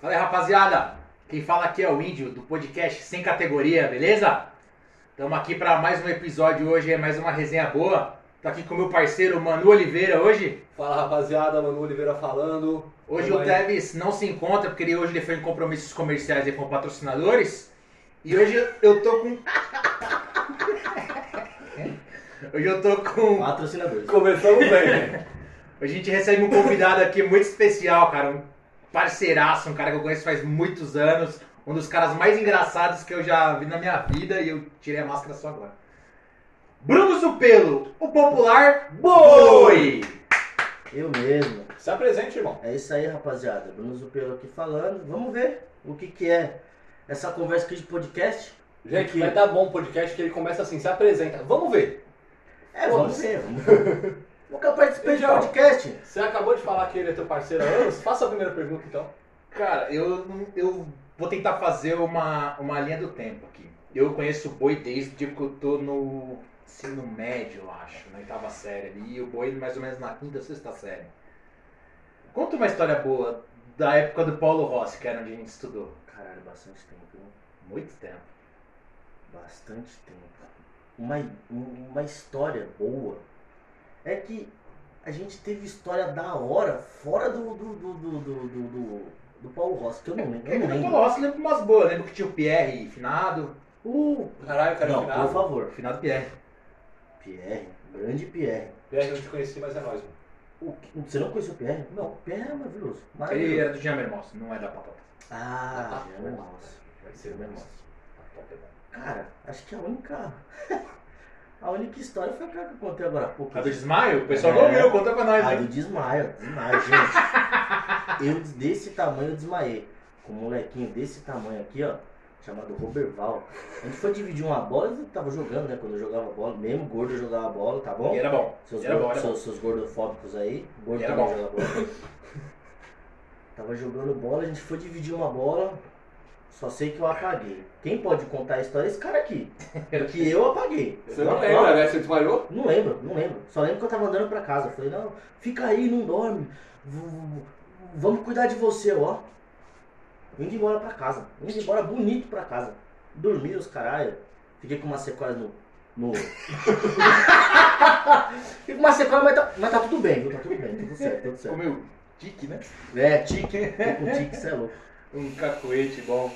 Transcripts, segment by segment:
Fala aí, rapaziada. Quem fala aqui é o Índio, do podcast Sem Categoria, beleza? Estamos aqui para mais um episódio hoje, é mais uma resenha boa. Tô aqui com o meu parceiro Manu Oliveira hoje. Fala rapaziada, Manu Oliveira falando. Hoje Tamo o aí. Teves não se encontra, porque ele, hoje ele foi em compromissos comerciais aí com patrocinadores. E hoje eu tô com. hoje eu tô com. Patrocinadores. Começamos bem. Hoje a gente recebe um convidado aqui muito especial, cara. Parceiraço, um cara que eu conheço faz muitos anos. Um dos caras mais engraçados que eu já vi na minha vida e eu tirei a máscara só agora. Bruno Zupelo, o popular Boi! Eu mesmo. Se apresente, irmão. É isso aí, rapaziada. Bruno Zupelo aqui falando. Vamos ver o que, que é essa conversa aqui de podcast. Gente, Aqui. vai dar bom o podcast que ele começa assim, se apresenta. Vamos ver. É, vamos ver. Vamos ver. Nunca participei de Então. podcast. Você acabou de falar que ele é teu parceiro há anos. Faça a primeira pergunta então. Cara, eu, não- eu vou tentar fazer uma, uma linha do tempo aqui. Eu conheço o Boi desde que eu tô no ensino médio, eu acho, na oitava série ali, e o Boi mais ou menos na quinta, sexta série. Conta uma história boa da época do Paulo Rossi, que era onde a gente estudou. Caralho, bastante tempo. hein? Muito tempo. Bastante tempo. Uma, uma história boa. É que a gente teve história da hora fora do, do, do, do, do, do, Paulo Rossi, que eu não lembro. É Eu não do Paulo lembro. Rossi eu lembro umas boas, lembro que tinha o Pierre finado. Uh, Caralho, cara, não, final. por favor. Finado Pierre. Pierre, grande Pierre. Pierre, eu não te conheci, mas é nóis, mano. O que- Você não conheceu o Pierre? Não. O Pierre é maravilhoso. Ele maravilhoso. era do Jean Hermoso, não é da Patata. Ah, Pierre, nossa. Vai ser mesmo. nossa. Cara, acho que a única. A única história foi aquela que eu contei agora há pouco. A do desmaio? O pessoal É. não ouviu, conta pra nós, A do desmaio, desmaio, gente. Eu desse tamanho eu desmaiei. Com um molequinho desse tamanho aqui, ó, chamado Roberval. A gente foi dividir uma bola e tava jogando, né? Quando eu jogava bola, mesmo gordo eu jogava bola, tá bom? E era bom. Seus, era gordo- bom, seus, seus gordofóbicos aí, gordo também bom. joga bola. Tava jogando bola, a gente foi dividir uma bola, só sei que eu apaguei. Quem pode contar a história é esse cara aqui. Porque eu apaguei. Você não lembra, né? Você desmaiou? Não lembro, não lembro. Só lembro que eu tava andando pra casa. Eu falei, não, fica aí, não dorme. V- Vamos cuidar de você, ó. Indo embora pra casa. Indo embora bonito pra casa. Dormi os caralho. Fiquei com uma sequela no. no... Fiquei com uma sequela, mas tá, mas tá tudo bem, viu? Tá tudo bem, tudo certo, tudo certo. Comeu tique, né? É, tique. Fiquei com tique, cê é louco. Um cacoete bom.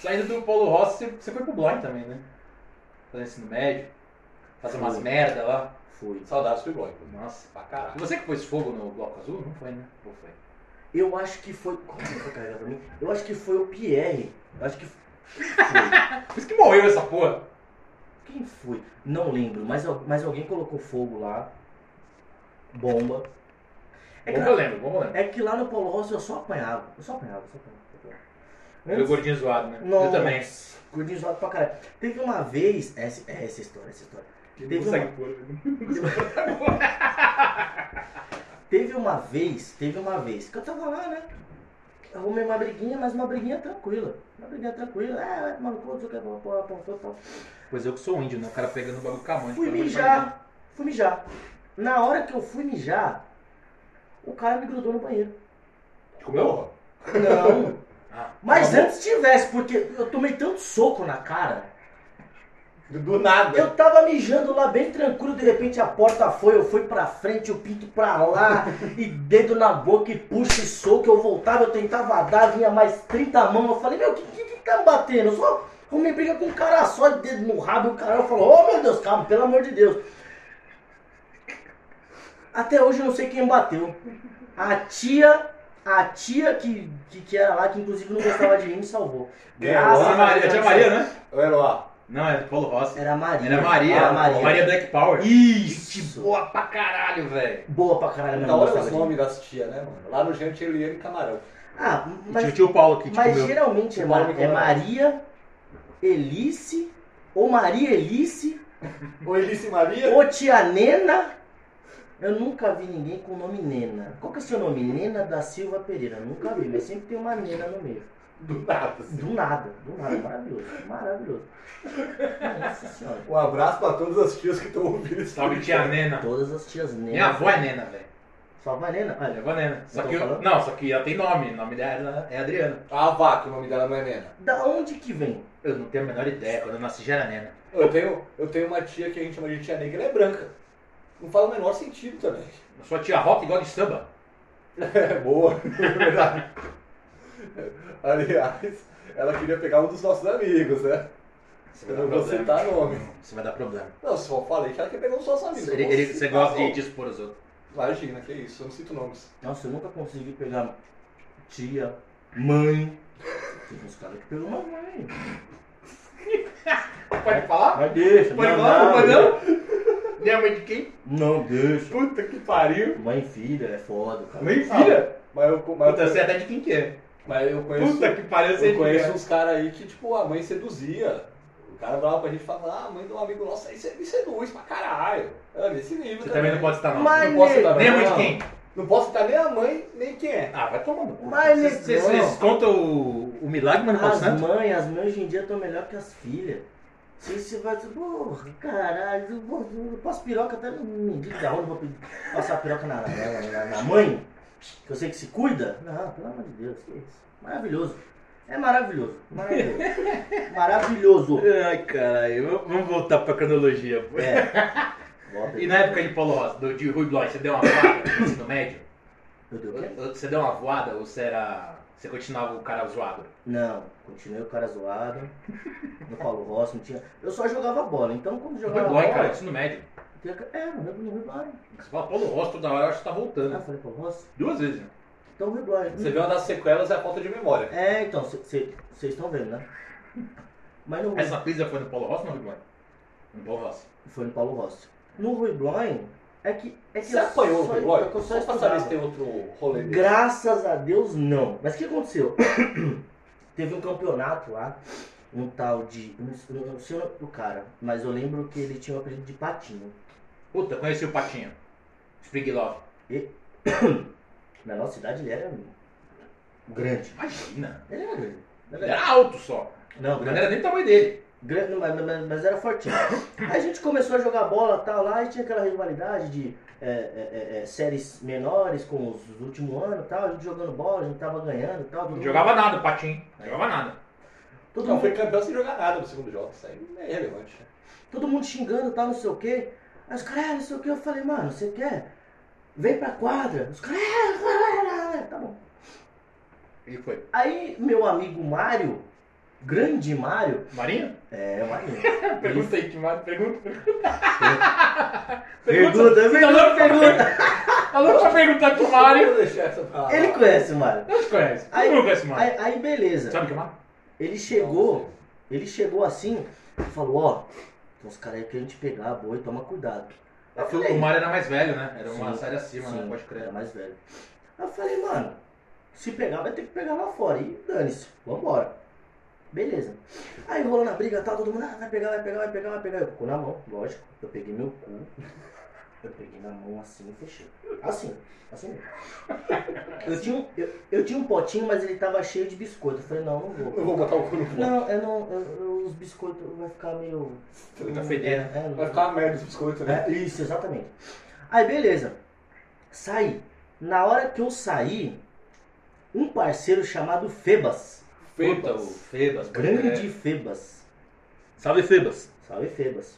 Saindo do Paulo Rossi, você- foi pro Blind também, né? Fazer ensino médio. Fazer umas merda lá. Fui. Saudades do Boy. Nossa. Pra caralho. você que pôs fogo no Bloco Azul? Não foi, né? Ou foi? Eu acho que foi. Como que foi carregar pra mim? Eu acho que foi o Pierre. Eu acho que foi. Por isso que morreu essa porra. Quem foi? Não lembro, mas, mas alguém colocou fogo lá. Bomba. É que, Bom eu bom eu lembro. é que lá no Paulo Rossi eu só apanhava. Eu só apanhava, só apanhava. Só apanhava. Meu gordinho zoado, né? Nossa, Eu também. Gordinho zoado pra caralho. Teve uma vez. Essa, é essa história, essa história. Teve uma- pôr. Teve uma vez, teve uma vez que eu tava lá, né? Arrumei uma briguinha, mas uma briguinha tranquila. Uma briguinha tranquila. É, vai tomar no cu, não sei o que, pô, pô, pô, pô, pô. Pois eu que sou índio, né? O cara pegando o bagulho com a mãe. Fui mijar. Fui mijar. Na hora que eu fui mijar, o cara me grudou no banheiro. Comeu? Não. Ah, Mas tá antes tivesse, porque eu tomei tanto soco na cara. Do nada. Eu tava mijando lá bem tranquilo, de repente a porta foi, eu fui pra frente, o pinto pra lá, e dedo na boca e puxa e soco. Eu voltava, eu tentava dar, vinha mais 30 mãos. Eu falei, meu, o que, que, que tá me batendo? Eu só arrumei briga com um cara só, de dedo no rabo, e o cara falou, oh meu Deus, calma, pelo amor de Deus. Até hoje eu não sei quem bateu. A tia, a tia que, que, que era lá, que inclusive não gostava de mim, me salvou. É Graças Tia a Maria, Deus, tia Maria, né? Ô, Eloá. Não, é do Paulo Rossi. Era Maria. Era Maria. Ah, Maria. Maria Black Power. Isso. Gente boa pra caralho, velho. Boa pra caralho, hora gostava os nomes das tias, né, mano? Lá no Gente Eliane e Camarão. Ah, Tinha o mas, tio Paulo que te mas comeu. geralmente é, O Ma- nome é é? Maria Elice, ou Maria Elice, Ô, Elice Maria? ou Tia Nena. Eu nunca vi ninguém com o nome Nena. Qual que é o seu nome? Nena da Silva Pereira. Nunca vi, mas sempre tem uma Nena no meio. Do nada, assim. Do nada, do nada. Maravilhoso, maravilhoso. Nossa senhora. Um abraço pra todas as tias que estão ouvindo esse Salve tia Nena. Todas as tias Nena. Minha avó é Nena, velho. Só vai Nena? É Olha, Vanena. Só Eu tô que, falando? não, só que ela tem nome. O nome dela é Adriana. A vaca, o nome dela não é Nena. da onde que vem? Eu não tenho a menor ideia. Quando eu nasci já era Nena. Eu tenho, eu tenho uma tia que a gente chama de tia negra, ela é branca. Não faz o menor sentido também. A tia Rock igual de samba. É boa, verdade. Aliás, ela queria pegar um dos nossos amigos, né? Você Eu vai não vou problema. citar nome. Você vai dar problema. Não, só falei que ela quer pegar um dos nossos amigos. Ele- ele- você gosta de, de expor os outros. Imagina, que isso, eu não cito nomes. Nossa, eu nunca consegui pegar tia, mãe. Tem uns caras que pegam mamãe. Pode falar? Mas deixa, Pode não, falar? não, Pode deixa. não? Minha mãe de quem? Não, deixa. Puta que pariu. Mãe e filha é foda, cara. Mãe e filha? Mas eu, mas Puta, eu, sei até de quem que é. mas eu conheço, Puta que pariu, eu sei eu conheço é. uns caras aí que, tipo, a mãe seduzia. O cara falava pra gente e falava, ah, a mãe de um amigo nosso aí me seduz pra caralho. É nesse nível Você também não pode citar nome. Mas- Não posso citar Nem a mãe de não. quem? Não posso citar nem a mãe, nem quem é. Ah, vai tomando. Mas Vocês- vocês contam o, o milagre, não pode As santo? mães, as mães hoje em dia estão melhor que as filhas. Se você vai dizer, porra, caralho, eu vou- eu passo piroca até no mendigo da onde vou passar piroca na, na, na- na mãe, que eu sei que se cuida. Não, pelo amor de Deus, que isso. Maravilhoso. É maravilhoso. Maravilhoso. Maravilhoso. Ai, caralho. Vamos voltar pra cronologia. pô. É. Volta E na época de Paulo Rosa, do, de Rui Blois, você deu uma voada no ensino médio? Eu dei o quê? Você deu uma voada ou você era. Você continuava o cara zoado? Não, continuei o cara zoado. No Paulo Rossi, não tinha. Eu só jogava bola, então quando jogava Blois, bola. cara, ensino médio. É, no Rio Blois. Você fala Paulo Rosa toda hora, eu acho que tá Ah, voltando. eu falei Paulo Rossi? Duas vezes. né? Então Rio Blois. Você vê uma das sequelas é a falta de memória. É, então, vocês estão vendo, né? Mas no Essa pizza foi no Paulo Rosa ou no Rui Blois? No Paulo Rosa. Foi no Paulo Rossi. No Rui é que. É que Você apanhou que eu Só só pra saber se tem outro rolê desse. Graças a Deus, não. Mas o que aconteceu? Teve um campeonato lá, um tal de. eu não- não sei o nome do cara, mas eu lembro que ele tinha o apelido de Patinho. Puta, conheci o Patinho. Sprig Love. Na nossa cidade ele era grande. Imagina. Ele era grande. Ele era alto só. Não, Não grande. era nem o tamanho dele. Grande, mas, mas- mas era fortinho. Aí a gente começou a jogar bola e tal lá, e tinha aquela rivalidade de é, é, é, é, séries menores com os, os últimos anos e tal, a gente jogando bola, a gente tava ganhando e tal. Não mundo- jogava nada o Patinho. Não jogava nada. Todo Não, mundo, foi campeão sem jogar nada no segundo jogo. Isso aí é irrelevante. todo mundo xingando e tal, não sei o quê. Aí os caras, "Ah, não sei o quê, eu falei, mano, você quer? Vem pra quadra. Os caras, "Ah, tá bom. E foi. Aí meu amigo Mário, grande Mário, Marinho? é, o Mário. Pergunta aí, que Mário. Pergunta. Pergunta, Você tá louco pra pergunta. Tá louco pra perguntar pro Mário? Ele conhece o Mário. Não te conhece. Aí- Todo mundo conhece o Mário. Aí, aí beleza. Sabe o que é Mário? Ele chegou, ele chegou assim e falou, ó, tem uns caras aí que a gente pegar, boi, toma cuidado. Eu falei, O Mário era mais velho, né? Era uma Sim, série acima, sim, né? Pode crer. Era mais velho. Aí eu falei, mano, se pegar, vai ter que pegar lá fora. E dane-se, vambora. Beleza. Aí rolando a briga tal, todo mundo, ah, vai pegar, vai pegar, vai pegar, vai pegar. Eu com na mão, lógico. Eu peguei meu cu. Eu peguei na mão assim e fechei. Assim, assim mesmo. Eu tinha, um, eu, eu tinha um potinho, mas ele tava cheio de biscoito. Eu falei, não, não vou. Não vou botar o cu no fogo. Não, eu não. eu- eu- os biscoitos vai ficar meio. Tá fedendo. É, é, Vai ficar uma merda esse biscoito, né? é, isso, exatamente. Aí, beleza. Saí. Na hora que eu saí, um parceiro chamado Febas, Puta, o Febas. grande. Febas, Salve, Febas. salve Febas,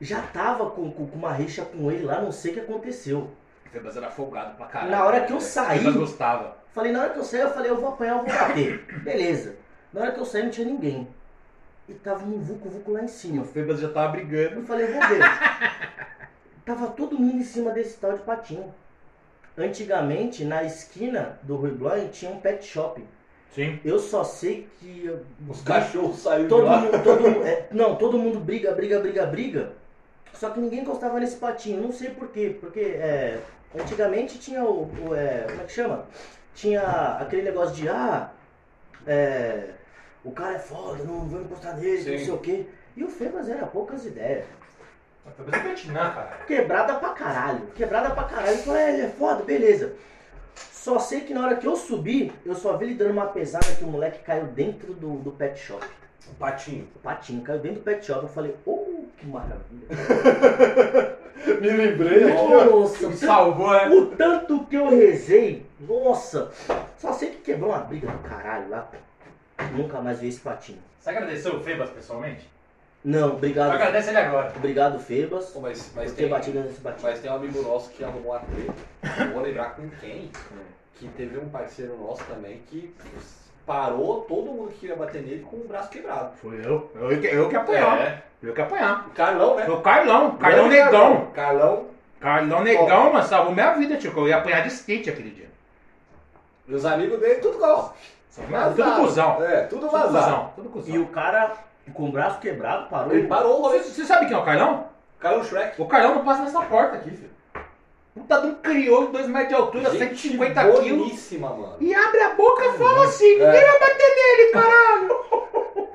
já tava com, com, com uma rixa com ele lá, não sei o que aconteceu. Febas era folgado pra caralho. Na hora que eu saí- Febas gostava. Falei, na hora que eu saí, eu falei, eu vou apanhar, eu vou bater. Beleza. Na hora que eu saí, não tinha ninguém. E tava um vucu-vucu lá em cima. o Febas já tava brigando. Eu falei, vou ver. Tava todo mundo em cima desse tal de patinho. Antigamente, na esquina do Rui Blois, tinha um pet shop. Sim. Eu só sei que. Os cachorros saíram de Todo lá. mundo, todo é, não, todo mundo briga, briga, briga, briga. Só que ninguém gostava nesse patinho. Não sei por quê. Porque é, antigamente tinha o. o, é, como é que chama? Tinha aquele negócio de ah. é, o cara é foda, não vou encostar nele, não Sim. sei o quê. E o Febas era poucas ideias. É Vietnã, cara. Quebrada pra caralho. Quebrada pra caralho. Eu falei, é, ele é foda, beleza. Só sei que na hora que eu subi, eu só vi ele dando uma pesada que o moleque caiu dentro do, do pet shop. Um patinho. O patinho caiu dentro do pet shop. Eu falei, ô que maravilha. Me lembrei aqui. Nossa, Me salvou, né? o tanto que eu rezei, nossa, só sei que quebrou uma briga do caralho lá. Nunca mais vi esse patinho. Você agradeceu o Febas pessoalmente? Não, obrigado. Agradece ele agora. Obrigado, Febas, Pô, Mas, mas, por ter tem, batido nesse patinho. mas tem um amigo nosso que arrumou uma treta. Não vou lembrar com quem. Que teve um parceiro nosso também que parou todo mundo que queria bater nele com o braço quebrado. Foi eu. Eu, que- eu que apanhar. É. Eu que apanhar. O Carlão, né? Foi o Carlão. Carlão Grande Negão. Carlão. Carlão Negão, mano, salvou minha vida, tio. que Eu ia apanhar de skate aquele dia. E os amigos dele, tudo igual. Salvou tudo cuzão. É, tudo Tudo vazado. cuzão. Tudo cuzão. E o cara com o braço quebrado parou. Ele parou o rolê. Você, você sabe quem é o Carlão? Carlão Shrek. O Carlão não passa nessa porta aqui, filho. Puta de um crioulo, 2 metros de altura, Gente 150 quilos. mano. E abre a boca e fala assim, ninguém É. vai bater nele, caralho.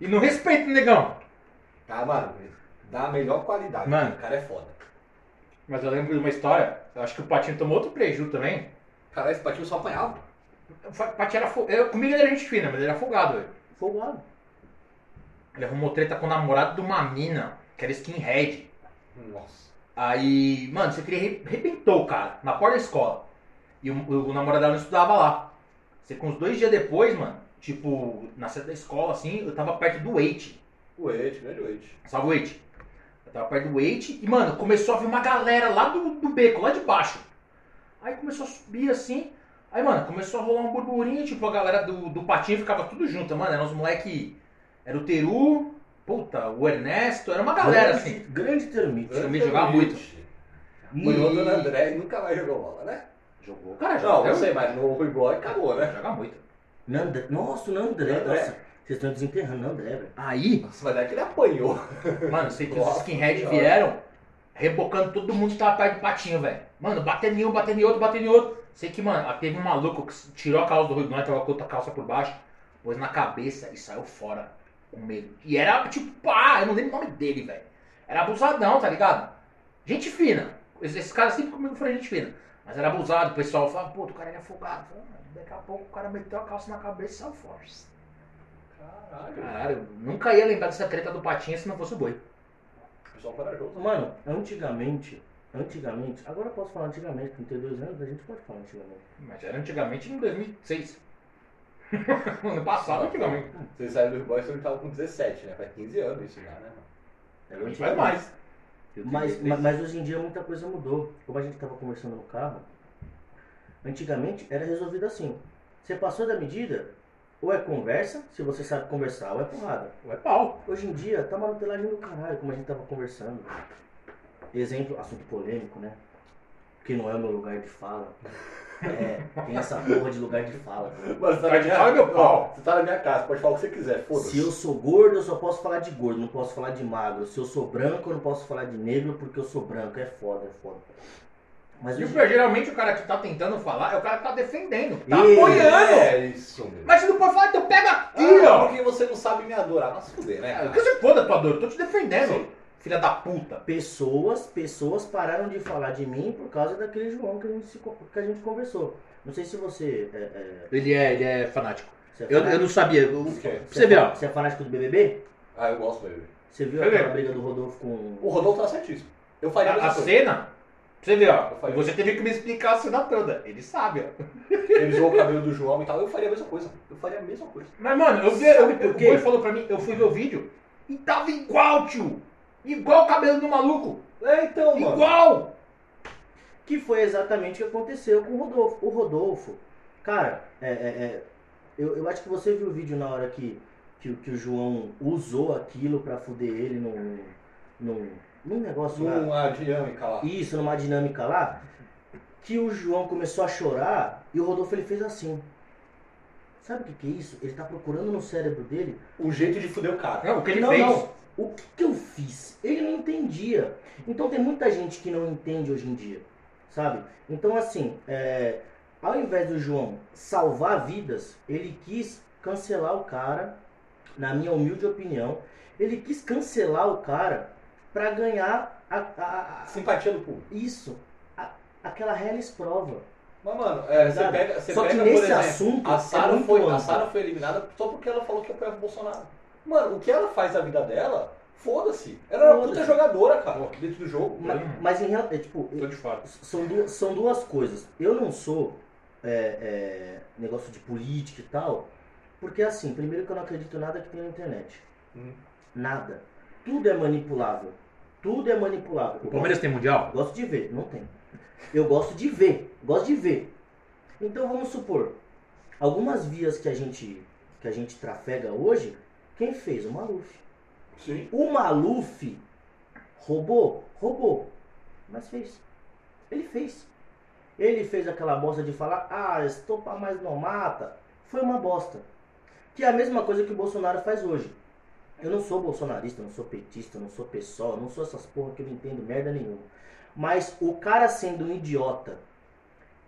e não respeita o negão. Ah, mano, dá a melhor qualidade. Mano. O cara é foda. Mas eu lembro de uma história, eu acho que o Patinho tomou outro prejuízo também. Cara, esse patinho só apanhava. O Patinho era folgado. Comigo ele era gente fina, mas ele era folgado. velho. Folgado. Ele arrumou treta com o namorado de uma mina, que era skinhead. Nossa. Aí, mano, você queria arre- arrebentou o cara, na porta da escola. E o, o, namorado dela não estudava lá. Você com uns dois dias depois, mano, tipo, na sede da escola, assim, eu tava perto do Wait. O Eit, grande Eit. Salve o Wait. Eu tava perto do Wait e, mano, começou a vir uma galera lá do, do beco, lá de baixo. Aí começou a subir assim. Aí, mano, começou a rolar um burburinho, tipo, a galera do, do patinho ficava tudo junto, mano. Eram uns moleque. Era o Teru, puta, o Ernesto, era uma galera grande, assim. Grande termite. Eu me jogava muito. Apanhou E- do André e nunca mais jogou bola, né? Jogou, cara, Não, jogou. não sei, mas no Rui Boy acabou, né? Joga muito. Nandré. Nossa, o Nandré. Nandré. Nossa, vocês estão desenterrando o Nandré, velho. Aí, Nossa, mas é que ele apanhou. mano, sei que os Nossa skinhead Senhora. vieram rebocando todo mundo que tava perto do patinho, velho. Mano, batendo em um, batendo em outro, batendo em outro. Sei que, mano, teve um maluco que tirou a calça do Rui Blanc, tava com outra calça por baixo, pôs na cabeça e saiu fora com medo. E era tipo, pá, eu não lembro o nome dele, velho. Era abusadão, tá ligado? Gente fina. Esses, caras sempre comigo foram gente fina. Mas era abusado, o pessoal falava, pô, o cara era afogado. Falei, "Ah, Daqui a pouco o cara meteu a calça na cabeça e saiu fora. Caralho. Caralho, eu nunca ia lembrar dessa treta do patinho se não fosse o boi. Pessoal corajoso. Mano, antigamente, antigamente, agora eu posso falar antigamente, 32 anos, a gente pode falar antigamente. Mas era antigamente em 2006. ano passado, antigamente. Vocês saíram do Rui Boy, você estavam com 17, né? Faz 15 anos isso já, né? mano? Não faz mais. Mas, 16. mas, mas hoje em dia muita coisa mudou. Como a gente estava conversando no carro, antigamente era resolvido assim. Você passou da medida, ou é conversa, se você sabe conversar, ou é porrada. Ou é pau. Hoje em dia tá martelagem do caralho, como a gente tava conversando. Exemplo, assunto polêmico, né? Que não é o meu lugar de fala. É, tem essa porra de lugar de fala. Mas você tá minha fala, meu pau. Você tá na minha casa, pode falar o que você quiser, foda-se. Se eu sou gordo, eu só posso falar de gordo, não posso falar de magro. Se eu sou branco, eu não posso falar de negro porque eu sou branco. É foda, é foda. Mas E hoje... geralmente o cara que tá tentando falar é o cara que tá defendendo. Tá Ih, apoiando. É isso, meu. Mas se não pode falar, então pega aqui, Ah, ó. porque você não sabe me adorar. Mas se fuder, né? Ah, cara? Que se foda, tua dor. Eu tô te defendendo. Sim. Filha da puta. pessoas, pessoas pararam de falar de mim por causa daquele João que a gente, se que a gente conversou. Não sei se você é, é, Ele é, ele é fanático. você é Eu, fanático- eu não sabia. Eu- O quê? Você vê, ó. Você é fanático do BBB? Ah, eu gosto. Você viu Você vê? aquela briga do Rodolfo com... O Rodolfo tá certíssimo. Eu faria a A, a mesma coisa. cena. Você vê, ó. Eu você teve que me explicar a cena toda. Ele sabe, ó. Ele zoou o cabelo do João e tal. Eu faria a mesma coisa. Eu faria a mesma coisa. Mas, mano, eu vi. Eu, por o? Boi falou pra mim, eu fui ver o vídeo e tava igual, tio. Igual o cabelo do maluco. É, então, mano. Igual. Que foi exatamente o que aconteceu com o Rodolfo. O Rodolfo, cara, é, é, é, eu, eu acho que você viu o vídeo na hora que, que, que o João usou aquilo pra fuder ele num, num, num negócio lá. Numa dinâmica lá. Isso, numa dinâmica lá, que o João começou a chorar e o Rodolfo ele fez assim. Sabe o que, que é isso? Ele tá procurando no cérebro dele. O jeito de fuder o cara. Não, o que ele não, fez. não. O que, que eu fiz? Ele não entendia. Então tem muita gente que não entende hoje em dia. Sabe? Então assim, é, ao invés do João salvar vidas, ele quis cancelar o cara, na minha humilde opinião, ele quis cancelar o cara pra ganhar a- a- a, Simpatia do público. isso, a- aquela reles prova. Mas, mano, é, você pega, você Só que pega nesse por exemplo, assunto a é Sara muito foi, foi eliminada só porque ela falou que apoiava o Bolsonaro. Mano, o que ela faz da vida dela, Foda-se. Ela era uma puta jogadora, cara, dentro do jogo. Mas, mas em real- é, tipo, Tô de fora. são duas, são duas coisas. Eu não sou é, é, negócio de política e tal, porque assim, primeiro que eu não acredito em nada que tem na internet. Hum. Nada. Tudo é manipulável. Tudo é manipulável. O Palmeiras tem mundial? Gosto de ver, não tem. Eu gosto de ver, gosto de ver. Então vamos supor, algumas vias que a gente que a gente trafega hoje, quem fez? O Maluf. Sim. O Maluf roubou, roubou, mas fez. Ele fez. Ele fez aquela bosta de falar, ah, estopa mais não mata. Foi uma bosta. Que é a mesma coisa que o Bolsonaro faz hoje. Eu não sou bolsonarista, não sou petista, não sou pessoal, não sou essas porra que eu não entendo merda nenhuma. Mas o cara sendo um idiota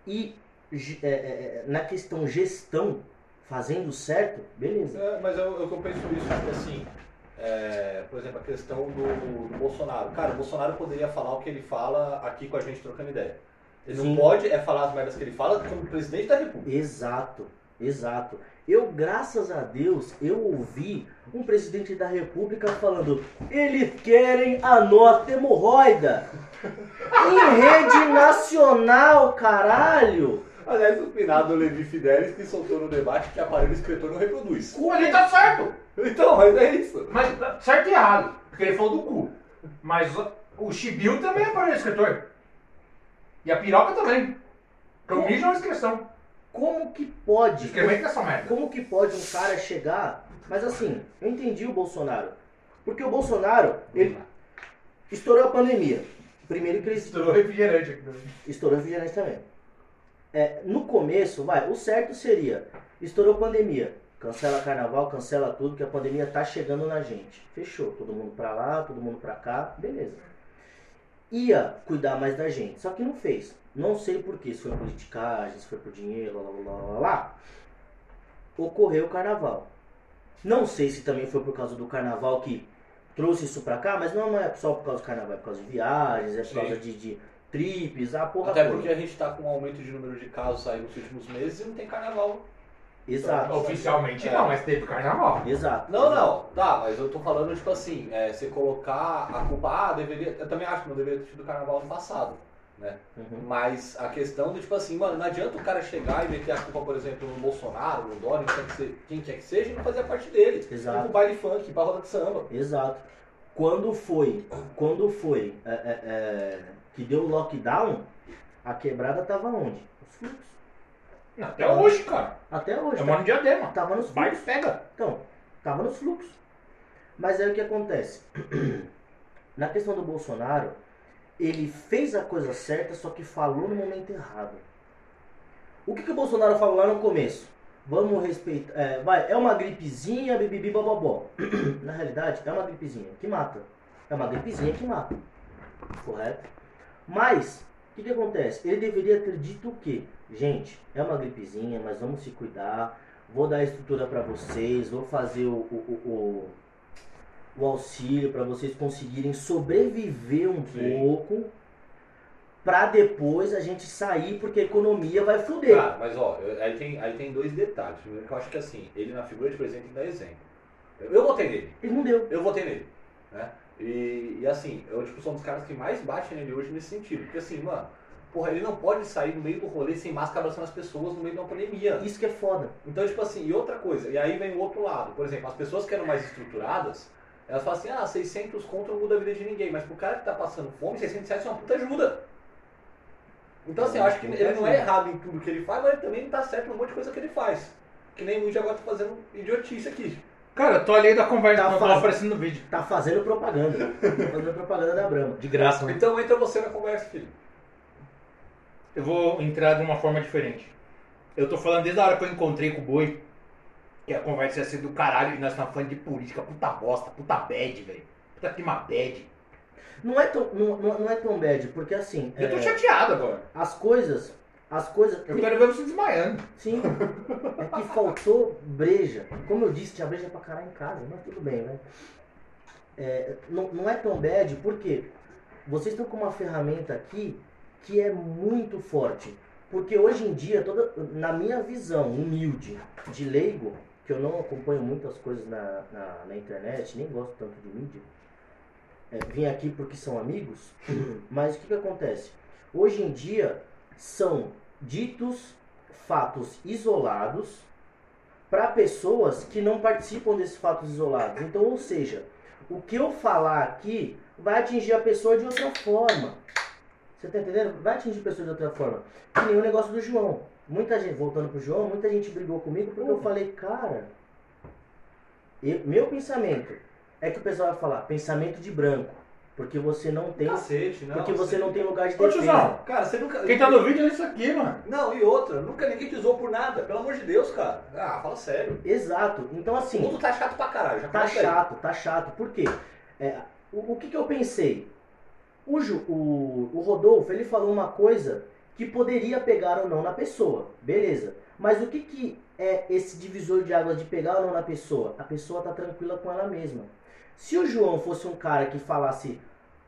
e é, é, é, na questão gestão, fazendo certo, beleza. É, mas eu, eu, penso isso, assim, é, por exemplo, a questão do, do Bolsonaro. Cara, o Bolsonaro poderia falar o que ele fala aqui com a gente trocando ideia. Ele Sim. não pode é falar as merdas que ele fala como presidente da república. Exato, exato. Eu, graças a Deus, eu ouvi um presidente da república falando: eles querem a nossa hemorroida. em rede nacional, caralho. Aliás, o finado Levi Fidelis que soltou no debate que aparelho escritor não reproduz. Ele tá certo. Então, mas é isso. Mas tá certo e errado. Porque ele falou do cu. Mas o- Chibiu também é para escritor. E a piroca também. Porque o mijo é uma inscrição. Como que pode? Escrever essa merda. Como que pode um cara chegar. Mas assim, eu entendi o Bolsonaro. Porque o Bolsonaro, ele estourou a pandemia. Primeiro que ele Estourou refrigerante aqui. Estourou refrigerante também. É, no começo, vai, o certo seria, estourou pandemia, cancela carnaval, cancela tudo, que a pandemia tá chegando na gente. Fechou, todo mundo pra lá, todo mundo pra cá, beleza. Ia cuidar mais da gente, só que não fez. Não sei porquê, se foi politicagem, se foi por dinheiro, lá, lá, lá, lá, lá. Ocorreu o carnaval. Não sei se também foi por causa do carnaval que trouxe isso pra cá, mas não, não é só por causa do carnaval, é por causa de viagens, é por Sim. causa de, de trips, a porra Até toda. porque a gente tá com um aumento de número de casos aí nos últimos meses e não tem carnaval. Exato. Oficialmente É. não, mas teve carnaval. Exato. Não, exato. não, tá, mas eu tô falando, tipo assim, é, você colocar a culpa, ah, deveria. Eu também acho que não deveria ter tido carnaval no passado, né? Uhum. Mas a questão do tipo assim, mano, não adianta o cara chegar e meter a culpa, por exemplo, no Bolsonaro, no Dória, quem, quer que seja, e não fazer parte dele. Exato. Pro baile funk, pra roda de samba. Exato. Quando foi, quando foi é, é, é, que deu o lockdown, a quebrada tava onde? Os fluxos. Até hoje, cara. Até hoje. Eu tá- moro em diadema. Tava nos Vai fluxos. pega. Então, tava nos fluxos. Mas aí o que acontece? Na questão do Bolsonaro, ele fez a coisa certa, só que falou no momento errado. O que, que o Bolsonaro falou lá no começo? Vamos respeitar. É, vai, é uma gripezinha, bibibi, bobobó. Na realidade, é uma gripezinha que mata. É uma gripezinha que mata. Correto? Mas, o que, que acontece? Ele deveria ter dito o quê? Gente, é uma gripezinha, mas vamos se cuidar. Vou dar estrutura para vocês, vou fazer o, o, o, o- auxílio para vocês conseguirem sobreviver um Sim. pouco. Pra depois a gente sair, porque a economia vai foder. Cara, mas ó, aí tem, aí tem dois detalhes. Primeiro que eu acho que assim, ele na figura de presidente tem que dar exemplo. Eu, eu votei nele. Ele não deu. Eu votei nele. Né? E, e assim, eu tipo, sou um dos caras que mais bate nele hoje nesse sentido. Porque assim, mano, porra, ele não pode sair no meio do rolê sem máscara abraçando as pessoas no meio de uma pandemia. Isso que é foda. Então, tipo assim, e outra coisa, e aí vem o outro lado. Por exemplo, as pessoas que eram mais estruturadas, elas falam assim, ah, 600 conto não muda a vida de ninguém. Mas pro cara que tá passando fome, 600 reais é uma puta ajuda. Então, assim, eu acho que ele não é errado em tudo que ele faz, mas ele também não tá certo num monte de coisa que ele faz. Que nem o Luigi agora tá fazendo idiotice aqui. Cara, tô ali da conversa Tá não tava fácil. aparecendo no vídeo. Tá fazendo propaganda. tá fazendo propaganda da Brahma. De graça, né? Então entra você na conversa, filho. Eu vou entrar de uma forma diferente. Eu tô falando desde a hora que eu encontrei com o Boi, que a conversa ia ser do caralho e nós estamos falando de política. Puta bosta, puta bad, velho. Puta clima bad. Não é tão, não, não não é tão bad, porque assim, Eu tô é, chateado agora. as coisas, as coisas... Eu quero ver você desmaiando. Sim, é que faltou breja. Como eu disse, tinha breja pra caralho em casa, mas tudo bem, né? É, não, não é tão bad porque vocês estão com uma ferramenta aqui que é muito forte. Porque hoje em dia, toda, na minha visão humilde de leigo, que eu não acompanho muitas coisas na, na, na internet, nem gosto tanto de mídia, é, vir aqui porque são amigos, mas o que, que acontece? Hoje em dia são ditos fatos isolados para pessoas que não participam desses fatos isolados. Então, ou seja, o que eu falar aqui vai atingir a pessoa de outra forma. Você tá entendendo? Vai atingir a pessoa de outra forma. Que nem o negócio do João. Muita gente, voltando pro João, muita gente brigou comigo porque eu falei, cara, eu- meu pensamento é que o pessoal vai falar pensamento de branco. Porque você não tem. Cacete, não. Porque você não tem lugar de Ô, defesa. tiozão, Cara, você nunca. quem tá no vídeo é isso aqui, mano. Não, e outra, nunca ninguém te usou por nada, pelo amor de Deus, cara. Ah, fala sério. Exato. Então O assim. mundo tá chato pra caralho, já Tá começa aí. chato, tá chato. Por quê? É, o, o que, que eu pensei? O, Ju- o, o Rodolfo, ele falou uma coisa que poderia pegar ou não na pessoa. Beleza. Mas o que, que é esse divisor de águas de pegar ou não na pessoa? A pessoa tá tranquila com ela mesma. Se o João fosse um cara que falasse,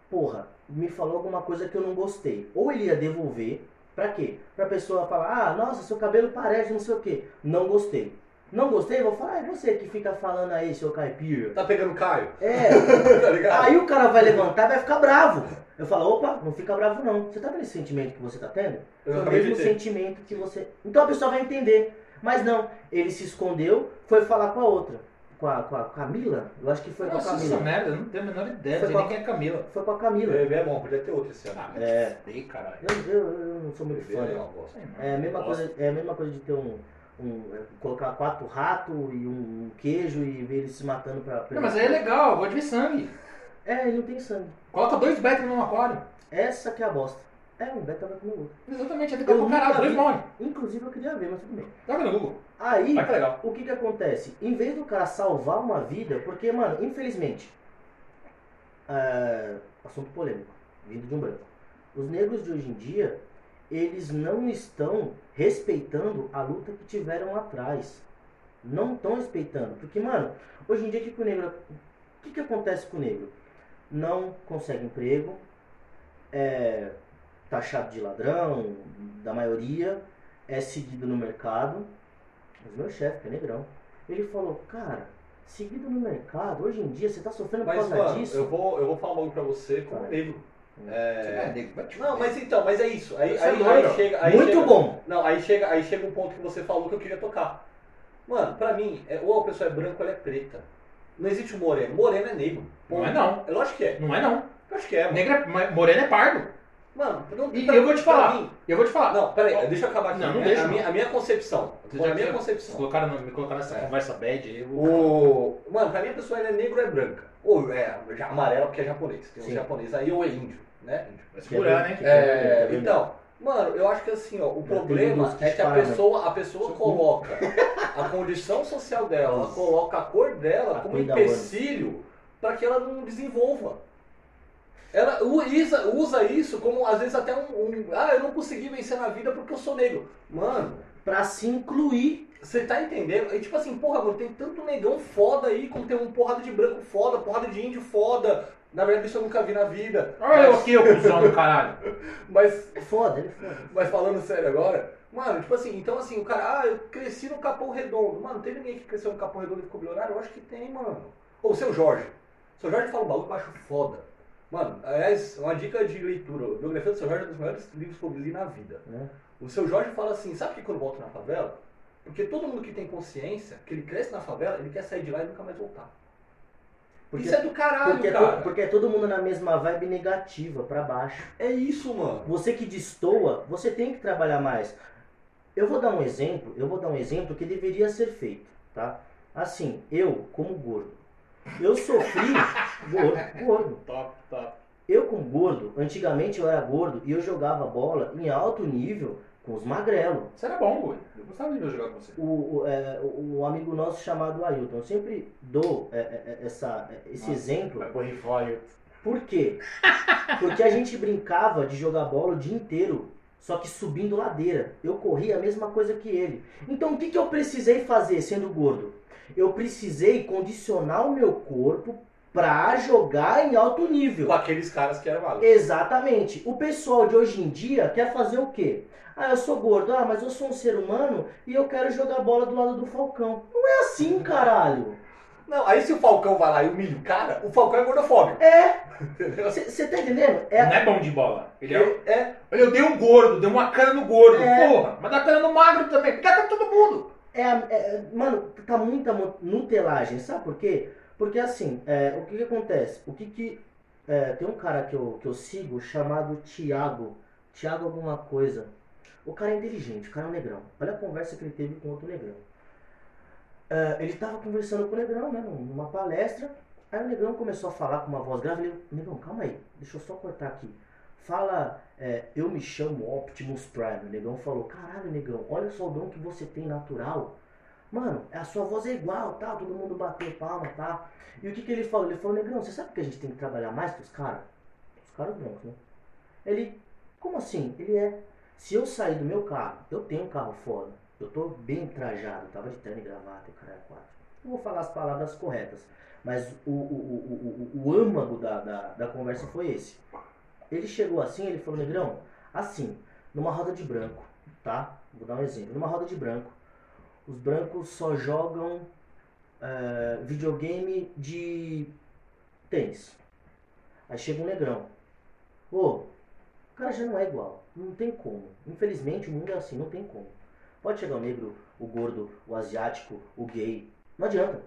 porra, me falou alguma coisa que eu não gostei, ou ele ia devolver, pra quê? Pra pessoa falar, ah, nossa, seu cabelo parece não sei o quê. Não gostei. Não gostei, vou falar, é você que fica falando aí, seu caipira. Tá pegando Caio, É, tá ligado? aí o cara vai levantar e vai ficar bravo. Eu falo, opa, não fica bravo não. Você tá vendo esse sentimento que você tá tendo? Eu o mesmo sentimento que você. Então a pessoa vai entender. Mas não, ele se escondeu, foi falar com a outra. Com a, com a Camila? Eu acho que foi com a Nossa, essa Camila. merda, eu não tenho a menor ideia. Foi nem quem é Camila. Foi com a Camila. Bebê é bom, podia ter outro esse ano. Ah, É. Sei, caralho. Eu, eu, eu não sou muito Bebê fã. é não. uma bosta. É a mesma Nossa. coisa, é a mesma coisa de ter um. um- é, colocar quatro ratos e um queijo e ver eles se matando pra. pra- Não, mas aí é legal, eu gosto de ver sangue. É, ele não tem sangue. Coloca dois betos no aquário. Essa que é a bosta. É, um beta vai comer o outro. Exatamente, é nunca caralho, dois morrem. Inclusive eu queria ver, mas tudo bem. Joga no Google. Aí, Vai que é legal. o que que acontece? Em vez do cara salvar uma vida, porque, mano, infelizmente, é, assunto polêmico, vindo de um branco. Os negros de hoje em dia, eles não estão respeitando a luta que tiveram lá atrás. Não estão respeitando. Porque, mano, hoje em dia, o que, que o negro. O que, que acontece com o negro? Não consegue emprego, é taxado de ladrão, da maioria, é seguido no mercado. Mas meu chefe, que é negrão, ele falou, cara, seguido no mercado, hoje em dia você tá sofrendo por Mas, causa mano, disso. eu vou, eu vou falar bagulho pra você como negro. Você É... é negro, te Não, mas então, mas é isso. Aí, Você é aí, aí chega. Aí Muito chega- bom. Não, aí chega, aí chega um ponto que você falou que eu queria tocar. Mano, pra mim, é, ou a pessoa é branca ou ela é preta. Não existe um moreno. Moreno é negro. Não é não. É lógico que é. Não é não. Eu acho que é, mano. É, moreno é pardo. Mano, não, E pra- eu vou te falar. mim- Eu vou te falar. Não, peraí, deixa eu acabar aqui. Não, não a, deixa, a minha, a minha concepção. Você a minha concepção. Colocaram, me colocaram nessa É. conversa bad aí. vou- O... Mano, pra mim a pessoa é negra ou é branca. Ou é amarela porque é japonês. Tem um japonês aí ou é índio, né? Vai segurar, né? Que- É, então, mano, eu acho que assim, ó, o problema que é que a né? pessoa, a pessoa coloca a condição social dela, ela coloca a cor dela A como empecilho para que ela não desenvolva. Ela usa, usa isso como, às vezes, até um, um, Ah, eu não consegui vencer na vida porque eu sou negro. Mano, Pra se incluir. você tá entendendo? E tipo assim, porra, mano, tem tanto negão foda aí, como tem um porrada de branco foda, porrada de índio foda. Na verdade, isso eu nunca vi na vida. Olha eu aqui, ô cuzão do caralho. Mas É foda, ele é foda. Mas falando sério agora, mano, tipo assim, então assim, o cara, ah, eu cresci no Capão Redondo. Mano, teve ninguém que cresceu no Capão Redondo e ficou bilionário? Eu acho que tem, mano. Ou o seu Jorge. O seu Jorge fala um bagulho que eu acho foda. Mano, aliás, uma dica de leitura. A biografia do seu Jorge é um dos maiores livros que eu li na vida. Né? O seu Jorge fala assim, sabe por que quando volta na favela? Porque todo mundo que tem consciência, que ele cresce na favela, ele quer sair de lá e nunca mais voltar. Porque, Isso é do caralho, porque, é cara. to- porque é todo mundo na mesma vibe negativa, pra baixo. É isso, mano. Você que destoa, você tem que trabalhar mais. Eu vou dar um exemplo, eu vou dar um exemplo que deveria ser feito, tá? Assim, eu, como gordo, eu sofri gordo, gordo. Top, top. Eu como gordo, antigamente eu era gordo e eu jogava bola em alto nível com os magrelos. Você era bom, Gui. Eu gostava de ver jogar com você. O, o, é, o- amigo nosso chamado Ailton, eu sempre dou é, é, é, essa, é, esse Nossa, exemplo. Vai correr fora. Por quê? Porque a gente brincava de jogar bola o dia inteiro, só que subindo ladeira. Eu corria a mesma coisa que ele. Então o que, que eu precisei fazer sendo gordo? Eu precisei condicionar o meu corpo pra jogar em alto nível. Com aqueles caras que eram magros. Exatamente. O pessoal de hoje em dia quer fazer o quê? Ah, eu sou gordo. Ah, mas eu sou um ser humano e eu quero jogar bola do lado do Falcão. Não é assim, caralho. Não, aí se o Falcão vai lá e humilha o cara, o Falcão é gordofóbico. É, você tá entendendo? Não É, é bom de bola. Ele é. É, é, Olha, eu dei um gordo, dei uma cana no gordo. É. Porra, mas dá cana no magro também. Porque tá todo mundo. É, é- mano, tá muita mu- nutelagem, sabe por quê? Porque assim, é, o que que acontece? O que que. é, tem um cara que eu, que eu sigo chamado Thiago. Thiago alguma coisa. O cara é inteligente, o cara é um negrão. Olha a conversa que ele teve com outro negrão. É, ele tava conversando com o negrão, né, numa palestra. Aí o negrão começou a falar com uma voz grave. Ele, negrão, calma aí, deixa eu só cortar aqui. Fala, é, eu me chamo Optimus Prime. O negão falou, caralho, negão, olha só o dom que você tem natural. Mano, a sua voz é igual, tá? Todo mundo bateu palma, tá? E o que, que ele falou? Ele falou, negrão, você sabe que a gente tem que trabalhar mais que os caras? Os caras brancos, né? Ele, como assim? Ele é. Se eu sair do meu carro, eu tenho um carro foda, eu tô bem trajado, tava de terno e gravata, caralho, quatro. Não vou falar as palavras corretas, mas o, o, o, o, o âmago da, da, da conversa foi esse. Ele chegou assim, ele falou, negrão, assim, numa roda de branco, tá? Vou dar um exemplo. Numa roda de branco, os brancos só jogam eh, videogame de tênis. Aí chega um negrão. Ô, o cara já não é igual. Não tem como. Infelizmente o mundo é assim, não tem como. Pode chegar o negro, o gordo, o asiático, o gay. Não adianta.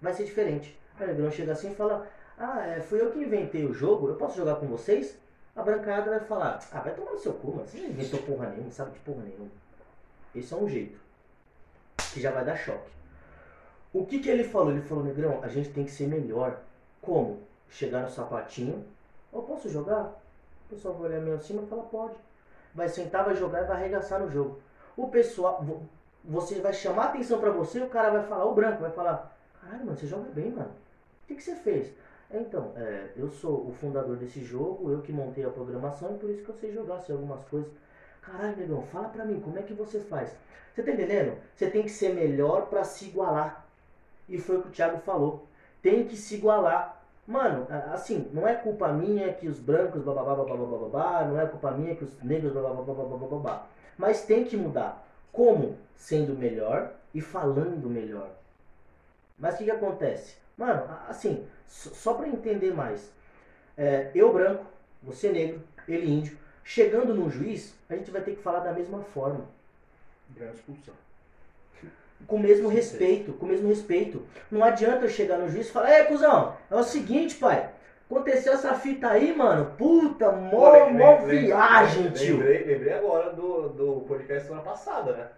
Vai ser diferente. Aí o negrão chega assim e fala: Ah, é, fui eu que inventei o jogo, eu posso jogar com vocês? A brancada vai falar: Ah, vai tomar no seu cu, mano. Você não inventou porra nenhuma, sabe de porra nenhuma. Esse é um jeito. Que já vai dar choque. O que que ele falou? Ele falou, negrão, a gente tem que ser melhor. Como? Chegar no sapatinho. Eu posso jogar? O pessoal vai olhar meio acima e fala, pode. Vai sentar, vai jogar e vai arregaçar no jogo. O pessoal, vo- você vai chamar atenção pra você, o cara vai falar, o branco vai falar, caralho, mano, você joga bem, mano. O que, que você fez? Então, é, eu sou o fundador desse jogo, eu que montei a programação e por isso que eu sei jogar, sei algumas coisas. Caralho, negão, fala pra mim, como é que você faz? Você tá entendendo? Você tem que ser melhor pra se igualar. E foi o que o Thiago falou. Tem que se igualar. Mano, assim, não é culpa minha que os brancos bababá, bababá, bababá, não é culpa minha que os negros bababá, bababá, bababá. Mas tem que mudar. Como? Sendo melhor e falando melhor. Mas o que, que acontece? Mano, assim, só pra entender mais. É, eu branco, você negro, ele índio. Chegando no juiz, a gente vai ter que falar da mesma forma. Grande expulsão. Com o mesmo respeito, com o mesmo respeito. Não adianta eu chegar no juiz e falar, ei, cuzão, é o seguinte, pai. Aconteceu essa fita aí, mano. Puta, mó, Pô, lem- mó viagem, tio. Lembrei, lembrei agora do, do podcast semana passada, né?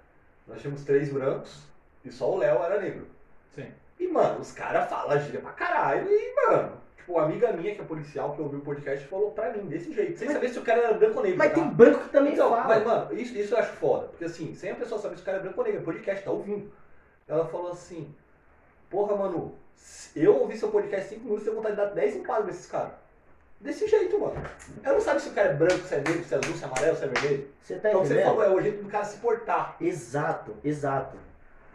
Nós tínhamos três brancos e só o Léo era negro. Sim. E, mano, os caras falam gíria pra caralho e, mano, tipo, uma amiga minha que é policial que ouviu o podcast falou pra mim desse jeito, sem Mas- saber se o cara era branco ou negro. Mas tá? tem branco que também Então, fala. mas, mano, isso, isso eu acho foda. Porque assim, sem a pessoa saber se o cara é branco ou negro, é podcast, tá ouvindo. Ela falou assim, porra, mano, se eu ouvi seu podcast 5 minutos, eu tenho vontade de dar 10 enquadros nesses caras. Desse jeito, mano. Ela não sabe se o cara é branco, se é negro, se é azul, se é amarelo, se é vermelho. Você tá Então o você falou, é o jeito do cara se portar. Exato, exato.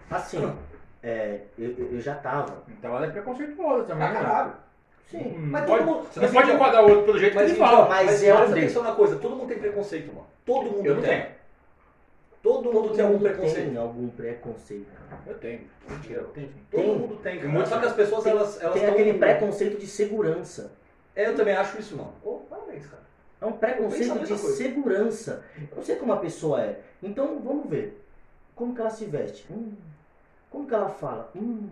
Assim. é, eu, eu- já tava. Então ela é preconceituosa também, Ah, né? caralho. Sim. Hum, Mas pode- todo mundo- Você mas não pode então- enquadrar o outro pelo jeito que Mas, ele então, fala. mas mas é presta atenção na coisa, todo mundo tem preconceito, mano. Todo mundo Eu tem. tenho. Todo mundo tem algum mundo preconceito. Tem algum preconceito. Eu tenho. Mentira, eu tenho. Todo Tem. mundo tem, cara. Muito. Só que as pessoas, Tem, elas, elas tem aquele preconceito de segurança. É, eu também acho isso, mano. Ô, parabéns, cara. É um preconceito de coisa. segurança. Eu não sei como a pessoa é. Então vamos ver. Como que ela se veste? Hum. Como que ela fala? Hum.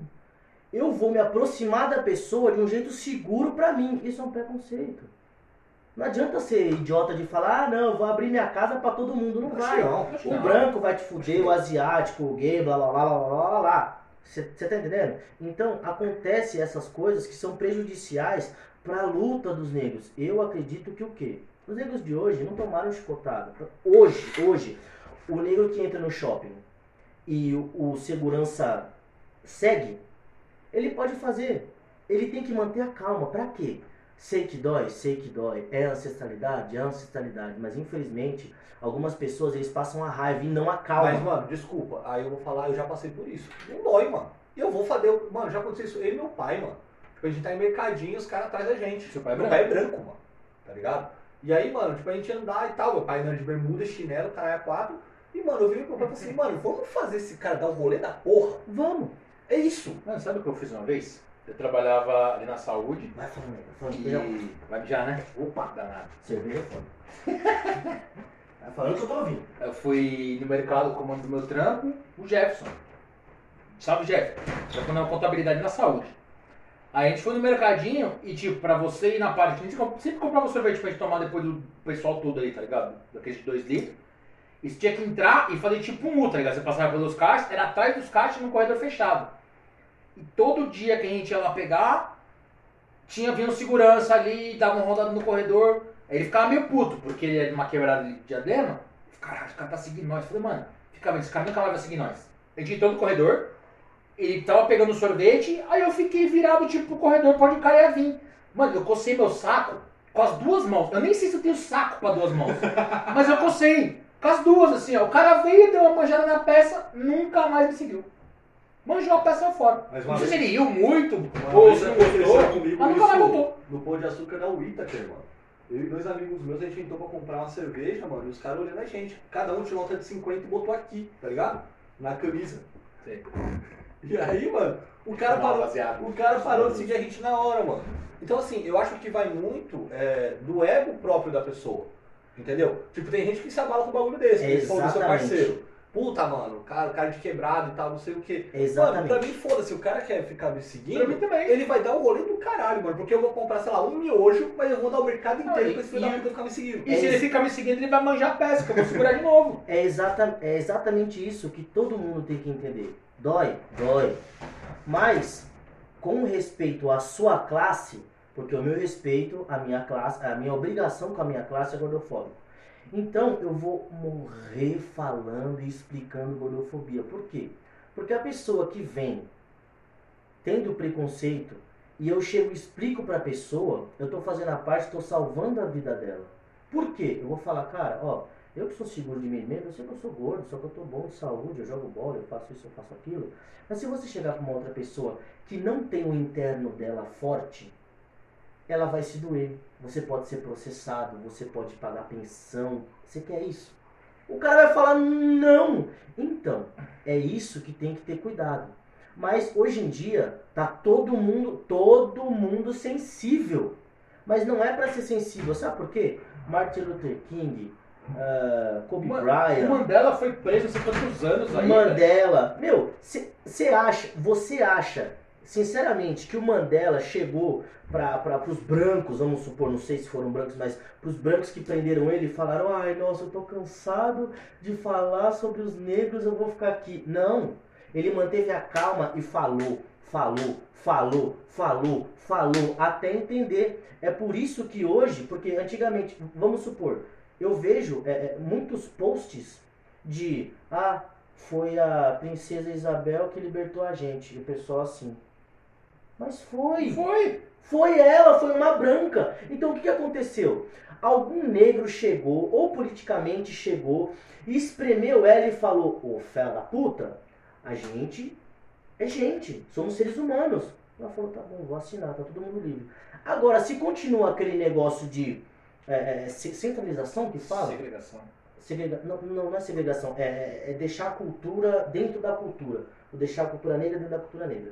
Eu vou me aproximar da pessoa de um jeito seguro pra mim. Isso é um preconceito. Não adianta ser idiota de falar, ah não, eu vou abrir minha casa pra todo mundo. Não vai. não. O não. branco vai te fuder, o asiático, o gay, blá blá blá blá blá blá blá. Você tá entendendo? Então, acontece essas coisas que são prejudiciais para a luta dos negros. Eu acredito que o quê? Os negros de hoje não tomaram chicotada. Hoje, hoje, o negro que entra no shopping e o, o segurança segue, ele pode fazer. Ele tem que manter a calma. Pra quê? Sei que dói, sei que dói. É ancestralidade, é ancestralidade. Mas infelizmente, algumas pessoas eles passam a raiva e não a calma. Mas, mano, desculpa. Aí eu vou falar, eu já passei por isso. Não dói, mano. E eu vou fazer. Mano, já aconteceu isso. Eu e meu pai, mano. Tipo, a gente tá em mercadinho, os caras atrás da gente. Seu pai é meu branco. pai é branco, mano. Tá ligado? E aí, mano, tipo, a gente andar e tal. Meu pai andando de bermuda, chinelo, caralho, quatro. E, mano, eu vi pro e falei assim, mano, vamos fazer esse cara dar o rolê da porra. Vamos. É isso. Mano, sabe o que eu fiz uma vez? Eu trabalhava ali na saúde Vai falando, vai e. Vai já, né? Opa, Danado. cerveja é foda. Vai falando que eu tô ouvindo. Eu fui no mercado comando do meu trampo, o Jefferson. Sabe o Jefferson? Trampando na contabilidade na saúde. Aí a gente foi no mercadinho e, tipo, pra você ir na parte, a gente sempre comprava sorvete pra gente tomar depois do pessoal todo aí, tá ligado? Daqueles de 2 litros. E você tinha que entrar e fazer tipo um U, tá ligado? Você passava pelos caixas, era atrás dos caixas no corredor fechado. E todo dia que a gente ia lá pegar, tinha vindo segurança ali, dava uma rodada no corredor. Aí ele ficava meio puto, porque ele era uma quebrada de diadema. Caralho, esse cara tá seguindo nós. Eu falei, mano, fica vendo, esse cara nunca mais vai seguir nós. A gente entrou no corredor, ele tava pegando sorvete, aí eu fiquei virado tipo pro corredor pra onde o cara ia vir. Mano, eu cocei meu saco com as duas mãos. Eu nem sei se eu tenho saco pra duas mãos, mas eu cocei com as duas, assim, ó. O cara veio, deu uma manjada na peça, nunca mais me seguiu. Manjou a peça fora. Mas Não uma sei se vez, ele riu muito, ou se não aconteceu comigo mas nunca mais isso voltou. no Pão de Açúcar da Whittaker, mano. Eu e dois amigos meus, a gente entrou pra comprar uma cerveja, mano, e os caras olhando a gente. Cada um tirou nota de 50 e botou aqui, tá ligado? Na camisa. Sei. E aí, mano, o cara mal, parou, rapaziada. o cara parou de seguir a gente na hora, mano. Então, assim, eu acho que vai muito é, do ego próprio da pessoa. Entendeu? Tipo, tem gente que se abala com um bagulho desse, que falou do seu Exatamente. parceiro. Puta, mano, cara, cara de quebrado e tal, não sei o quê. Mano, pra Exatamente. mim, foda-se, o cara quer ficar me Pra seguindo, mim também. ele vai dar o rolê do caralho, mano. Porque eu vou comprar, sei lá, um miojo, mas eu vou dar o mercado inteiro e- pra esse filho da puta ficar me seguindo. E se ele ficar me seguindo, ele vai manjar a peça, que eu vou segurar de novo. É, exata, é exatamente isso que todo mundo tem que entender. Dói, dói. Mas, com respeito à sua classe, porque o meu respeito, a minha classe, a minha obrigação com a minha classe é gordofóbico. Então, eu vou morrer falando e explicando gordofobia. Por quê? Porque a pessoa que vem tendo preconceito e eu chego e explico pra pessoa, eu tô fazendo a parte, tô salvando a vida dela. Por quê? Eu vou falar, cara, ó, eu que sou seguro de mim mesmo, eu sei que eu sou gordo, só que eu tô bom de saúde, eu jogo bola, eu faço isso, eu faço aquilo. Mas se você chegar pra uma outra pessoa que não tem o interno dela forte, ela vai se doer. Você pode ser processado, você pode pagar pensão. Você quer isso? O cara vai falar não. Então, é isso que tem que ter cuidado. Mas hoje em dia tá todo mundo, todo mundo sensível. Mas não é pra ser sensível, sabe por quê? Martin Luther King, ah, Kobe Ma- O Bryant, Mandela foi preso sei quantos anos aí. Mandela. Meu, você acha, você acha, sinceramente, que o Mandela chegou para os brancos, vamos supor, não sei se foram brancos, mas para os brancos que prenderam ele e falaram: ai, nossa, eu tô cansado de falar sobre os negros, eu vou ficar aqui. Não. Ele manteve a calma e falou, falou, falou, falou, falou, até entender. É por isso que hoje, porque antigamente, vamos supor, eu vejo é, é, muitos posts de ah, foi a princesa Isabel que libertou a gente. E o pessoal assim. Mas foi. Foi. Foi ela, foi uma branca. Então o que, que aconteceu? Algum negro chegou, ou politicamente chegou, e espremeu ela e falou: Ô fela da puta, a gente é gente, somos seres humanos. Ela falou: tá bom, vou assinar, tá todo mundo livre. Agora, se continua aquele negócio de é, é, ce- centralização que fala, Segregação. Segrega... Não, não, não é segregação, é, é deixar a cultura dentro da cultura. Ou deixar a cultura negra dentro da cultura negra.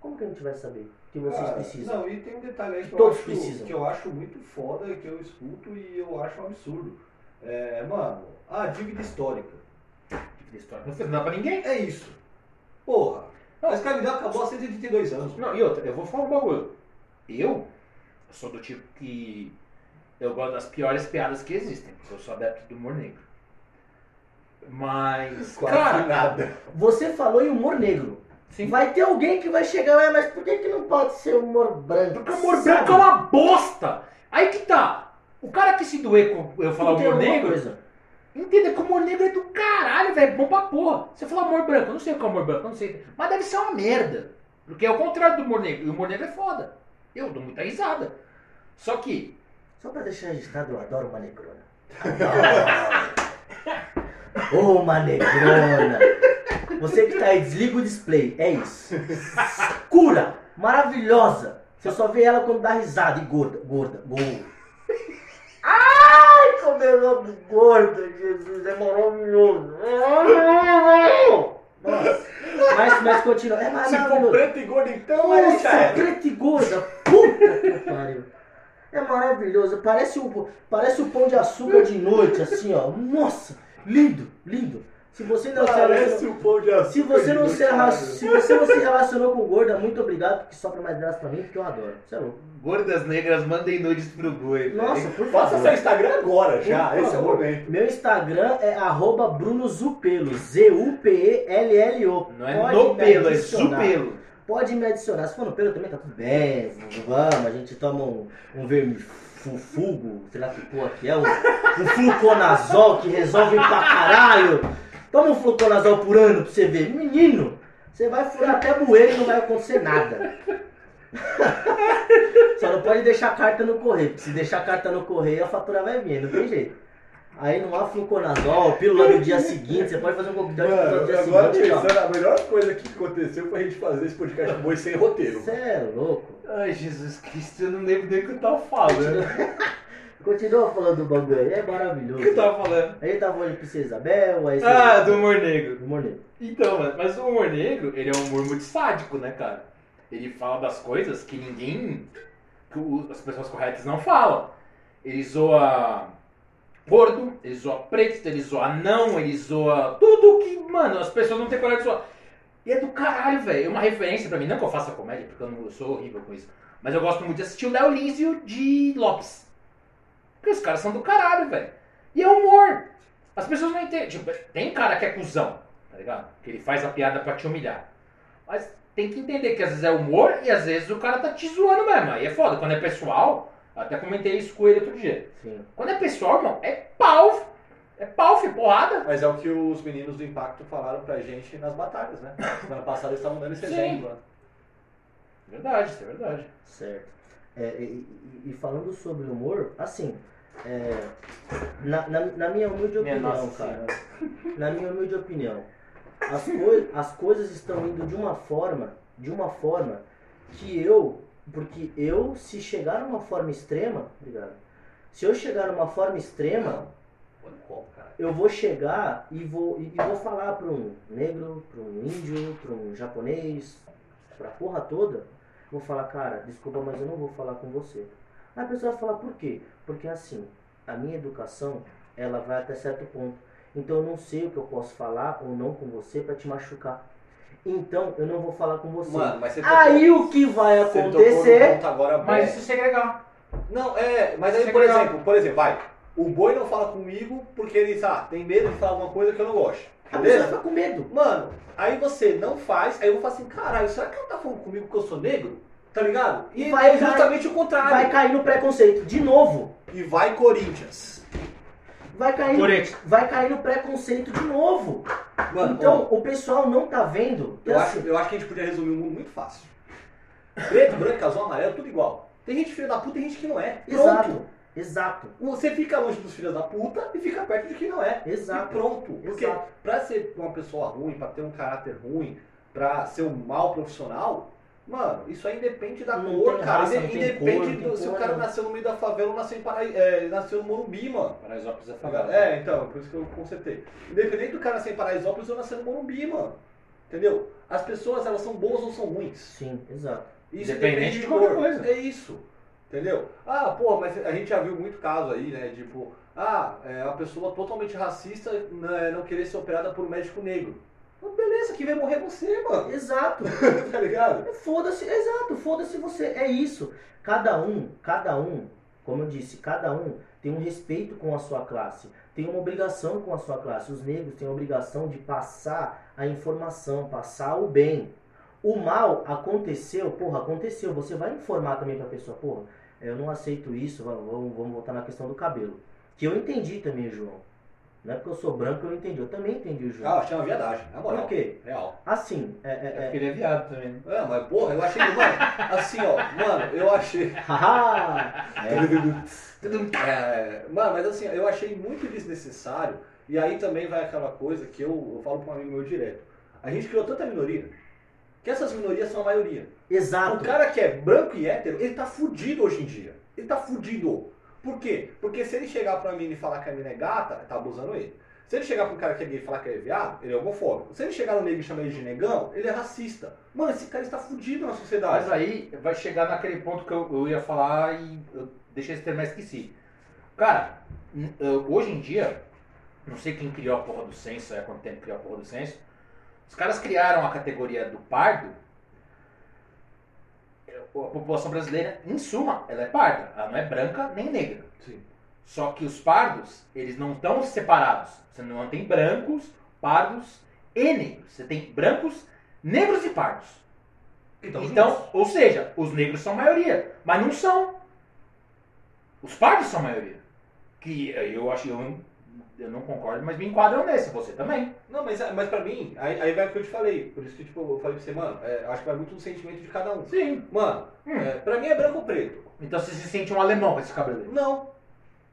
Como que a gente vai saber que vocês Cara, precisam? Não, e tem um detalhe aí que, eu Todos acho, precisam. que eu acho muito foda, que eu escuto e eu acho um absurdo. É, mano, a dívida histórica. De história. Não fez nada pra ninguém. É isso. Porra. Não. A escravidão acabou há 132 anos. Não, e outra, eu vou falar um bagulho. Eu sou do tipo que eu gosto das piores piadas que existem, porque eu sou adepto do humor negro. Mas, Quase cara, nada. Você falou em humor negro. Sim, Vai ter alguém que vai chegar, "Ué, mas por que, que não pode ser humor branco? porque o humor branco é uma bosta. Aí que tá. O cara que se doer com eu falar humor negro, coisa. entenda que o humor negro é do caralho, velho. Bom pra porra. Você fala humor branco, eu não sei o que é humor branco, eu não sei. Mas deve ser uma merda. Porque é o contrário do humor negro. E o humor negro é foda. Eu dou muita risada. Só que Só pra deixar registrado, eu adoro uma negrona. Adoro. Ô, uma negrona. Você que tá aí, desliga o display. É isso. Cura. Maravilhosa. Você só vê ela quando dá risada. E gorda, gorda, gorda. Ai, como eu amo gorda, Jesus. É maravilhoso. Nossa. Mas mas, continua. É Se for maravilhoso. preto e gordo, então Nossa, já era. preto e gorda. Puta que pariu. É maravilhoso. Parece o, parece o pão de açúcar de noite, assim, ó. Nossa, lindo, lindo. Se você não se Parece relacionou, o pão de açúcar. se você não se, se você não se relacionou com gorda, muito obrigado, porque sopra mais graça pra mim, porque eu adoro. Você é louco. Gordas negras, mandem nudes pro velho. Nossa, por Faça favor. seu Instagram agora, já. Por Esse é o favor. momento. Meu Instagram é arroba Bruno Zupelo, Z-U-P-E-L-L-O. Não é Pode no pelo, é supelo. Pode me adicionar. Se for no pelo também tá tudo bem. Vamos, a gente toma um, um vermifugo, sei lá que porra que é, um, um fluconazol que resolve pra caralho. Toma um fluconazol por ano pra você ver. Menino, você vai furar até bueiro e não vai acontecer nada. Só não pode deixar a carta no correio, porque se deixar a carta no correio a fatura vai vir, não tem jeito. Aí não há fluconazol, pílula do dia seguinte, você pode fazer um coquetel de pílula do dia agora seguinte. pensando, a melhor coisa que aconteceu foi a gente fazer esse podcast boi sem roteiro. Você é louco. Ai, Jesus Cristo, eu não lembro nem o que eu tava falando. Continua falando do bagulho aí, é O que eu maravilhoso. tava falando? Aí tava falando de Princesa Isabel, aí você... Ah, do humor negro. do Mornego. Então, mano, mas o humor negro, ele é um humor muito sádico, né, cara? Ele fala das coisas que ninguém, que as pessoas corretas não falam. Ele zoa gordo, ele zoa preto, ele zoa anão, ele zoa tudo que, mano, as pessoas não têm coragem de zoar. E é do caralho, velho. É uma referência pra mim. Não que eu faça comédia, porque eu, não, eu sou horrível com isso. Mas eu gosto muito de assistir o Léo Lísio de Lopes. Porque os caras são do caralho, velho. E é humor. As pessoas não entendem. Tipo, tem cara que é cuzão, tá ligado? Que ele faz a piada pra te humilhar. Mas tem que entender que às vezes é humor e às vezes o cara tá te zoando mesmo. Aí é foda. Quando é pessoal, até comentei isso com ele outro dia. Sim. Quando é pessoal, irmão, é pau. É pau, filho, porrada. Mas é o que os meninos do Impacto falaram pra gente nas batalhas, né? Semana passada eles estavam dando esse Sim. exemplo. né? Verdade, isso é verdade. Certo. É, e, e- e falando sobre humor, assim, é, na, na, na minha humilde Minha opinião, nossa cara, na minha humilde opinião, as, coi as coisas estão indo de uma forma, de uma forma que eu, porque eu, se chegar numa forma extrema, obrigado, se eu chegar numa forma extrema, eu vou chegar e vou, e vou falar para um negro, para um índio, para um japonês, pra porra toda, vou falar, cara, desculpa, mas eu não vou falar com você. Aí a pessoa vai falar, por quê? Porque assim, a minha educação, ela vai até certo ponto. Então eu não sei o que eu posso falar ou não com você para te machucar. Então eu não vou falar com você. Mano, mas você Aí o que vai você acontecer? agora. Mas isso é legal. Não, é, mas Isso aí, é por legal. exemplo, por exemplo, vai. O boi não fala comigo porque ele ah, tem medo de falar alguma coisa que eu não gosto. A pessoa Beleza? fica com medo. Mano, aí você não faz, aí eu vou falar assim, caralho, será que ela tá falando comigo porque eu sou negro? Tá ligado? E Vai é justamente o contrário. Vai cair no preconceito. De novo. E vai Corinthians. Vai cair, no, Corinthians. vai cair no preconceito de novo. Mano, Então, o pessoal não tá vendo. Eu assim, acho, eu acho que a gente podia resumir o mundo muito fácil. Preto, branco, azul, amarelo, tudo igual. Tem gente filha da puta e tem gente que não é. Pronto. Exato. Exato. Você fica longe dos filhos da puta e fica perto de quem não é. Exato. E pronto. Porque Exato. pra ser uma pessoa ruim, pra ter um caráter ruim, pra ser um mau profissional, mano, isso aí independe da Não cor, cara. raça, não independe cor, não do, se o porra cara nenhuma. nasceu no meio da favela ou nasceu, em é, nasceu no Morumbi, mano. Paraisópolis é Tá favela. É, então, por isso que eu consertei. Independente do cara nascer em Paraisópolis ou nascer no Morumbi, mano. Entendeu? As pessoas, elas são boas ou são ruins. Sim, exato. Isso Independente depende de qualquer cor. coisa. É isso. Entendeu? Ah, pô, mas a gente já viu muito caso aí, né? Tipo, ah, é uma pessoa totalmente racista né, não querer ser operada por um médico negro. Beleza, que vai morrer você, mano. Exato. tá ligado? Foda-se, exato, foda-se você. É isso. Cada um, cada um, como eu disse, cada um tem um respeito com a sua classe, tem uma obrigação com a sua classe. Os negros têm a obrigação de passar a informação, passar o bem. O mal aconteceu, porra, aconteceu. Você vai informar também pra pessoa, porra, eu não aceito isso, va- vamos, vamos voltar na questão do cabelo. Que eu entendi também, João. Não é porque eu sou branco que eu entendi, eu também entendi o João. Ah, eu achei uma viadagem, na moral. Por quê? Real. Assim, é, É é, porque ele é viado também. né? É, mas porra, eu achei, mano, assim, ó, mano, eu achei. É. É, mano, mas assim, eu achei muito desnecessário. E aí também vai aquela coisa que eu, eu falo pra um amigo meu direto. A gente criou tanta minoria que essas minorias são a maioria. Exato. O cara que é branco e hétero, ele tá fudido hoje em dia. Ele tá fudido. Por quê? Porque se ele chegar pra mim e falar que a mina é gata, tá abusando ele. Se ele chegar pra um cara que é gay e falar que é viado, ele é homofóbico. Se ele chegar no negro e chamar ele de negão, ele é racista. Mano, esse cara está fudido na sociedade. Mas aí vai chegar naquele ponto que eu, eu ia falar e eu deixei esse termo, mas esqueci. Cara, hoje em dia, não sei quem criou a porra do censo, há quanto tempo criou a porra do censo, os caras criaram a categoria do pardo. Eh, A população brasileira, em suma, ela é parda. Ela não é branca nem negra. Sim. Só que os pardos, eles não estão separados. Você não tem brancos, pardos e negros. Você tem brancos, negros e pardos. Então, Então, ou seja, os negros são a maioria, mas não são. Os pardos são a maioria. Que eu acho, eu, eu não concordo, mas me enquadram nesse, você também. Não, mas, mas pra mim, aí, aí vai o que eu te falei. Por isso que tipo, eu falei pra você, mano, é, acho que vai muito do sentimento de cada um. Sim. Mano, Hum. é, pra mim é branco ou preto. Então você se sente um alemão com esse cabelo aí. Não,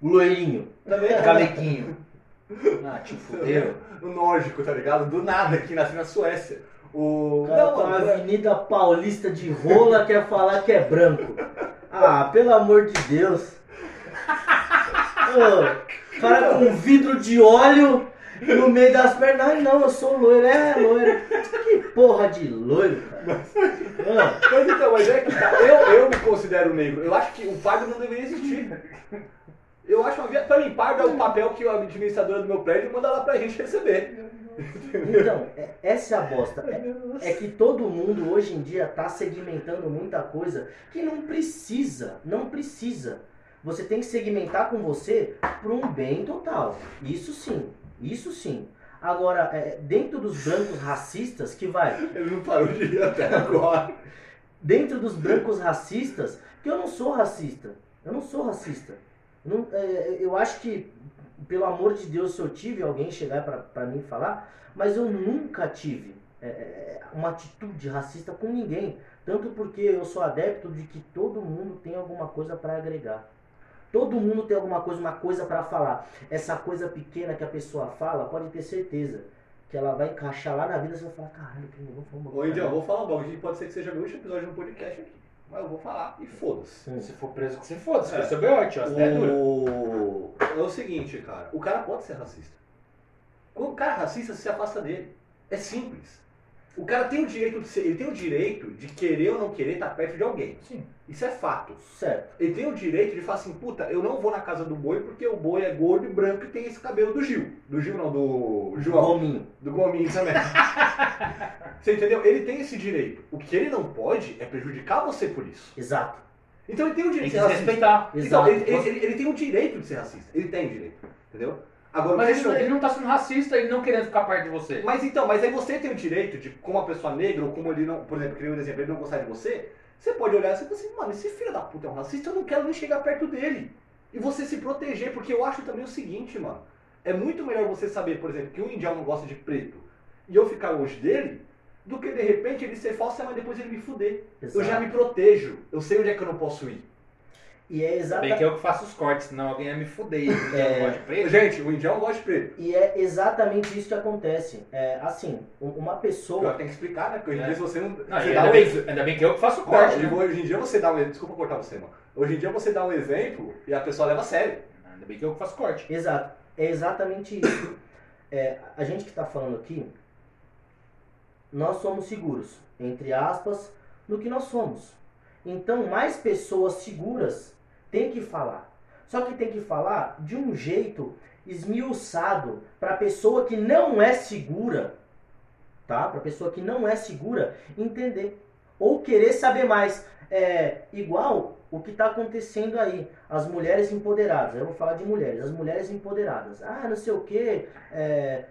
Loirinho. também não. Galequinho. Ah, te fudeu. O nórdico, tá ligado? Do nada, que nasce na Suécia. O. Cara Não, tá na é- Avenida Paulista de rola quer falar que é branco. Ah, pelo amor de Deus. Ô, cara com vidro de óleo no meio das pernas. Ai, não, eu sou loiro. É, loiro. Que porra de loiro, cara. Ah, Mas então, mas é que tá. Eu, eu me considero negro. Eu acho que o pardo não deveria existir. Eu acho uma via... Pra mim, pardo é o papel que a administradora do meu prédio manda lá pra gente receber. Então, é- essa é a bosta. É, é que todo mundo hoje em dia tá segmentando muita coisa que não precisa. Não precisa. Você tem que segmentar com você por um bem total. Isso sim. Isso sim. Agora, é, dentro dos brancos racistas, que vai. Ele não parou de rir até agora. Dentro dos brancos racistas, que eu não sou racista. Eu não sou racista. Eu, não- é, eu acho que, pelo amor de Deus, se eu tive alguém chegar pra mim falar, mas eu nunca tive é, é, uma atitude racista com ninguém. Tanto porque eu sou adepto de que todo mundo tem alguma coisa pra agregar. Todo mundo tem alguma coisa, uma coisa pra falar. Essa coisa pequena que a pessoa fala, pode ter certeza que ela vai encaixar lá na vida. Você vai falar, caralho, que negócio foi uma Ô, Indião, eu vou falar um bagulho que pode ser que seja meu último episódio no podcast aqui. Mas eu vou falar e foda-se. Se for preso, que você foda. Se É. for seu beote, ó, as ideias duras. O... É o seguinte, cara. O cara pode ser racista. Quando o cara é racista, você se afasta dele. É simples. O cara tem o direito de ser, ele tem o direito de querer ou não querer estar perto de alguém. Sim. Isso é fato. Certo. Ele tem o direito de falar assim, puta, eu não vou na casa do boi porque o boi é gordo e branco e tem esse cabelo do Gil. Do Gil não, do João. Gominho. Do Gominho também. você entendeu? Ele tem esse direito. O que ele não pode é prejudicar você por isso. Exato. Então ele tem o Tem direito que de se ser racista. respeitar. Então, Exato. ele, ele- ele- ele tem o direito de ser racista. Ele tem o direito. Entendeu? Agora, Mas ele, ele não- não- ele não tá sendo racista, ele não querendo ficar perto de você. Mas então, mas aí você tem o direito de, como uma pessoa negra, ou como ele não, por exemplo, que nem um exemplo, ele não gostar de você, você pode olhar e você fala assim, mano, esse filho da puta é um racista, eu não quero nem chegar perto dele. E você se proteger, porque eu acho também o seguinte, mano. É muito melhor você saber, por exemplo, que um indiano não gosta de preto e eu ficar longe dele, do que de repente ele ser falso, mas depois ele me fuder. Exato. Eu já me protejo. Eu sei onde é que eu não posso ir. E é Bem exata... que eu que faço os cortes, senão alguém ia me fuder. É. não gosto de preto. Gente, o indiano gosta de preto. E é exatamente isso que acontece. É, assim, um- uma pessoa. tenho que explicar, né? Porque hoje em É. dia você não. Não, você ainda, um bem, exemplo. ainda bem que eu que faço o Não, corte. e né? hoje em dia você dá um Desculpa cortar você, mano. Hoje em dia você dá um exemplo e a pessoa leva a sério. Ainda bem que eu que faço corte. Exato. É exatamente isso. É, a gente que está falando aqui, nós somos seguros, entre aspas, no que nós somos. Então, mais pessoas seguras têm que falar. Só que tem que falar de um jeito esmiuçado para pessoa que não é segura, tá? Para pessoa que não é segura entender ou querer saber mais. É igual o que está acontecendo aí, as mulheres empoderadas. Eu vou falar de mulheres, as mulheres empoderadas. Ah, não sei o que,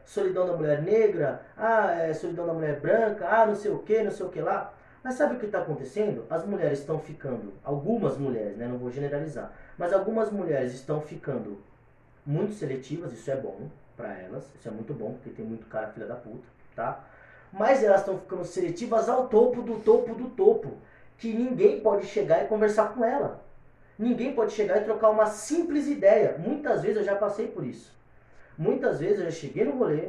solidão da mulher negra, ah, é, solidão da mulher branca, ah, não sei o que, não sei o que lá. Mas sabe o que está acontecendo? As mulheres estão ficando, algumas mulheres, né, não vou generalizar, mas algumas mulheres estão ficando muito seletivas, isso é bom para elas, isso é muito bom, porque tem muito cara filha da puta, tá? Mas elas estão ficando seletivas ao topo do topo do topo, que ninguém pode chegar e conversar com ela. Ninguém pode chegar e trocar uma simples ideia. Muitas vezes eu já passei por isso. Muitas vezes eu já cheguei no rolê,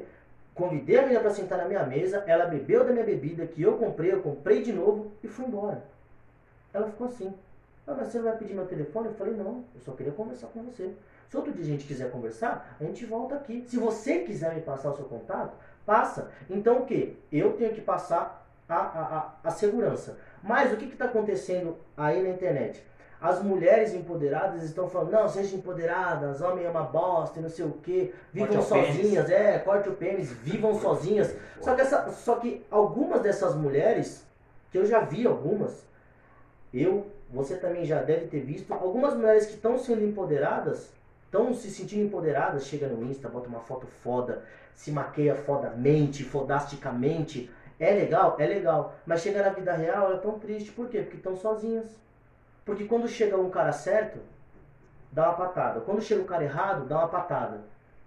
convidei a menina para sentar na minha mesa, ela bebeu da minha bebida que eu comprei, eu comprei de novo e fui embora. Ela ficou assim. Mas você vai pedir meu telefone? Eu falei, não, eu só queria conversar com você. Se outro dia a gente quiser conversar, a gente volta aqui. Se você quiser me passar o seu contato, passa. Então o que? Eu tenho que passar a, a, a, a segurança. Mas o que está acontecendo aí na internet? As mulheres empoderadas estão falando, não, sejam empoderadas, homem é uma bosta e não sei o que, vivam pênis. sozinhas, é, corte o pênis, vivam sozinhas. Só que, essa, só que algumas dessas mulheres, que eu já vi algumas, eu, você também já deve ter visto, algumas mulheres que estão sendo empoderadas, estão se sentindo empoderadas, chega no Insta, bota uma foto foda, se maqueia fodamente, fodasticamente. É legal? É legal. Mas chega na vida real, elas estão tristes. Por quê? Porque estão sozinhas. Porque quando chega um cara certo, dá uma patada. Quando chega o cara errado, dá uma patada.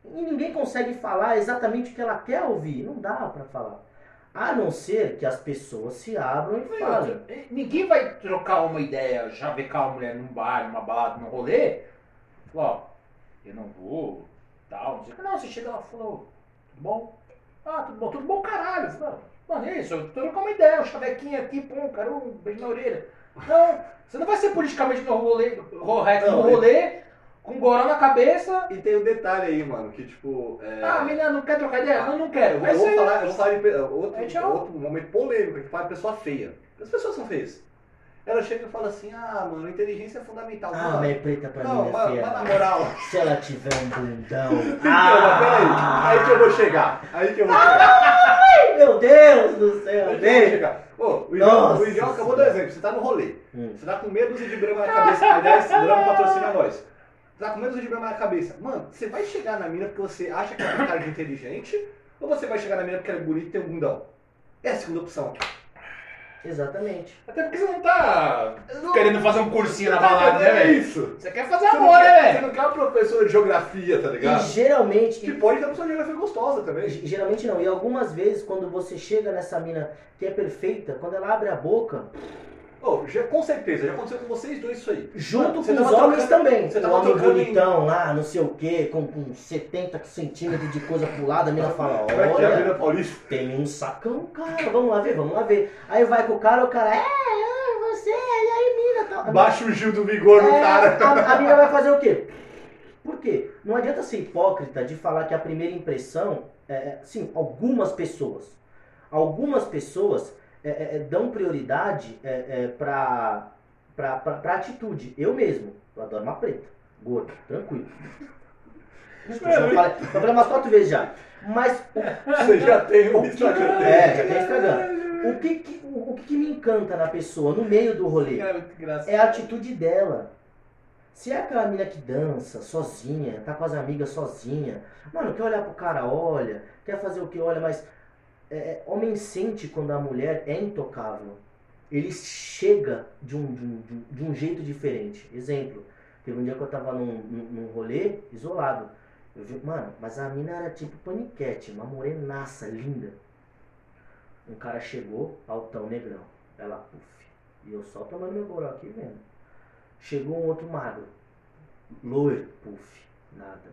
E ninguém consegue falar exatamente o que ela quer ouvir. Não dá pra falar. A não ser que as pessoas se abram e falem. Ninguém vai trocar uma ideia, chavecar uma mulher num bar, numa balada, num rolê. Ó, eu não vou, tal, não sei o que. Não, você chega lá e falou, tudo bom? Ah, tudo bom, tudo bom, caralho. Mano, é isso, eu tô trocando uma ideia, um chavequinho aqui, pum, cara, um beijo na orelha. Não, você não vai ser politicamente no rolê, correto Não, no rolê, com um goró na cabeça. E tem um detalhe aí, mano, que tipo. É... Ah, menina, não quer trocar ideia? Não, não Eu quero. É eu vou isso aí. falar, eu vou falar de pe- É, outro, outro momento polêmico, que fala pessoa feia. As pessoas são feias. Ela chega e fala assim, ah, mano, inteligência é fundamental. Ah, mano. mas é preta pra não, mim, minha mas na moral. Se ela tiver um bundão. Então, mas peraí, aí que eu vou chegar. Aí que eu vou chegar. Ai, meu Deus do Aí céu, que eu vou chegar. Ô, o Nossa Idião, o Idião acabou do Senhora. exemplo. Você tá no rolê. Hum. Você tá com dúzia de brama na cabeça. Aliás, brama patrocina nós. Você tá com dúzia de brama na cabeça. Mano, você vai chegar na mina porque você acha que ela tem cara de inteligente? Ou você vai chegar na mina porque ela é bonita e tem um bundão? É a segunda opção. Exatamente. Até porque você não tá querendo fazer um cursinho na balada, né, É velho? isso. Você quer fazer Você não, amor, né, você velho? não quer uma professora de geografia, tá E ligado? geralmente, Que pode ter uma professora de geografia gostosa também. Geralmente não. E algumas vezes, quando você chega nessa mina que é perfeita, quando ela abre a boca, Ô, já- com certeza, já aconteceu com vocês dois isso aí. junto Você com os homens trocando- também. você tava homem trocando em- bonitão lá, não sei o que, com, com 70 centímetros de coisa pro lado, a mina fala, Como é que é a olha, tem um sacão, cara, vamos lá ver, vamos lá ver. Aí vai com o cara, o cara, é, é, você, e aí, mina, mina- Baixa o Gil do Vigor no É, cara. A, a mina vai fazer o quê? Por quê? Não adianta ser hipócrita de falar que a primeira impressão, é, é, sim, algumas pessoas, algumas pessoas é, é, é, dão prioridade é, é, pra, pra, pra, atitude. Eu mesmo, eu adoro uma preta, gorda, tranquilo. Eu falei, eu falei umas quatro vezes já. Mas Você já tem o Instagram é, já tem Instagram. O que, que, o, o que que me encanta na pessoa, no meio do rolê? É a atitude dela. Se é aquela mina que dança sozinha, tá com as amigas sozinha, mano, quer olhar pro cara, olha, quer fazer o que, olha, mas é, é, homem sente quando a mulher é intocável. Ele chega de um, de um, de um- jeito diferente. Exemplo, teve um dia que eu tava num, num, num rolê isolado. Eu vi, mano, mas a mina era tipo paniquete, uma morenaça, linda. Um cara chegou, altão, negrão. Ela, puf. E eu só tomando meu goró aqui vendo. Chegou um outro magro. Loiro, puf, nada.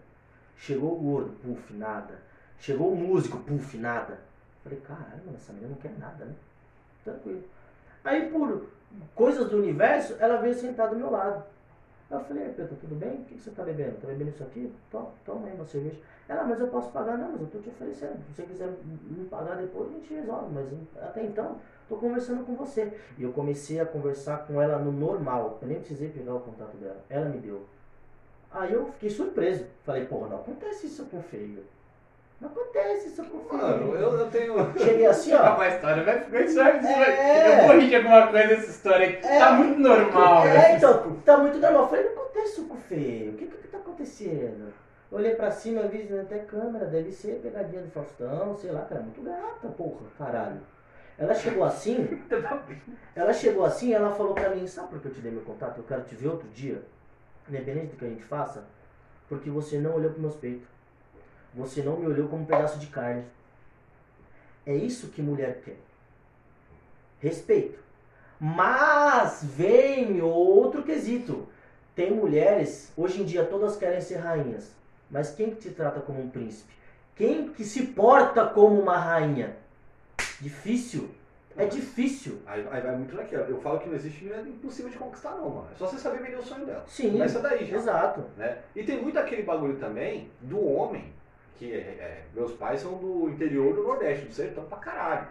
Chegou o gordo, puf, nada. Chegou o músico, puf, nada. Falei, caralho, essa menina não quer nada, né? Tranquilo. Aí, por coisas do universo, ela veio sentar do meu lado. Eu falei, "Ei, Pedro, tudo bem? O que você tá bebendo? Tá bebendo isso aqui? Toma, toma aí uma cerveja. Ela, mas eu posso pagar? Não, mas eu tô te oferecendo. Se você quiser me pagar depois, a gente resolve. Mas até então, tô conversando com você. E eu comecei a conversar com ela no normal. Eu nem precisei pegar o contato dela. Ela me deu. Aí eu fiquei surpreso. Falei, porra, não acontece isso com feio. Não acontece isso com feio. Mano, eu, eu tenho. Cheguei assim, ó. Acaba a história, vai ficar isso. É. Eu rir de alguma coisa dessa história aí. É. Tá muito normal, É, velho. então, tá muito normal. Eu falei, não acontece isso com feio. O que que tá acontecendo? Olhei pra cima, vi até câmera, deve ser pegadinha do Faustão, sei lá, cara, muito gata, porra, caralho. Ela chegou assim, ela chegou assim, ela falou pra mim, sabe por que eu te dei meu contato? Eu quero te ver outro dia, independente do que a gente faça, porque você não olhou pros meus peitos. Você não me olhou como um pedaço de carne. É isso que mulher quer. Respeito. Mas vem outro quesito. Tem mulheres, hoje em dia todas querem ser rainhas. Mas quem que te trata como um príncipe? Quem que se porta como uma rainha? Difícil. É difícil. Aí, aí vai muito naquilo. Eu falo que não existe menina impossível de conquistar, não, mano. É só você saber vender o sonho dela. Sim. Começa daí já. Exato. né? E tem muito aquele bagulho também do homem, que é, é, meus pais são do interior do Nordeste, do sertão pra caralho.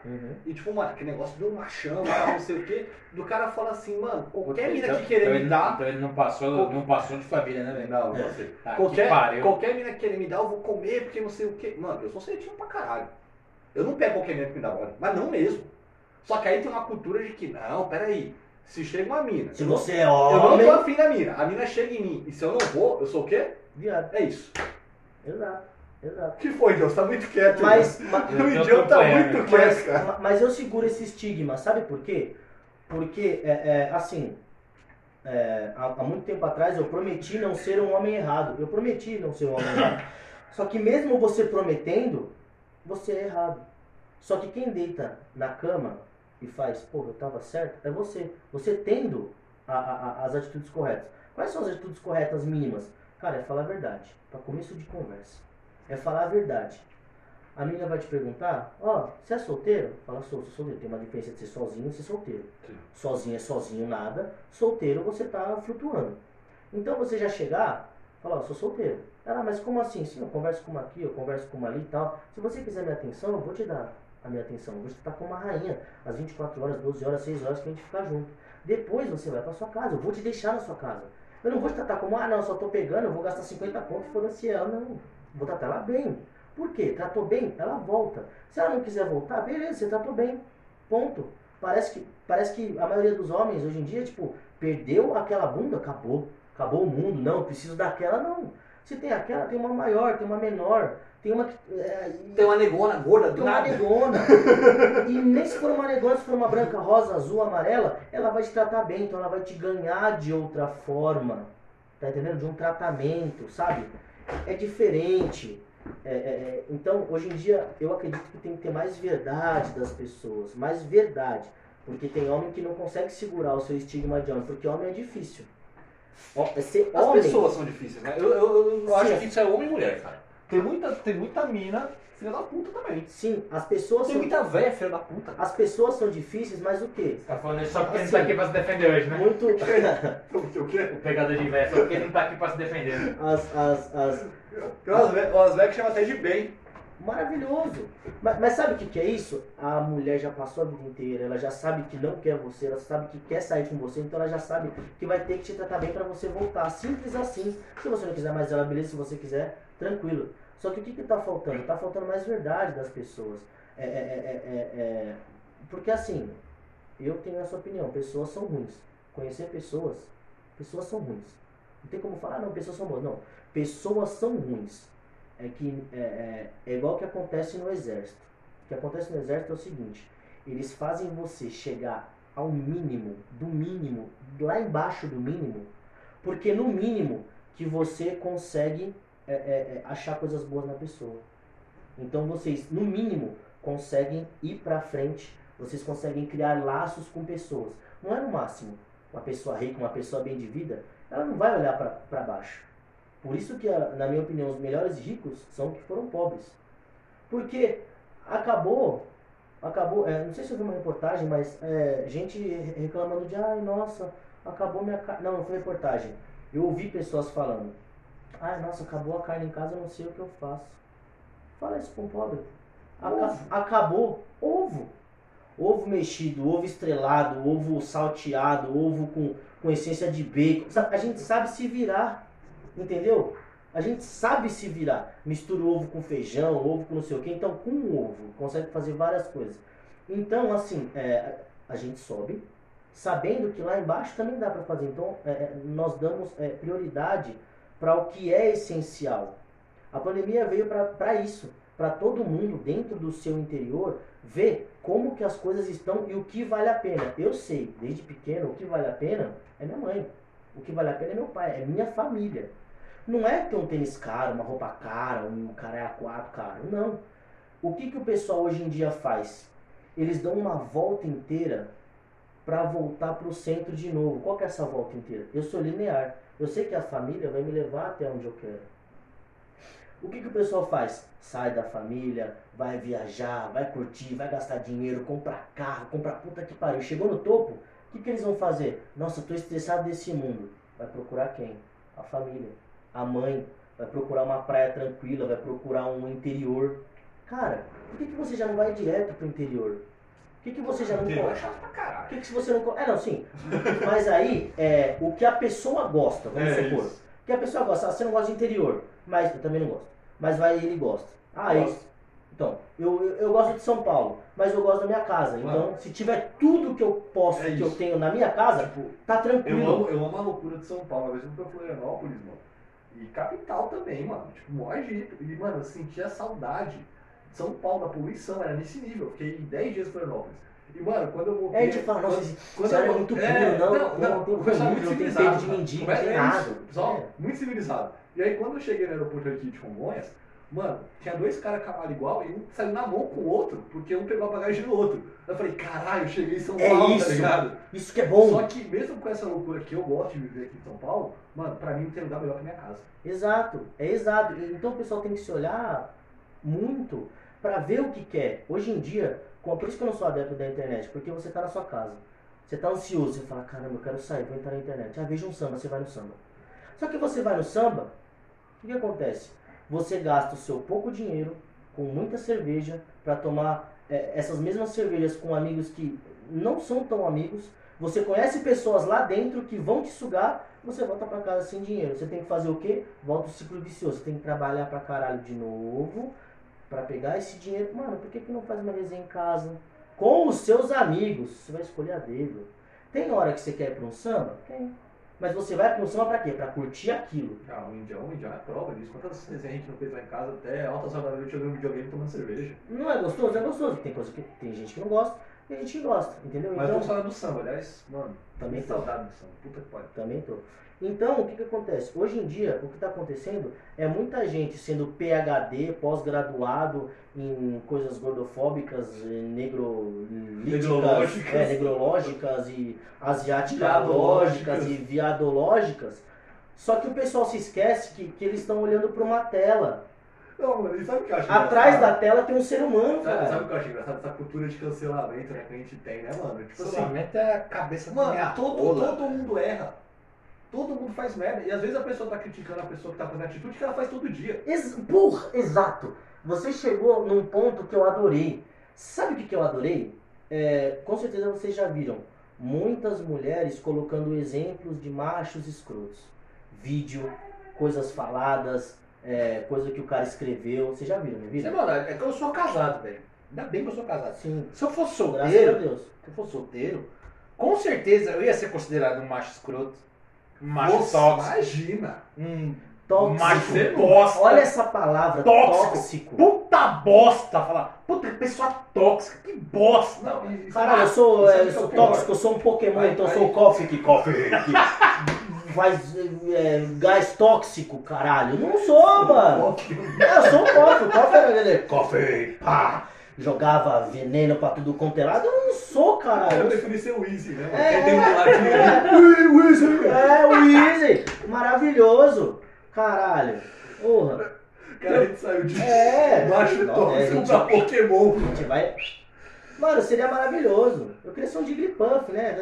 E tipo, mano, aquele negócio do machão, tal, não sei o quê, do cara fala assim, mano, qualquer mina Então- que querer então me dar. Então ele não passou, Qual- não passou de família, né, velho? Não, É. não sei. Ah, que Qualquer, pariu. qualquer mina que querer me dar, eu vou comer, porque não sei o quê. Mano, eu sou certinho pra caralho. Eu não pego qualquer mina que me dá bola, mas não mesmo. Só que aí tem uma cultura de que, não, peraí, se chega uma mina. Se você é Eu não homem. tô afim da mina. A mina chega em mim. E se eu não vou, eu sou o quê? Viado. É isso. Exato. Exato. que foi, Deus? Tá muito quieto. Mas, né? ma- Eu o idiota tá muito mas, quieto, cara. ma- mas eu seguro esse estigma, sabe por quê? Porque, é, é, assim, é, há, há muito tempo atrás eu prometi não ser um homem errado. Eu prometi não ser um homem errado. Só que mesmo você prometendo, você é errado. Só que quem deita na cama e faz, pô, eu tava certo, é você. Você tendo a- a- a- as atitudes corretas. Quais são as atitudes corretas mínimas? Cara, é falar a verdade. Para começo de conversa. É falar a verdade. A menina vai te perguntar, ó, você é solteiro? Fala, sou, sou solteiro. Tem uma diferença de ser sozinho e ser solteiro. Sim. Sozinho é sozinho, nada. Solteiro, você tá flutuando. Então você já chegar, fala, ó, sou solteiro. Ela, mas como assim? Sim, eu converso com uma aqui, eu converso com uma ali e tal. Se você quiser minha atenção, eu vou te dar a minha atenção. Eu vou te tratar como uma rainha. Às 24 horas, 12 horas, 6 horas que a gente ficar junto. Depois você vai pra sua casa, eu vou te deixar na sua casa. Eu não vou te tratar como, ah, não, só tô pegando, eu vou gastar 50 pontos, foda-se ela. Não, vou tratar ela bem. Por quê? Tratou bem, ela volta. Se ela não quiser voltar, beleza, você tratou bem. Ponto. Parece que, parece que a maioria dos homens hoje em dia, tipo, perdeu aquela bunda, acabou. Acabou o mundo, não, eu preciso daquela, não. Se tem aquela, tem uma maior, tem uma menor, tem uma que. É, Tem uma negona gorda tem do uma nada. negona. e nem se for uma negona, se for uma branca, rosa, azul, amarela, ela vai te tratar bem, então ela vai te ganhar de outra forma. Tá entendendo? De um tratamento, sabe? É diferente. É, é, é, então, hoje em dia, eu acredito que tem que ter mais verdade das pessoas. Mais verdade. Porque tem homem que não consegue segurar o seu estigma de homem, porque homem é difícil. É ser As homem. pessoas são difíceis, né? Eu, eu, eu acho que isso é homem e mulher, cara. Tem muita, tem muita mina filha da puta também. Sim, as pessoas Tem são. muita véia filha da puta. As pessoas são difíceis, mas o quê? Tá falando isso só porque ele Assim, não tá aqui pra se defender hoje, né? Muito. O quê? O pegador de inveja, só porque ele não tá aqui pra se defender. né? as, as, as... Tem umas véias que chamam até de bem. Maravilhoso. Mas, mas sabe o que, que é isso? A mulher já passou a vida inteira, ela já sabe que não quer você, ela sabe que quer sair com você, então ela já sabe que vai ter que te tratar bem pra você voltar. Simples assim. Se você não quiser mais ela, beleza. Se você quiser, tranquilo. Só que o que, que tá faltando? Tá faltando mais verdade das pessoas. É, é, é, é, é- Porque assim, eu tenho essa opinião, pessoas são ruins. Conhecer pessoas, pessoas são ruins. Não tem como falar, "Ah, não, pessoas são boas. Não, pessoas são ruins. É que é, é, igual que acontece no exército. O que acontece no exército é o seguinte: eles fazem você chegar ao mínimo, do mínimo, lá embaixo do mínimo, porque no mínimo que você consegue é, é, é, achar coisas boas na pessoa. Então vocês, no mínimo, conseguem ir pra frente, vocês conseguem criar laços com pessoas. Não é no máximo. Uma pessoa rica, uma pessoa bem de vida, ela não vai olhar pra baixo. Por isso que, a- na minha opinião, os melhores ricos são que foram pobres. Porque acabou, acabou, é, não sei se eu vi uma reportagem, mas é, gente re- reclamando de, ai, nossa, acabou minha carne. Não, não foi reportagem. Eu ouvi pessoas falando, ai, nossa, acabou a carne em casa, eu não sei o que eu faço. Fala isso com um pobre. Aca- Ovo. acabou, ovo. Ovo mexido, ovo estrelado, ovo salteado, ovo com, com essência de bacon. A gente sabe se virar, entendeu? A gente sabe se virar. Mistura o ovo com feijão, ovo com não sei o que. Então, com o ovo, consegue fazer várias coisas. Então, assim, é, a gente sobe, sabendo que lá embaixo também dá para fazer. Então, é, é, nós damos é, prioridade para o que é essencial. A pandemia veio para isso, para todo mundo dentro do seu interior ver como que as coisas estão e o que vale a pena. Eu sei, desde pequeno, o que vale a pena é minha mãe. O que vale a pena é meu pai, é minha família. Não é ter um tênis caro, uma roupa cara, um cara a quatro caro. Não. O que, que o pessoal hoje em dia faz? Eles dão uma volta inteira para voltar para o centro de novo. Qual que é essa volta inteira? Eu sou linear. Eu sei que a família vai me levar até onde eu quero. O que, que o pessoal faz? Sai da família, vai viajar, vai curtir, vai gastar dinheiro, compra carro, compra puta que pariu. Chegou no topo, o que, que eles vão fazer? Nossa, tô estressado desse mundo. Vai procurar quem? A família, a mãe, vai procurar uma praia tranquila, vai procurar um interior. Cara, por que, que você já não vai direto pro interior? Que, que você já não Interior é chato pra caralho. que, que você não. co- É, não, sim. Mas aí, é, o que a pessoa gosta, vamos É supor. isso. O que a pessoa gosta, ah, você não gosta de interior, mas eu também não gosto. Mas vai ele gosta. Ah, Gosto. isso. Então, eu, eu, eu gosto de São Paulo, mas eu gosto da minha casa. Então, se tiver tudo que eu posso, É que eu tenho na minha casa, Tipo, tá Eu tranquilo. amo, eu amo a loucura de São Paulo. Às vezes eu fui pra Florianópolis, mano. E capital também, mano. Tipo, mó agito. E, mano, eu sentia saudade de São Paulo, da poluição. Era nesse nível. Fiquei 10 dias em Florianópolis. E, mano, quando eu voltei... É, a gente fala, nossa, quando- quando é muito puro, é, não, não, não, não, pessoal é muito, muito não tem civilizado, peito de mendigo, é- não tem é nada. pessoal É. muito civilizado. E aí, quando eu cheguei no aeroporto aqui de Congonhas, mano, tinha dois caras cavalo igual e um saiu na mão com o outro, porque um pegou a bagagem do outro. Eu falei, caralho, eu cheguei em São É Paulo, isso. tá ligado? Isso que é bom. Só que mesmo com essa loucura que eu gosto de viver aqui em São Paulo, mano, pra mim não tem lugar melhor que a minha casa. Exato, é exato. Então o pessoal tem que se olhar muito para ver o que quer. Hoje em dia, por isso que eu não sou adepto da internet, porque você tá na sua casa. Você tá ansioso, você fala, caramba, eu quero sair, vou entrar na internet. Ah, veja um samba, você vai no samba. Só que você vai no samba, o que, acontece? Você gasta o seu pouco dinheiro com muita cerveja para tomar é, essas mesmas cervejas com amigos que não são tão amigos. Você conhece pessoas lá dentro que vão te sugar, você volta para casa sem dinheiro. Você tem que fazer o quê? Volta o ciclo vicioso. Você tem que trabalhar pra caralho de novo para pegar esse dinheiro. Mano, por que, que não faz uma resenha em casa? Com os seus amigos. Você vai escolher a dedo. Tem hora que você quer ir pra um samba? Tem. Mas você vai pra um samba pra quê? Pra curtir aquilo. Ah, o Indião, o Indião é prova disso. Quantas vezes a gente não fez lá em casa até altas horas da noite jogando videogame tomando cerveja. Não é gostoso? É gostoso. Tem coisa que tem gente que não gosta, tem gente que gosta, entendeu? Mas então, vamos falar do samba, aliás, mano, Também tô. saudade do samba. Puta que pariu. Também tô. Então, o que, que acontece? Hoje em dia, o que está acontecendo é muita gente sendo PhD, pós-graduado em coisas gordofóbicas, eh, Negrológicas. é, negrológicas e Viadológicas. e viadológicas. Só que o pessoal se esquece que, que eles estão olhando para uma tela. Não, mano, e sabe o que eu acho Atrás da tela tem um ser humano, Sabe, sabe cara. o que eu acho engraçado? Essa cultura de cancelamento né, que a gente tem, né, mano? Tipo assim, Cancelamento é a cabeça da minha Mano, todo, rola. todo mundo erra. Todo mundo faz merda. E às vezes a pessoa tá criticando a pessoa que tá fazendo atitude que ela faz todo dia. Ex porra, exato. Você chegou num ponto que eu adorei. Sabe o que, que eu adorei? É, com certeza vocês já viram muitas mulheres colocando exemplos de machos escrotos. Vídeo, coisas faladas, é, coisa que o cara escreveu. Vocês já viram, não Isso é viram? maldade. É que eu sou casado, velho. Ainda bem que eu sou casado. Sim, Se eu fosse graças a solteiro, Deus. se eu fosse solteiro, com certeza eu ia ser considerado um macho escroto. Macho Nossa, tóxico. Imagina. Um Tóxico. macho Você- bosta. Olha essa palavra, Tóxico. tóxico. Puta bosta. Falar, puta pessoa tóxica. Que bosta. Não, e, Caralho, eu sou, é, eu é sou tóxico, eu sou um Pokémon, Aí- então eu sou o Coffee que Coffee faz é, gás tóxico, caralho. Não sou, mano. É, eu sou o Coffee, o Coffee ele, Coffee, pá, jogava veneno pra tudo quanto é lado. Eu não sou, Eu caralho. preferi ser o Easy, né? É. Tem um ladinho ali. É, o Easy, maravilhoso, caralho. Porra, Cara, a gente saiu de É. baixo Não, é, gente. pra Pokémon. a gente vai... Mano, seria maravilhoso. Eu queria ser um Jigglypuff, né?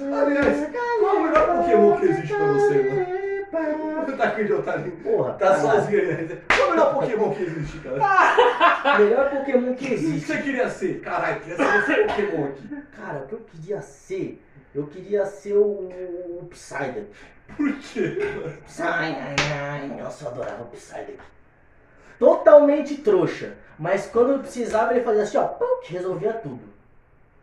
Aliás, qual é o melhor Pokémon que existe pra você, mano? Tá o Jotarinho. Porra, Tá sozinho aí. né? Qual é o melhor Pokémon que existe, cara? Melhor Pokémon que O que existe. você queria ser? Caralho, queria ser esse Pokémon aqui. Cara, o que eu queria ser? Eu queria ser o, o Psyder. Por quê? Psyder. Nossa, eu adorava o Psyder. Totalmente trouxa. Mas quando eu precisava, ele fazia assim, ó. resolvia tudo.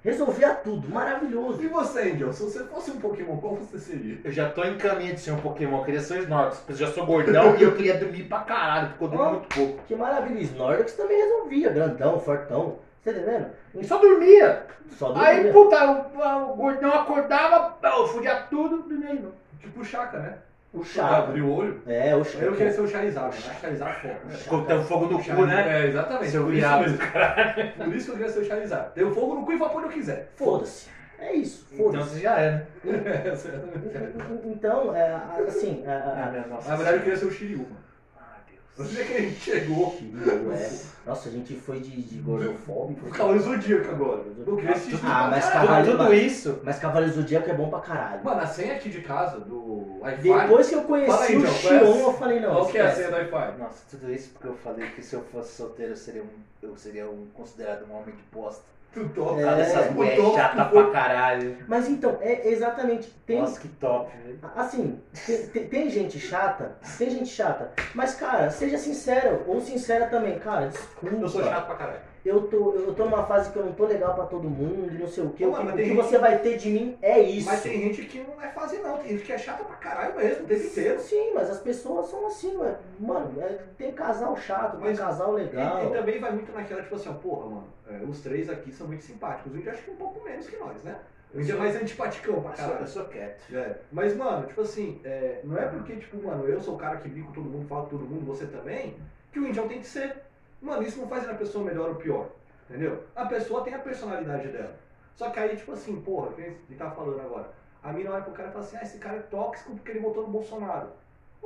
Resolvia tudo. Maravilhoso. E você, Angel? Se você fosse um Pokémon, qual você seria? Eu já tô em caminho de ser um Pokémon. Eu queria ser o Snorlax. Eu já sou gordão e eu queria dormir pra caralho. Porque eu durmo Ó. muito pouco. Que maravilha. Snorlax também resolvia. Grandão, fortão. Tá entendendo? E só dormia. Só Aí, dormia. puta, o, o gordão acordava, eu fudia tudo, dormia de novo. Tipo o Chaka, né? O. Chaka. Abriu o olho. É, o Eu Chaka. queria ser o Charizard, né? Charizard é foda. Ficou tendo fogo no cu, né? É, exatamente. Seu Por isso, mesmo. Por isso que eu queria ser o Charizard. Tenho fogo no cu e vou pôr onde eu quiser. Foda-se. É isso. Então Foda-se. você já é, né? Então, é, assim, é, Ah, é, Na verdade, eu queria ser o Shiryu, mano. Deus. Onde é que a gente chegou? É. Nossa, a gente foi de, de gordofóbico. O Cavaleiro Zodíaco agora. Eu queria assistir Ah, mas. Cavaleiro- Tudo isso. Mas Cavaleiro do Zodíaco é bom pra caralho. Mano, a senha aqui de casa do Wi-Fi. Depois que eu Fala conheci aí, o John, Xion, eu falei, não. Qual que é a esquece. senha do Wi-Fi? Nossa, tudo isso porque eu falei que se eu fosse solteiro eu seria um, eu seria um considerado um homem de bosta. Tu toca. É, essas mulheres louco, chata pra caralho. Mas então, é exatamente. Tem, Nossa, que top, velho. Assim, tem, tem- tem gente chata, tem gente chata, mas cara, seja sincero, ou sincera também, cara, desculpa. Eu sou chato pra caralho. Eu tô, eu tô numa fase que eu não tô legal pra todo mundo, e não sei o que. O Mano, que, o tem que gente- você vai ter de mim é isso. Mas tem gente que não é fase não, tem gente que é chata pra caralho mesmo, o tempo inteiro. Sim, mas as pessoas são assim, ué. Mano, é- tem casal chato, tem Mas- casal E, legal. e também vai muito naquela, tipo assim, ó, porra, mano, é, os três aqui são muito simpáticos. O índio acho que um pouco menos que nós, né? O índio é mais antipaticão pra caralho. eu sou quieto. É, mas, mano, tipo assim, é, não é porque, tipo, mano, eu sou o cara que brinca com todo mundo, fala com todo mundo, você também, que o indião tem que ser. Mano, isso não faz a pessoa melhor ou pior, entendeu? A pessoa tem a personalidade dela. Só que aí, tipo assim, porra, quem ele tá falando agora? A mina olha pro cara e fala assim, ah, esse cara é tóxico porque ele votou no Bolsonaro.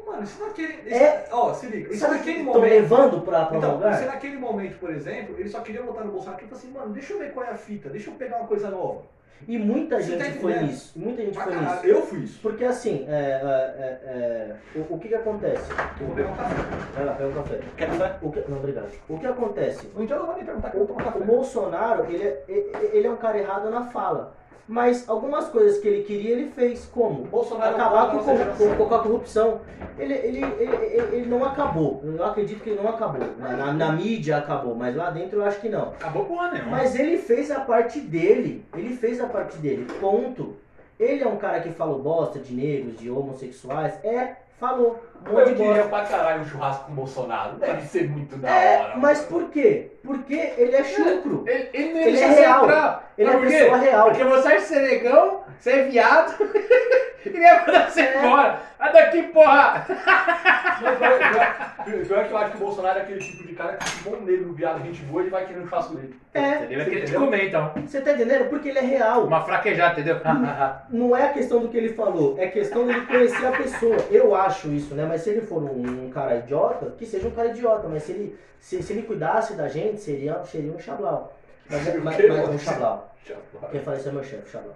Mano, isso naquele. Isso, É. Ó, se liga, isso naquele momento. levando pra, pra Então, lugar? se naquele momento, por exemplo, ele só queria votar no Bolsonaro, ele falou assim, mano, deixa eu ver qual é a fita, deixa eu pegar uma coisa nova. E muita Você tá gente foi entendendo? nisso. Muita gente foi caralho, nisso. Eu fui isso. Porque assim, é, é, é, é, o, o que que acontece? Eu vou pegar um café. Vai lá, pega um café. Quer café? O que, não, obrigado. O que acontece? O indiano não vai nem perguntar que O, eu vou tomar o café. Bolsonaro, ele é, ele é um cara errado na fala. Mas algumas coisas que ele queria, ele fez. Como? O Bolsonaro Acabar com, com, com- com a corrupção. Ele, ele, ele, ele- ele não acabou. Eu acredito que ele não acabou. Na, na- na mídia acabou, mas lá dentro eu acho que não. Acabou porra nenhuma. Mas ele fez a parte dele. Ele fez a parte dele. Ponto. Ele é um cara que falou bosta de negros, de homossexuais. É, falou. Um Eu queria bosta. pra caralho um churrasco com o Bolsonaro. Deve ser muito da É, hora. mas por quê? Porque ele é chucro. Ele, ele Ele deixa é real. entrar. Ele é pessoa real. Porque você acha ser negão, você é viado, ele ia mandar você É. embora. Sai daqui, porra! Não, pior, que eu acho que o Bolsonaro é aquele tipo de cara que se bom negro, viado, gente boa, ele vai querer um churrasco dele. É, Ele vai querer te entendeu? comer, então. você tá entendendo? Porque ele é real. Uma fraquejada, entendeu? Não é a questão do que ele falou, é questão dele conhecer a pessoa. Eu acho isso, né? Mas se ele for um, um cara idiota, que seja um cara idiota. Mas se ele, se, se ele cuidasse da gente, seria, seria um chablau. Mas, O mas, mas- um chablau. Quem fala isso é meu chefe, chablau.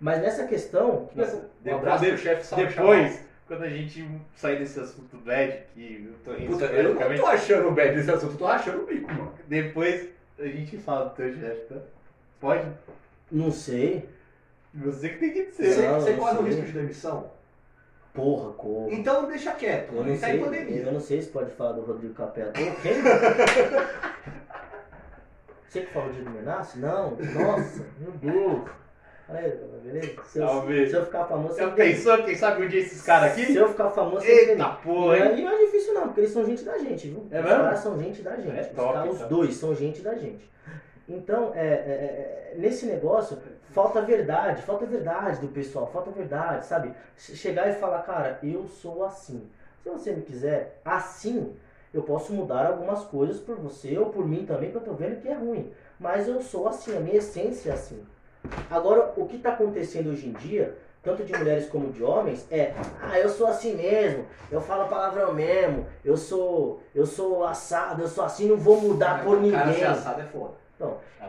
Mas nessa questão, Um abraço pro chefe Depois, quando a gente sair desse assunto bad, que eu tô rindo Puta, eu não tô achando bad desse assunto, eu tô achando o bico, mano. depois a gente fala do teu chefe, tá? Pode? não sei. Você que tem que Você, dizer. Não, você não corre o risco de demissão? Porra, como. Então deixa quieto, Eu não, tá em sei, pandemia. eu não sei se pode falar do Rodrigo Capela. Quem? Você que falou de Menace? Não, nossa, meu Deus. Beleza? Se eu, Talvez. se eu ficar famoso, vê. pensou, quem sabe um dia esses caras Se aqui? eu ficar famoso. Eita porra, E hein? aí não é difícil não, porque eles são gente da gente, viu? É os mesmo? caras são gente da gente. É os, top, caras, os dois são gente da gente. Então, é, é, é, nesse negócio, falta verdade, falta verdade do pessoal, falta verdade, sabe? Che- Chegar e falar, cara, eu sou assim. Se você me quiser assim, eu posso mudar algumas coisas por você ou por mim também, que eu tô vendo que é ruim. Mas eu sou assim, a minha essência é assim. Agora, o que está acontecendo hoje em dia, tanto de mulheres como de homens, é, ah, eu sou assim mesmo, eu falo palavrão mesmo, eu sou, eu sou assado, eu sou assim, não vou mudar por Cara, ninguém. ser assado é foda.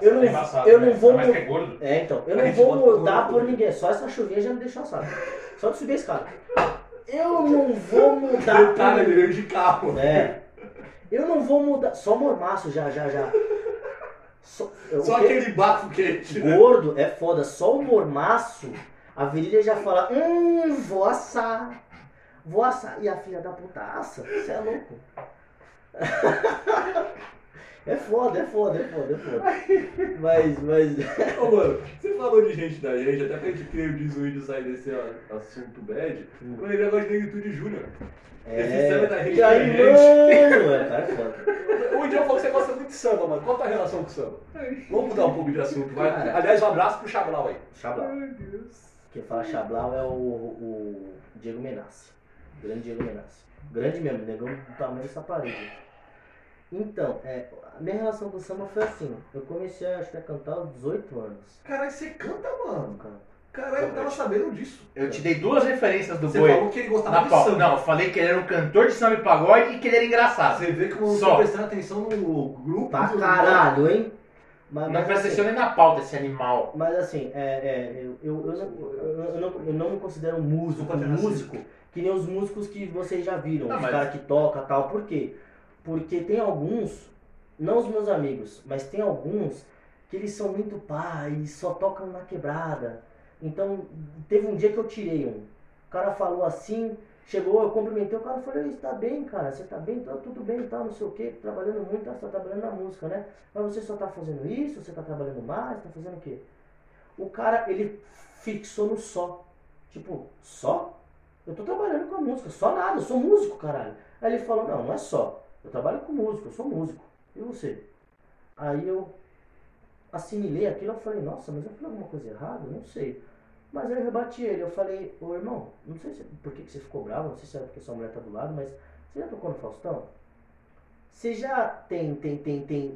Eu não- É embaçado, eu né? não vou que é gordo. É, então, eu não vou mudar por por ninguém, só essa chuvinha já me deixou assado. Só de subir a escada. Eu não vou mudar por ele veio de carro. É. Eu não vou mudar. Só mormaço já, já, já. Só, Só aquele bafo quente. né? Gordo é foda, só o mormaço, a virilha já fala, hum, vou assar. Vou assar. E a filha da putaça, você é louco. É foda, é foda, é foda, é foda. Mas, mas. Ô, mano, você falou de gente da gente, até pra gente criar o desuído sair desse ó, assunto bad. Hum. Eu lembrei agora de Negritude Júnior. É. Esse samba da gente E aí, da gente. mano? É, cara, é foda. O Indião falou que você gosta muito de samba, mano. Qual a tua relação com o samba? Vamos mudar um pouco de assunto, vai. Cara. Aliás, um abraço pro Chablau aí. Chablau. Ai, Deus. Quem fala Chablau é o, o Diego Menassi. Grande Diego Menassi. Grande mesmo, negão do tamanho dessa parede. Então, é, a minha relação com o samba foi assim. Eu comecei acho que, a cantar aos 18 anos. Caralho, você canta, mano. canto. Caralho, eu tava sabendo disso. Eu te dei duas referências do Você Boi. falou que ele gostava Na de pau. samba. Não, eu falei que ele era um cantor de samba e pagode e que ele era engraçado. Você vê como eu não Só. tô prestando atenção no grupo. Pra do- caralho, hein? Mas, Não mas, presta assim, atenção nem na pauta esse animal. mas assim, é, é, eu, eu, eu, não, eu, não, eu não me considero um músico, nascido. músico, que nem os músicos que vocês já viram, Não, os mas- caras que tocam tal. Por quê? Porque tem alguns, não os meus amigos, mas tem alguns que eles são muito pá, eles só tocam na quebrada. Então, teve um dia que eu tirei um. O cara falou assim, chegou, eu cumprimentei o cara e falei, tá bem, cara, você tá bem, tá tudo bem e tal, não sei o que, trabalhando muito, tá, você tá trabalhando na música, né? Mas você só tá fazendo isso, você tá trabalhando mais, tá fazendo o quê? O cara, ele fixou no só. Tipo, só? Eu tô trabalhando com a música, só nada, eu sou músico, caralho. Aí ele falou, não, não é só. Eu trabalho com música, eu sou músico. E você? Aí eu assimilei aquilo, eu falei, nossa, mas eu falei alguma coisa errada? Não sei. Mas aí eu rebati ele, eu falei, ô irmão, não sei se, por que, que você ficou bravo, não sei se é porque sua mulher tá do lado, mas você já tocou no Faustão? Você já tem, tem, tem, tem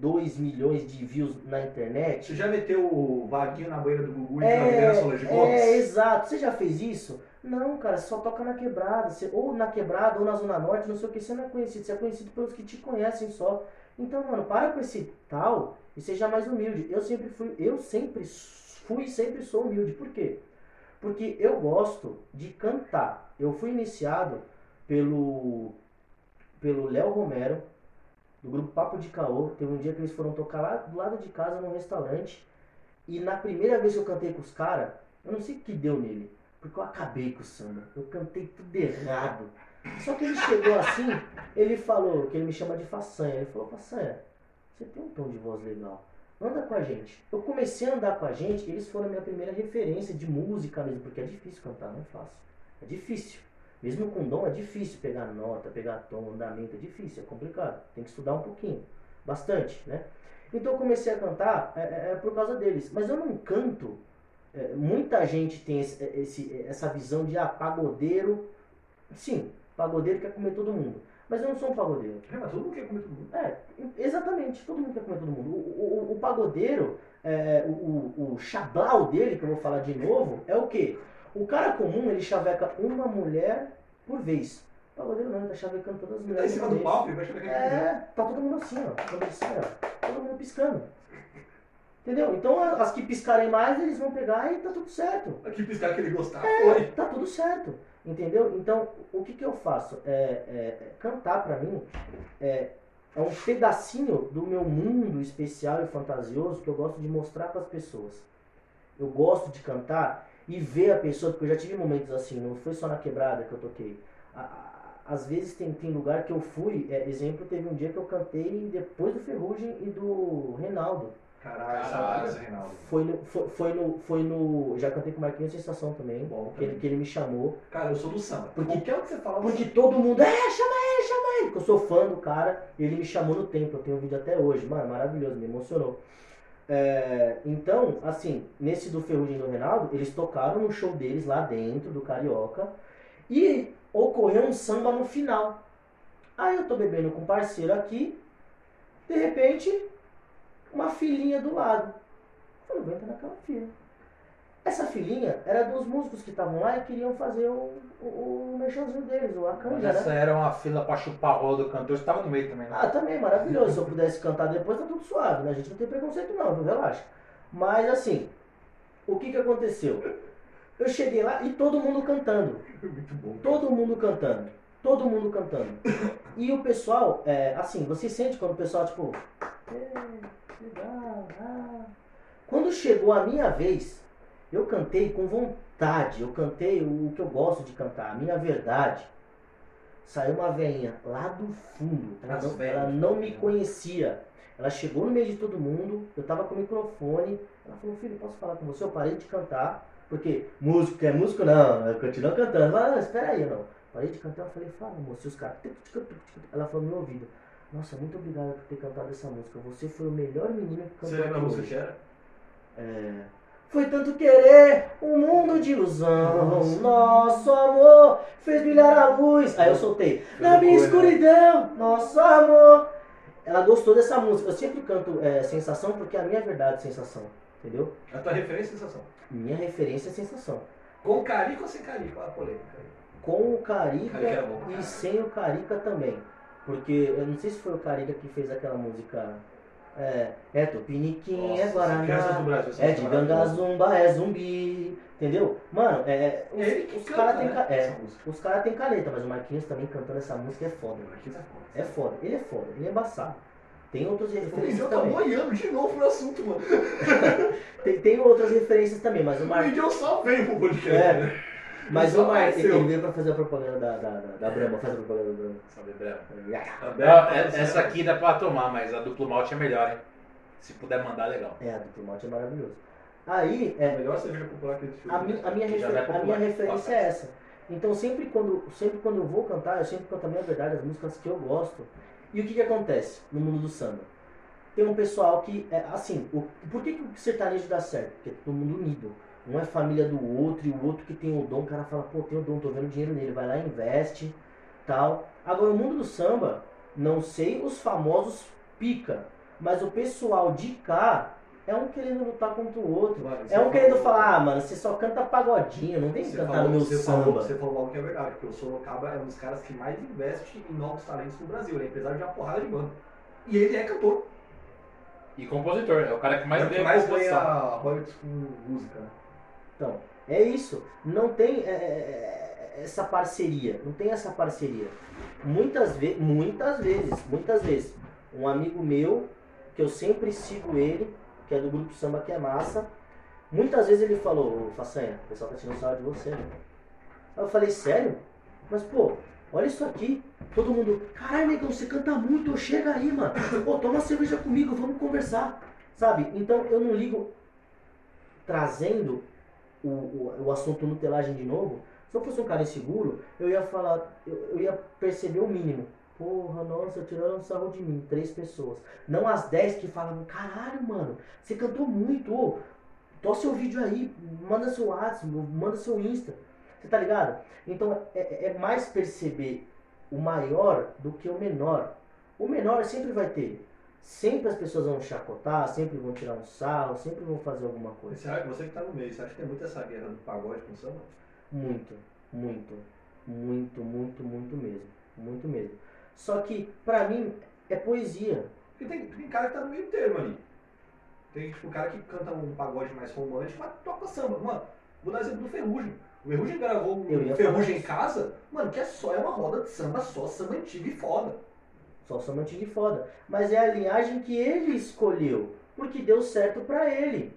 2 milhões de views na internet? Você já meteu o vaguinho na banheira do Gugu e É, na Solange Gomes? é, exato. Você já fez isso? Não, cara, só toca na quebrada. Você, ou na quebrada, ou na Zona Norte, não sei o que. Você não é conhecido. Você é conhecido pelos que te conhecem só. Então, mano, para com esse tal e seja mais humilde. Eu sempre fui, eu sempre fui e sempre sou humilde. Por quê? Porque eu gosto de cantar. Eu fui iniciado pelo pelo Léo Romero, do grupo Papo de Caô. Teve um dia que eles foram tocar lá do lado de casa num restaurante. E na primeira vez que eu cantei com os caras, eu não sei o que deu nele. Porque eu acabei com o samba. Eu cantei tudo errado. Só que ele chegou assim, ele falou, que ele me chama de façanha. Ele falou, façanha, você tem um tom de voz legal. Anda com a gente. Eu comecei a andar com a gente, eles foram a minha primeira referência de música mesmo, porque é difícil cantar, não é fácil. É difícil. Mesmo com dom é difícil pegar nota, pegar tom, andamento, é difícil, é complicado. Tem que estudar um pouquinho. Bastante, né? Então eu comecei a cantar é, é, é por causa deles. Mas eu não canto. É, muita gente tem esse, esse- essa visão de ah, pagodeiro. Sim, pagodeiro quer comer todo mundo. Mas eu não sou um pagodeiro. É, mas todo mundo quer comer todo mundo. É, exatamente, todo mundo quer comer todo mundo. O, o- o pagodeiro, é, o, o, chablau dele, que eu vou falar de novo, é o quê? O cara comum, ele chaveca uma mulher por vez. O pagodeiro não, ele tá chavecando todas as Ele tá em mulheres. cima do palco, ele vai aqui. É, tá todo mundo assim, ó. Quando ele sai, ó. Todo mundo piscando. Entendeu? Então a- as que piscarem mais, eles vão pegar e tá tudo certo. Aqui piscar que ele gostar, É, foi. tá tudo certo. Entendeu? Então, o que, que eu faço? É, é- é cantar pra mim é, é um pedacinho do meu mundo especial e fantasioso que eu gosto de mostrar para as pessoas. Eu gosto de cantar e ver a pessoa, porque eu já tive momentos assim, não foi só na quebrada que eu toquei. A- a- Às vezes tem, tem lugar que eu fui, é, exemplo, teve um dia que eu cantei depois do Ferrugem e do Reinaldo. Caralho, Caralho. saudades, Reinaldo. Foi no, foi, foi no, foi no. Já cantei com o Marquinhos Sensação também, Bom que, ele, que ele me chamou. Cara, eu sou do samba. Porque- Qualquer um que você fala, Porque todo mundo, é, chama ele, chama ele, porque eu sou fã do cara, e ele me chamou no tempo, eu tenho um vídeo até hoje, mano, maravilhoso, me emocionou. É, então, assim, nesse do Ferrugem e do Reinaldo, eles tocaram no show deles lá dentro do Carioca, e ocorreu um samba no final. Aí eu tô bebendo com um parceiro aqui, de repente, uma filhinha do lado. Eu falei, vou entrar naquela fila. Essa filhinha era dos músicos que estavam lá e queriam fazer o, o, o merchanzinho deles, o Mas Acanja, né? essa era uma fila pra chupar a rola do cantor, você tava no meio também, né? Ah, também, maravilhoso. Se eu pudesse cantar depois, tá tudo suave, né? A gente não tem preconceito não, viu? Relaxa. Mas assim, o que que aconteceu? Eu cheguei lá e todo mundo cantando. Muito bom. Todo mundo cantando. Todo mundo cantando. E o pessoal, é, assim, você sente quando o pessoal, tipo. "É, legal, ah." Quando chegou a minha vez, eu cantei com vontade. Eu cantei o que eu gosto de cantar, a minha verdade. Saiu uma veinha lá do fundo. Ela não, ela não me conhecia. Ela chegou no meio de todo mundo, eu tava com o microfone. Ela falou, filho, posso falar com você? Eu parei de cantar. Porque músico é músico, não, eu continuo cantando. Ela falou, não, espera aí, não. Parei de cantar, eu falei, fala, moço, os caras. Ela falou no meu ouvido, nossa, muito obrigado por ter cantado essa música. Você foi o melhor menino que cantou Você lembra a música hoje." que era? É. Foi tanto querer, um mundo de ilusão. Nosso amor fez brilhar a luz. Aí eu soltei. Na minha loucura, né? escuridão, nosso amor. Ela gostou dessa música. Eu sempre canto é, sensação porque é a minha verdade é sensação. Entendeu? A tua referência é sensação. Minha referência é sensação. Com carica ou sem carica? Olha a polêmica. Com o Carica Carica pra e sem o Carica também. Porque eu não sei se foi o Carica que fez aquela música. É, é Tupiniquim, é Nossa, Guaraná. Crianças do Brasil, É de maravilhosa. Gangazumba, é zumbi. Entendeu? Mano, é, é, É ele os, os caras têm né, é, os cara têm caneta, mas o Marquinhos também cantando essa música é foda. Marquinhos é foda. É foda, ele é foda, ele é embaçado. Tem outras O referências Midian tá também. boiando de novo no assunto, mano. Tem, tem outras referências também, mas o O Marquinhos. Midian só veio pro podcast, É. né? Mas o apareceu. Ele veio pra fazer a propaganda da, da, da, da Brahma, faz a propaganda da Brahma. Sabe, Breno? Tá Ah, é- Essa aqui dá pra tomar, mas a duplo malte é melhor, hein? Se puder mandar, legal. É, a duplo malte é maravilhoso. Aí, É a é, melhor cerveja popular que a, mi- a minha, Que já refer- é a minha referência é essa. Então sempre quando, sempre quando eu vou cantar, eu sempre canto a minha verdade, as músicas que eu gosto. E o que, que acontece no mundo do samba? Tem um pessoal que, é, assim, o, por que, que o sertanejo dá certo? Porque é todo mundo unido. Um é família do outro e o outro que tem o dom, o cara fala, pô, tem o dom, tô vendo dinheiro nele, vai lá, investe, tal. Agora, o mundo do samba, não sei os famosos pica, mas o pessoal de cá é um querendo lutar contra o outro. Mano, É um você querendo falou- falar, ah, mano, você só canta pagodinho, não tem que cantar falou, no meu você samba. Falou, você falou algo que é verdade, porque o Sorocaba é um dos caras que mais investe em novos talentos no Brasil. Ele é empresário de uma porrada de banda. E ele é cantor. E compositor, é o cara que mais é o que ganha mais composição. ganha royalties com música, né? Então, é isso. Não tem é, é, é, essa parceria. Não tem essa parceria. Muitas vezes, muitas vezes, muitas vezes, um amigo meu, que eu sempre sigo ele, que é do grupo Samba que é Massa, muitas vezes ele falou, Façanha, o pessoal tá tirando sarro de você, né? Eu falei, sério? Mas pô, olha isso aqui. Todo mundo, caralho, negão, você canta muito, chega aí, mano. Pô, toma uma cerveja comigo, vamos conversar. Sabe? Então eu não ligo trazendo o, o, o assunto nutelagem de novo. Se eu fosse um cara inseguro, eu ia falar, eu, eu ia perceber o mínimo. Porra, nossa, tiraram sarro de mim, três pessoas. Não as dez que falavam, caralho, mano, você cantou muito, ô, tosse seu vídeo aí, manda seu WhatsApp, manda seu Insta. Você tá ligado? Então é, é mais perceber o maior do que o menor. O menor sempre vai ter. Sempre as pessoas vão chacotar, sempre vão tirar um sarro, sempre vão fazer alguma coisa. Você, você que tá no meio, você acha que tem muito essa guerra do pagode com o samba? Muito, muito, muito, muito, muito mesmo. Muito mesmo. Só que, pra mim, é poesia. Porque tem, tem cara que tá no meio termo ali. Tem tipo cara que canta um pagode mais romântico, mas toca samba. Mano, vou dar exemplo do Ferrugem. O Ferrugem gravou um Ferrugem em casa, mano, que é só é uma roda de samba, só samba antigo e foda. Só samba antigo e foda. Mas é a linhagem que ele escolheu. Porque deu certo pra ele.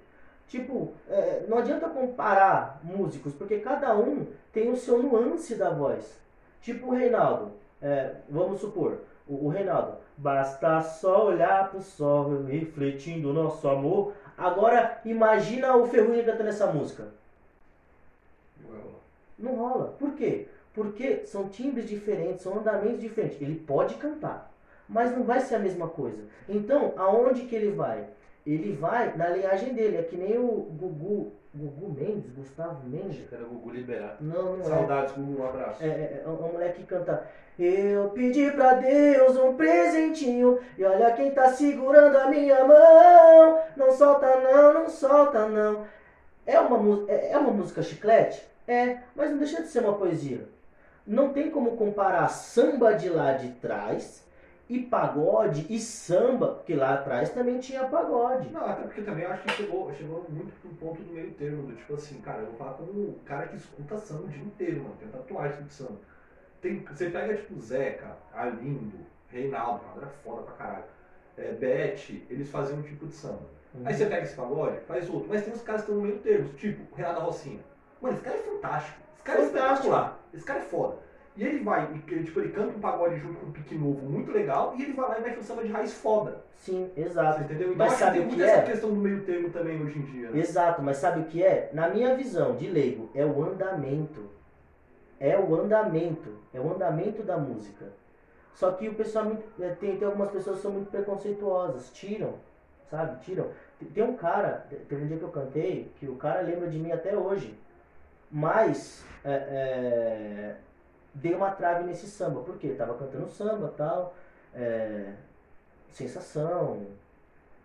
Tipo, é, não adianta comparar músicos, porque cada um tem o seu nuance da voz. Tipo o Reinaldo. é, vamos supor, o, o Reinaldo. Basta só olhar pro sol, refletindo o nosso amor. Agora, imagina o Ferrugem cantando essa música. Não rola. Por quê? Porque são timbres diferentes, são andamentos diferentes. Ele pode cantar, mas não vai ser a mesma coisa. Então, aonde que ele vai? Ele vai na linhagem dele. É que nem o Gugu, Gugu Mendes, Gustavo Mendes. Achei que era o Gugu liberado. Não, não é. Saudades, Gugu, um abraço. É, é, é um moleque que canta Eu pedi pra Deus um presentinho E olha quem tá segurando a minha mão Não solta não, não solta não É uma, é é uma música chiclete? É, mas não deixa de ser uma poesia Não tem como comparar samba de lá de trás E pagode e samba Porque lá atrás também tinha pagode Não, até porque também acho que chegou, chegou muito pro ponto do meio termo, do tipo assim, cara, eu vou falar como um cara que escuta samba o dia inteiro, mano, tem tatuagem de samba. Tem, você pega tipo Zeca, Arlindo, Reinaldo, Reinaldo era foda pra caralho, é, Beth, eles faziam um tipo de samba. Aí você pega esse pagode, faz outro, mas tem uns caras que estão no meio termo, tipo o Renato Rocinha. Mano, esse cara é fantástico, esse cara é Fantástico. espetacular, esse cara é foda. E ele vai, ele, tipo, ele canta um pagode junto com um pique novo muito legal, e ele vai lá e mete um samba de raiz foda. Sim, Você exato entendeu? Então Mas sabe tem o muito que essa é? questão do meio termo também hoje em dia. Né? Exato, mas sabe o que é? Na minha visão de leigo, é o andamento. É o andamento. É o andamento da música. Só que o pessoal é é, tem, tem algumas pessoas que são muito preconceituosas, tiram, sabe? Tiram. Tem- Tem um cara, teve um dia que eu cantei, que o cara lembra de mim até hoje. Mas é, é, dei uma trave nesse samba, porque tava cantando samba tal, é, sensação,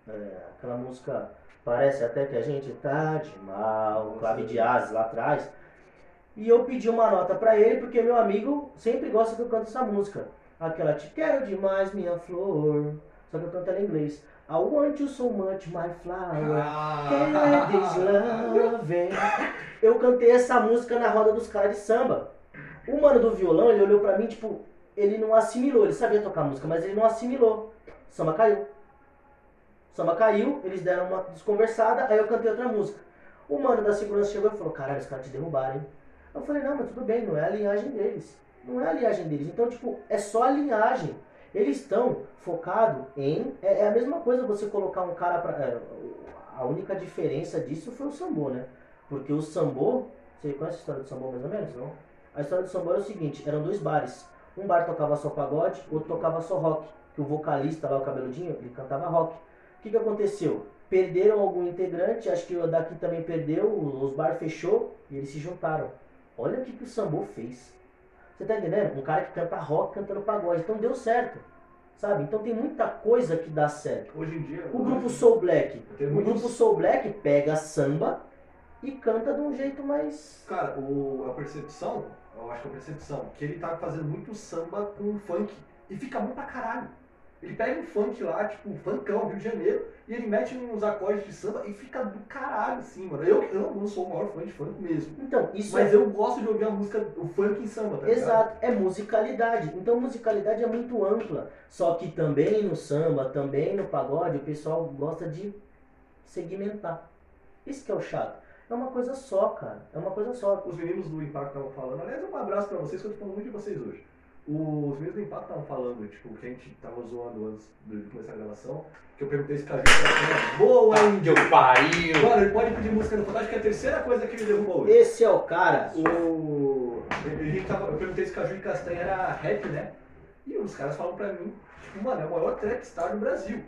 é, aquela música Parece até que a gente tá de mal, clave de asas lá atrás. E eu pedi uma nota pra ele, porque meu amigo sempre gosta que eu canto essa música. Aquela Te Quero Demais, Minha Flor. Só que eu canto ela em inglês. I want you so much, my flower. Can't let this love. Eu cantei essa música na roda dos caras de samba. O mano do violão, ele olhou pra mim, tipo, ele não assimilou. Ele sabia tocar música, mas ele não assimilou. Samba caiu. Samba caiu, eles deram uma desconversada, aí eu cantei outra música. O mano da segurança chegou e falou, caralho, os caras te derrubaram, hein? Eu falei, não, mas tudo bem, não é a linhagem deles. Não é a linhagem deles. Então, tipo, é só a linhagem. Eles estão focados em. É, é a mesma coisa você colocar um cara pra. é, a única diferença disso foi o sambô, né? Porque o sambô. Você conhece a história do sambô mais ou menos? Não? A história do sambô era o seguinte: eram dois bares. Um bar tocava só pagode, outro tocava só rock. Que o vocalista lá, o cabeludinho, ele cantava rock. O que, que aconteceu? Perderam algum integrante, acho que o daqui também perdeu, os bar fechou e eles se juntaram. Olha o que, que o sambô fez. Você tá entendendo? Um cara que canta rock cantando pagode. Então deu certo. Sabe? Então tem muita coisa que dá certo. Hoje em dia. O grupo Soul Black. O grupo Soul Black pega samba e canta de um jeito mais. Cara, o, a percepção, eu acho que a percepção, que ele tá fazendo muito samba com funk. E fica bom pra caralho. Ele pega um funk lá, tipo, um funkão, Rio de Janeiro, e ele mete uns acordes de samba e fica do caralho, assim, mano. Eu, eu não sou o maior fã de funk mesmo. Então, isso Mas é. eu gosto de ouvir a música, o funk em samba, tá ligado? Exato, é musicalidade. Então musicalidade é muito ampla. Só que também no samba, também no pagode, o pessoal gosta de segmentar. Isso que é o chato. É uma coisa só, cara. É uma coisa só. Os meninos do Impacto estavam falando, aliás, um abraço pra vocês, que eu tô falando muito de vocês hoje. Os meninos do Impacto estavam falando, tipo, que a gente tava zoando antes de começar a gravação, que eu perguntei se Caju era boa? Que eu pariu! Mano, ele pode pedir música no Fantástico, que é a terceira coisa que ele derruba hoje. Esse é o cara. O... ele tava- Eu perguntei se Caju e Castanha era rap, né? E os caras falam pra mim, tipo, mano, é o maior trap star do Brasil.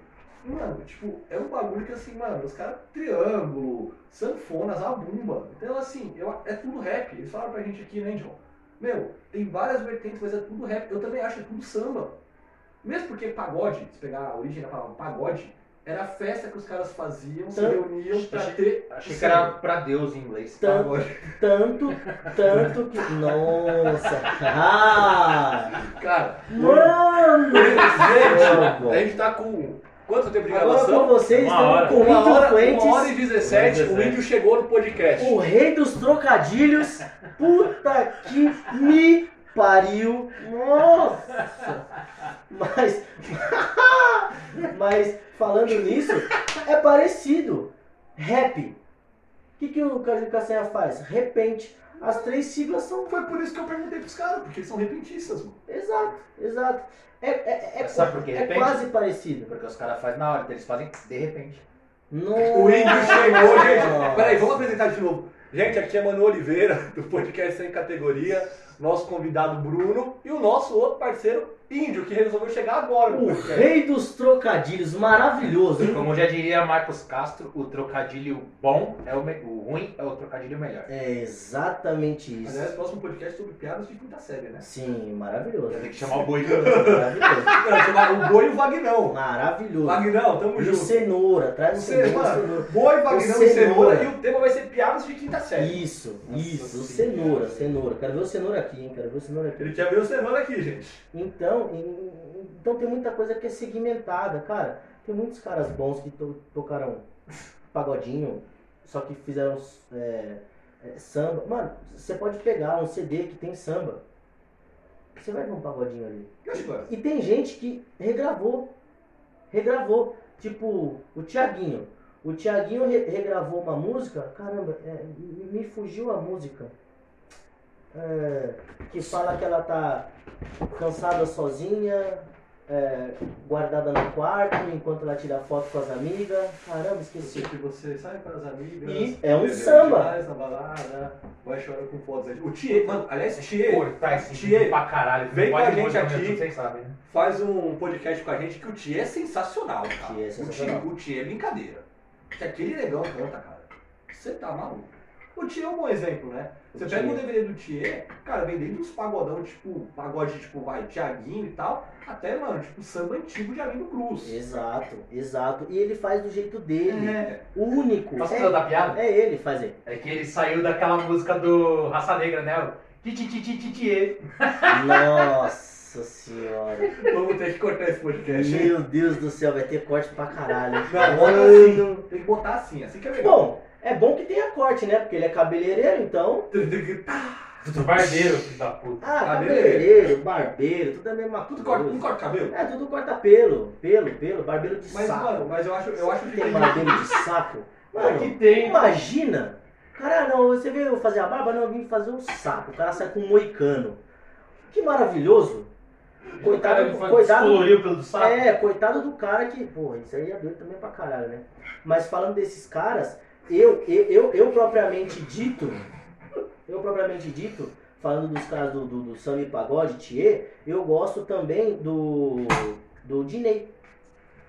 Mano, tipo, é um bagulho que assim, mano, os caras, triângulo, sanfonas, a bumba. Então, assim, eu, é tudo rap. Eles falaram pra gente aqui, né, John? Meu, tem várias vertentes, mas é tudo rap. Eu também acho que é tudo samba. Mesmo porque pagode, se pegar a origem da palavra pagode, era a festa que os caras faziam, se reuniam pra Achei- ter. Achei que era pra Deus em inglês. Tan- Pagode. Tanto, tanto que. Nossa! Ah! Cara, Mano! gente, a gente tá com. Quanto tempo de Agora gravação? com vocês Uma estamos hora. com o Uma Índio hora, Fuentes, uma hora e 17, o 17. índio chegou no podcast. o rei dos trocadilhos. Puta que me pariu. Nossa! Mas. Mas, falando nisso, é parecido. Rap. O que, que o Caju Castanha faz? Repente. As três siglas são. Foi por isso que eu perguntei pros caras, porque eles são repentistas, mano. Exato, exato. É, é, é, sabe por quê? é Repente? quase parecido. Porque os caras fazem na hora, eles fazem de repente. Nossa. O índio chegou, gente. Peraí, vamos apresentar de novo. Gente, aqui é Manu Oliveira, do podcast Sem Categoria, nosso convidado Bruno e o nosso outro parceiro, Índio, que resolveu chegar agora O rei dos trocadilhos, maravilhoso. Como já diria Marcos Castro, o trocadilho bom é o, me- o ruim é o trocadilho melhor. É exatamente isso. Aliás, próximo podcast sobre piadas de quinta série, né? Sim, maravilhoso. Tenho que chamar o boi. Maravilhoso. Não, chamar o Boi e o Vagnão. Maravilhoso. Vagnão, tamo E o junto. cenoura, traz o cenoura. cenoura, o cenoura. Boi, Vagnão e cenoura. E o tema vai ser piadas de quinta série. Isso, Nossa isso, cenoura, cenoura. Quero ver o cenoura aqui, hein? Quero ver o cenoura aqui. Ele quer ver o cenoura aqui, gente. Então, em- então tem muita coisa que é segmentada, cara. Tem muitos caras bons que to- tocaram pagodinho, só que fizeram é, é, samba. Mano, você pode pegar um CD que tem samba. Você vai ver um pagodinho ali. E tem gente que regravou. Regravou. Tipo, o Tiaguinho. O Tiaguinho re- regravou uma música. Caramba, é, me me fugiu a música. É, que fala que ela tá cansada sozinha, é, guardada no quarto, enquanto ela tira foto com as amigas. Caramba, esqueci. que você sai com as amigas. E é um samba. Na balada, vai chorar com fotos. aí. O Thier, mano, aliás, Thier Cortar esse Tia, vídeo pra caralho. vem com a gente aqui. Vocês sabem, né? faz um podcast com a gente que o Thier é sensacional, cara. Thier é O sensacional. Thier, o Thier é brincadeira. Que aquele negão canta, cara. Você tá maluco. O Thier é um bom exemplo, né? Você O pega um Thier. DVD do Thier, cara, vem desde os pagodão, tipo, pagode, tipo, vai, Thiaguinho e tal, até, mano, tipo, samba antigo de Arlindo Cruz. Exato, exato. E ele faz do jeito dele. É. O único. Posso É, contar a piada? é ele fazer. É que ele saiu daquela música do Raça Negra, né? O Titititititie. Nossa senhora. Vamos ter que cortar esse podcast. Meu Deus do céu, vai ter corte pra caralho. Não, bota assim. Tem que botar assim, assim que é legal. Bom, é bom que tenha corte, né? Porque ele é cabeleireiro, então. Barbeiro, filho da puta. Ah, Cabeleireiro. barbeiro, tudo é a mesma Tudo coisa. corta, não corta cabelo? É, tudo corta pelo, pelo, pelo, barbeiro de Mas, saco. mano, mas eu acho, eu acho que Tem barbeiro de saco. Mano, Aqui tem. imagina. Cara, não, você veio fazer a barba, não, eu vim fazer um saco. O cara sai com um moicano. Que maravilhoso. Coitado, foi- coitado, pelo saco. É, coitado do cara que. Porra, isso aí é doido também pra caralho, né? Mas falando desses caras, eu, eu, eu, eu propriamente dito, eu propriamente dito, falando dos caras do, do, do samba e pagode, Thier, eu gosto também do. do Dinei.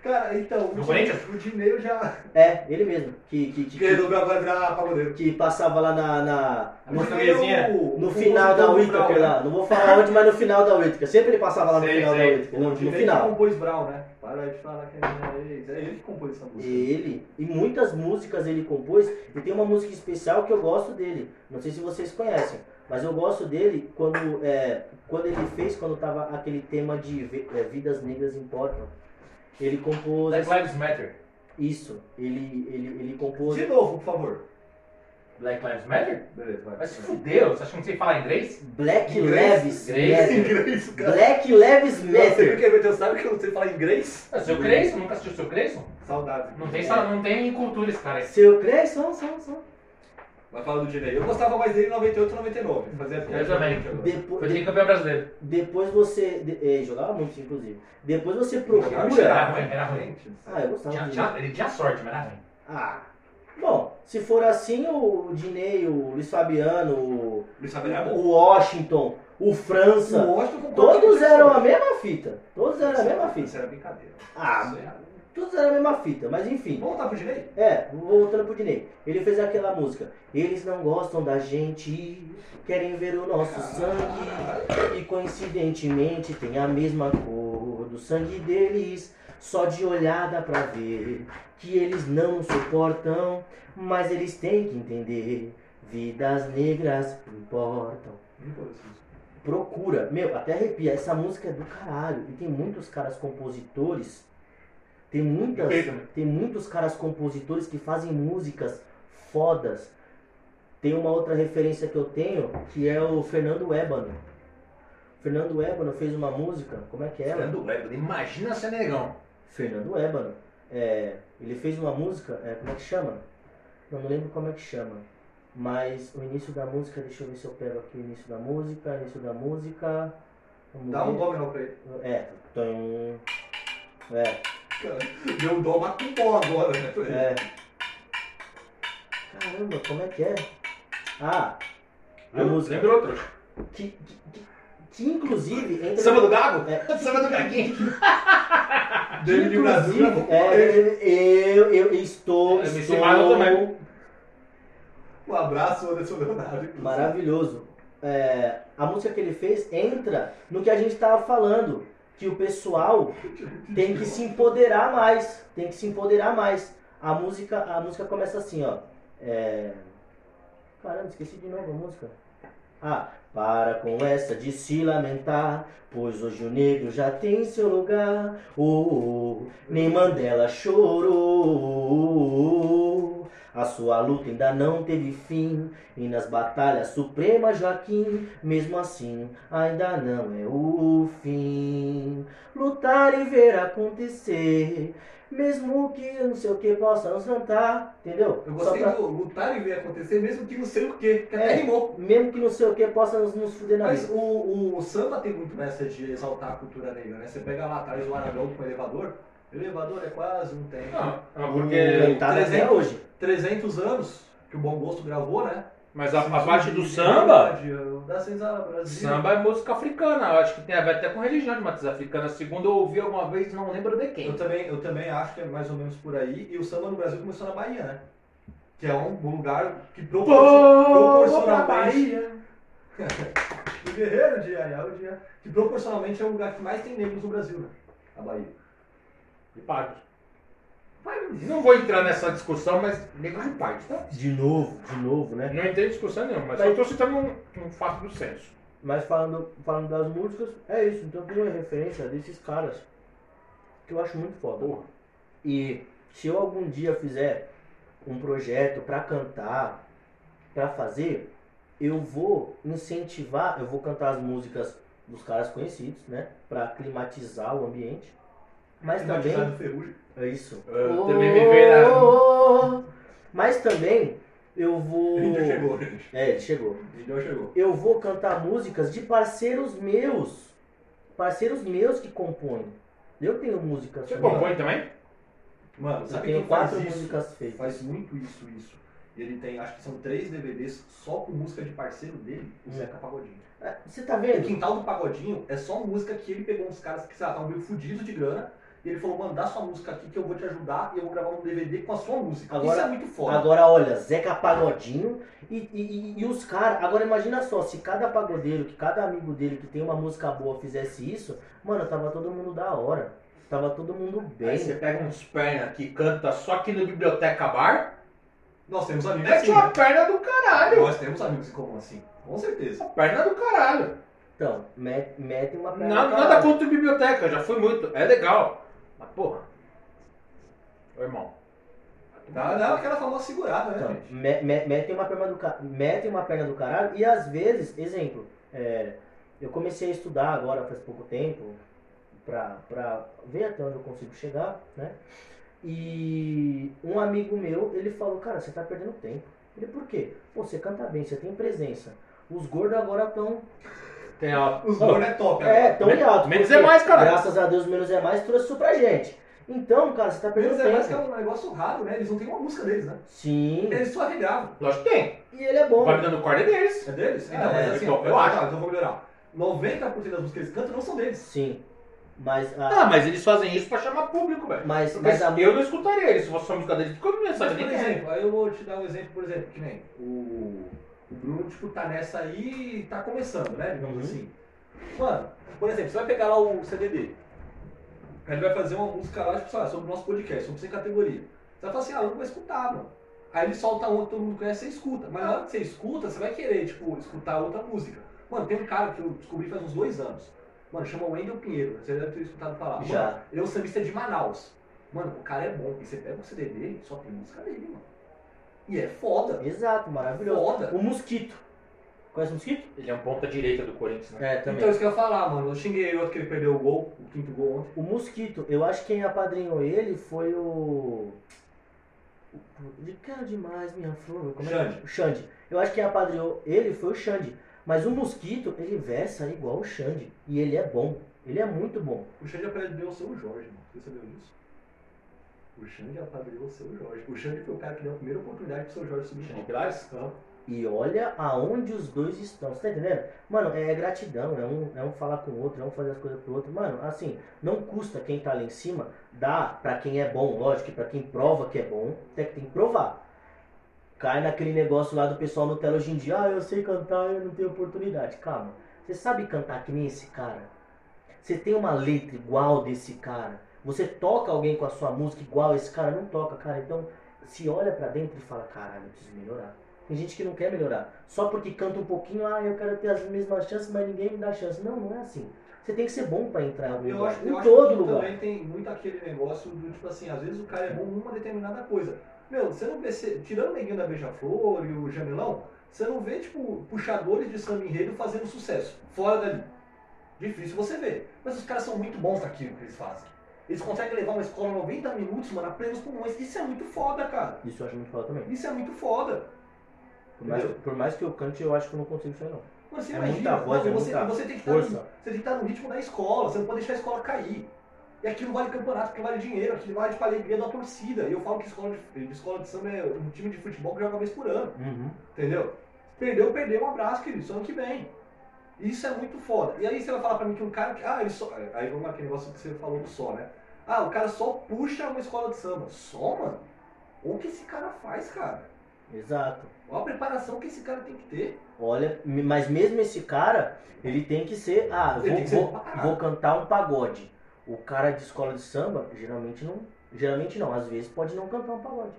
Cara, então, o Corinthians? o Dinei eu já. É, ele mesmo. Que, que, Que que, resolveu agora virar pagodeiro. que passava lá na. na- A no, no o final da Whittaker Brown, né? lá. Não vou falar onde, mas no final da Whittaker. Sempre ele passava lá no Sei, final sei. da Whittaker. No, no Dinei que final. compôs Brown, né? Para de falar que é. É ele que compôs essa música. Ele, e muitas músicas ele compôs, e tem uma música especial que eu gosto dele. Não sei se vocês conhecem, mas eu gosto dele quando, é, quando ele fez, quando tava aquele tema de é, Vidas Negras Importam. Ele compôs Black Lives Matter. isso, ele, ele, ele compôs. De novo, por favor. Black Lives Matter? Beleza, vai. Se fuder, você acha que não sei falar inglês? Black Inglês? Matter. Inglês, cara. Black Você viu Matter. que é Você sabe que eu não sei falar inglês? É, seu Creyson, nunca assistiu seu Creyson? Saudade. Não tem, sa- não tem cultura esse cara aí. Seu Creyson, são, são. Vai falar do Dinei. Eu gostava mais dele em 98 e 99. Fazia Eu também. Depois, Foi campeão brasileiro. depois você. de- eh, jogava muito, inclusive. Depois você Era procura. ruim, era ruim. Ah, eu gostava Tinha- de tinha- ele tinha sorte, mas era ruim. Ah. Bom, se for assim, o Dinei, o Luiz Fabiano, o, Luiz Fabiano é o Washington, o França, O Washington todos eram a mesma fita. Todos eram a mesma Isso fita. era brincadeira. Ah, Isso é- todos eram a mesma fita, mas enfim. Voltar pro Dinei? É, voltando pro Dinei. Ele fez aquela música. Eles não gostam da gente, querem ver o nosso sangue. E coincidentemente tem a mesma cor do sangue deles. Só de olhada pra ver que eles não suportam. Mas eles têm que entender. Vidas negras importam. Procura, meu, até arrepia. Essa música é do caralho. E tem muitos caras compositores. Tem muitas. Tem muitos caras compositores que fazem músicas fodas. Tem uma outra referência que eu tenho, que é o Fernando Ébano. Fernando Ébano fez uma música, como é que é? Fernando Webber, imagina ser negão. Fernando Ébano. É, ele fez uma música, é, como é que chama? Não, não lembro como é que chama. Mas o início da música, deixa eu ver se eu pego aqui o início da música, início da música. Dá um ver. dó menor pra ele. É, tum. É, Deu um dó, um dó agora, né? é. Caramba, como é que é? Ah, a música. Lembrou, trouxa? Que, que, que, que inclusive entra. Samba do Gago? É. Samba do Gaguinho. David Brasil com é, eu, eu estou. Eu me estou também. Um abraço, Anderson Leonardo. inclusive. Maravilhoso. É, a música que ele fez entra no que a gente estava falando, que o pessoal tem que se empoderar mais, tem que se empoderar mais. A música, a música começa assim, ó. É... Caramba, esqueci de novo a música. Ah, para com essa de se lamentar, pois hoje o negro já tem seu lugar. Oh, oh, nem Mandela chorou. A sua luta ainda não teve fim. E nas batalhas supremas, Joaquim, mesmo assim, ainda não é o fim. Lutar e ver acontecer, mesmo que não sei o que possa nos cantar, entendeu? Eu gostei pra- do lutar e ver acontecer, mesmo que não sei o que até É. rimou. Mesmo que não sei o que possa nos, nos fuder na Mas vida. o, o samba tem muito essa de exaltar a cultura negra, né? Você pega lá atrás o Aragão com o elevador, elevador é quase um tempo. Não, não, porque. Cantado até 300 hoje. 300 anos que o Bom Gosto gravou, né? Mas a, a parte do samba. Senzala Brasil. Samba é música africana. Eu acho que tem a ver até com religião de matriz africana. Segundo eu ouvi alguma vez, não lembro de quem. Eu também, eu também acho que é mais ou menos por aí. E o samba no Brasil começou na Bahia, né? Que é um lugar que proporcionalmente- Bahia. O Guerreiro de dia, que proporcionalmente é o lugar que mais tem negros no Brasil, né? A Bahia. E. Não vou entrar nessa discussão, mas negros e pardos, tá? De novo, de novo, né? Não entrei em discussão nenhuma, mas Mas- só tô citando um, um fato do senso. Mas falando, falando das músicas, é isso. Então tem uma referência desses caras que eu acho muito foda. Porra. E se eu algum dia fizer um projeto pra cantar, pra fazer, eu vou incentivar, eu vou cantar as músicas dos caras conhecidos, né? Pra climatizar o ambiente. Mas também. É isso. Eu também me vejo na- Oh, Mas também eu vou. O índio chegou, gente. É, ele chegou. O índio chegou. Eu vou cantar músicas de parceiros meus. Parceiros meus que compõem. Eu tenho músicas. Você também. compõe também? Mano, Eu sabe tenho quem faz quatro isso? músicas feitas. Faz muito isso, isso. E ele tem, acho que são três DVDs só com música de parceiro dele, o Hum. Zeca Pagodinho. É, Você tá O vendo? quintal do Pagodinho é só música que ele pegou uns caras que, sei lá, estavam meio fudidos de grana. E ele falou, mano, dá sua música aqui que eu vou te ajudar e eu vou gravar um DVD com a sua música. Agora- Isso é muito foda. Agora olha, Zeca Pagodinho e, e, e- os caras. Agora imagina só, se cada pagodeiro, que cada amigo dele que tem uma música boa fizesse isso, mano, tava todo mundo da hora. Tava todo mundo bem. Aí você pega uns perna que canta só aqui no Biblioteca Bar, Nós temos amigos mete assim, uma né? perna do caralho. Nós temos amigos em comum assim, com certeza. Uma perna do caralho. Então, mete, mete uma perna Nada, nada contra Biblioteca, já fui muito. É legal. Mas porra. Ô irmão. Dá, dá aquela famosa segurada, né, Então, gente? me- me- metem uma perna do ca- metem uma perna do caralho e às vezes, exemplo, é, eu comecei a estudar agora faz pouco tempo pra, pra ver até onde eu consigo chegar, né? E um amigo meu, ele falou, cara, você tá perdendo tempo. Eu falei, por quê? Pô, você canta bem, você tem presença. Os gordos agora estão Tem a. Os é top, é, tão alto. menos é mais, cara. Graças a Deus, menos é mais, trouxe isso pra gente. Então, cara, você tá perdendo Menos é mais que é tempo. um negócio raro, né? Eles não têm uma música deles, né? Sim, Eles só regravam. Lógico que tem. e ele é bom. Vai me dando corda é deles. É deles? Então, É, mas assim, então, eu tá, acho. então vou melhorar. 90% das músicas que eles cantam não são deles. Sim. Mas a, Ah, mas eles fazem isso pra chamar público, velho. Mas, Porque mas a eu não escutaria eles se fosse a música deles, porque eu não ia Mas, saber por é. exemplo, aí eu vou te dar um exemplo, por exemplo, que nem o, o Bruno, tipo, tá nessa aí e tá começando, né? Digamos Uhum. assim. Mano, por exemplo, você vai pegar lá o CD dele. Aí ele vai fazer uma música lá, tipo, sobre o nosso podcast, sobre sem categoria. Você vai falar assim, ah, eu não vou escutar, mano. Aí ele solta uma que todo mundo conhece, você escuta. Mas na hora que você escuta, você vai querer, tipo, escutar outra música. Mano, tem um cara que eu descobri faz uns dois anos. Mano, chama Wendel Pinheiro. Você deve ter escutado falar. Já. Mano, ele é um sambista de Manaus. Mano, o cara é bom. E você pega o CD dele, só tem música dele, mano. E é foda. Exato, maravilhoso. Foda. O Mosquito. Conhece o Mosquito? Ele é um ponta direita do Corinthians, né? É, também. Então, isso que eu ia falar, mano. Eu xinguei outro que ele perdeu o gol, o quinto gol ontem. O Mosquito, eu acho que quem apadrinhou ele foi o. o- De quero demais, minha flor. Como é que- Xande. O Xande. Eu acho que quem apadrinhou ele foi o Xande. Mas o Mosquito, ele versa igual o Xande. E ele é bom. Ele é muito bom. O Xande apadrinhou o seu Jorge, mano. Você sabia disso? O Xande apadrinhou o seu Jorge. O Xande foi o cara que deu a primeira oportunidade pro seu Jorge subir. Xande Pilares? Então, E olha aonde os dois estão. Você tá entendendo? Mano, é gratidão. É um, é um falar com o outro, é um fazer as coisas pro outro. Mano, assim, não custa quem tá lá em cima dar pra quem é bom, lógico, que pra quem prova que é bom, tem, tem que provar. Cai naquele negócio lá do pessoal no tela hoje em dia, ah, eu sei cantar, eu não tenho oportunidade. Calma. Você sabe cantar que nem esse cara? Você tem uma letra igual desse cara? Você toca alguém com a sua música igual esse cara? Não toca, cara. Então, se olha pra dentro e fala, caralho, eu preciso melhorar. Tem gente que não quer melhorar. Só porque canta um pouquinho, ah, eu quero ter as mesmas chances, mas ninguém me dá chance. Não, não é assim. Você tem que ser bom pra entrar eu lugar. acho, em todo lugar. também tem muito aquele negócio do tipo assim, às vezes o cara é bom numa determinada coisa. Meu, você não vê, tirando o neguinho da Beija-Flor e o Jamelão, você não vê, tipo, puxadores de samba enredo fazendo sucesso, fora dali. Difícil você ver. Mas os caras são muito bons naquilo que eles fazem. Eles conseguem levar uma escola 90 minutos, mano, a plenos pulmões. Isso é muito foda, cara. Isso eu acho muito foda também. Isso é muito foda. Por mais, por mais que eu cante, eu acho que eu não consigo isso aí, não. Mano, você É imagina, muita voz, mano, é você, muita você tem que estar no, força. você tem que estar no ritmo da escola, você não pode deixar a escola cair. E aquilo vale campeonato, aquilo vale dinheiro, aquilo vale tipo, a alegria da torcida. E eu falo que escola de, de escola de samba é um time de futebol que joga uma vez por ano, Uhum. entendeu? Perdeu, perdeu, um abraço, querido, só ano que vem. Isso é muito foda. E aí você vai falar pra mim que um cara que. Ah, ele só. Aí vamos naquele negócio que você falou do só, né? Ah, o cara só puxa uma escola de samba. Só, mano? O que esse cara faz, cara? Exato. Olha a preparação que esse cara tem que ter. Olha, mas mesmo esse cara, ele tem que ser. Ah, vou, que ser vou, vou cantar um pagode. O cara de escola de samba, geralmente não. Geralmente não, às vezes pode não cantar um pagode.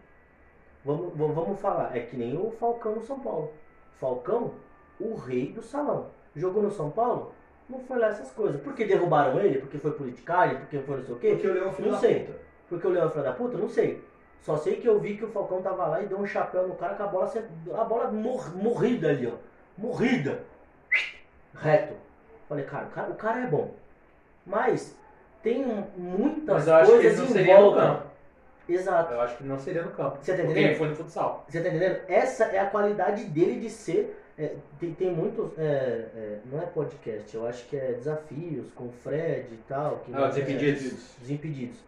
Vamos, vamos falar, é que nem o Falcão no São Paulo. Falcão, o rei do salão. Jogou no São Paulo, não foi lá essas coisas. Porque derrubaram ele? Porque foi politicagem? Porque foi não sei o quê? Porque o Leão é filho Não da sei. puta. Porque o Leão é filho da puta? Não sei. Só sei que eu vi que o Falcão tava lá e deu um chapéu no cara com a bola, se- a bola mor- morrida ali, ó. Morrida. Reto. Falei, cara, o cara, o cara é bom. Mas tem muitas Mas coisas não em volta. campo. Exato. Eu acho que não seria no campo. Você tá Porque entendendo? ele foi no futsal. Você tá entendendo? Essa é a qualidade dele de ser. É, tem, tem muitos. é, é, não é podcast, eu acho que é desafios com o Fred e tal. Que Ah, os Desimpedidos. Desimpedidos.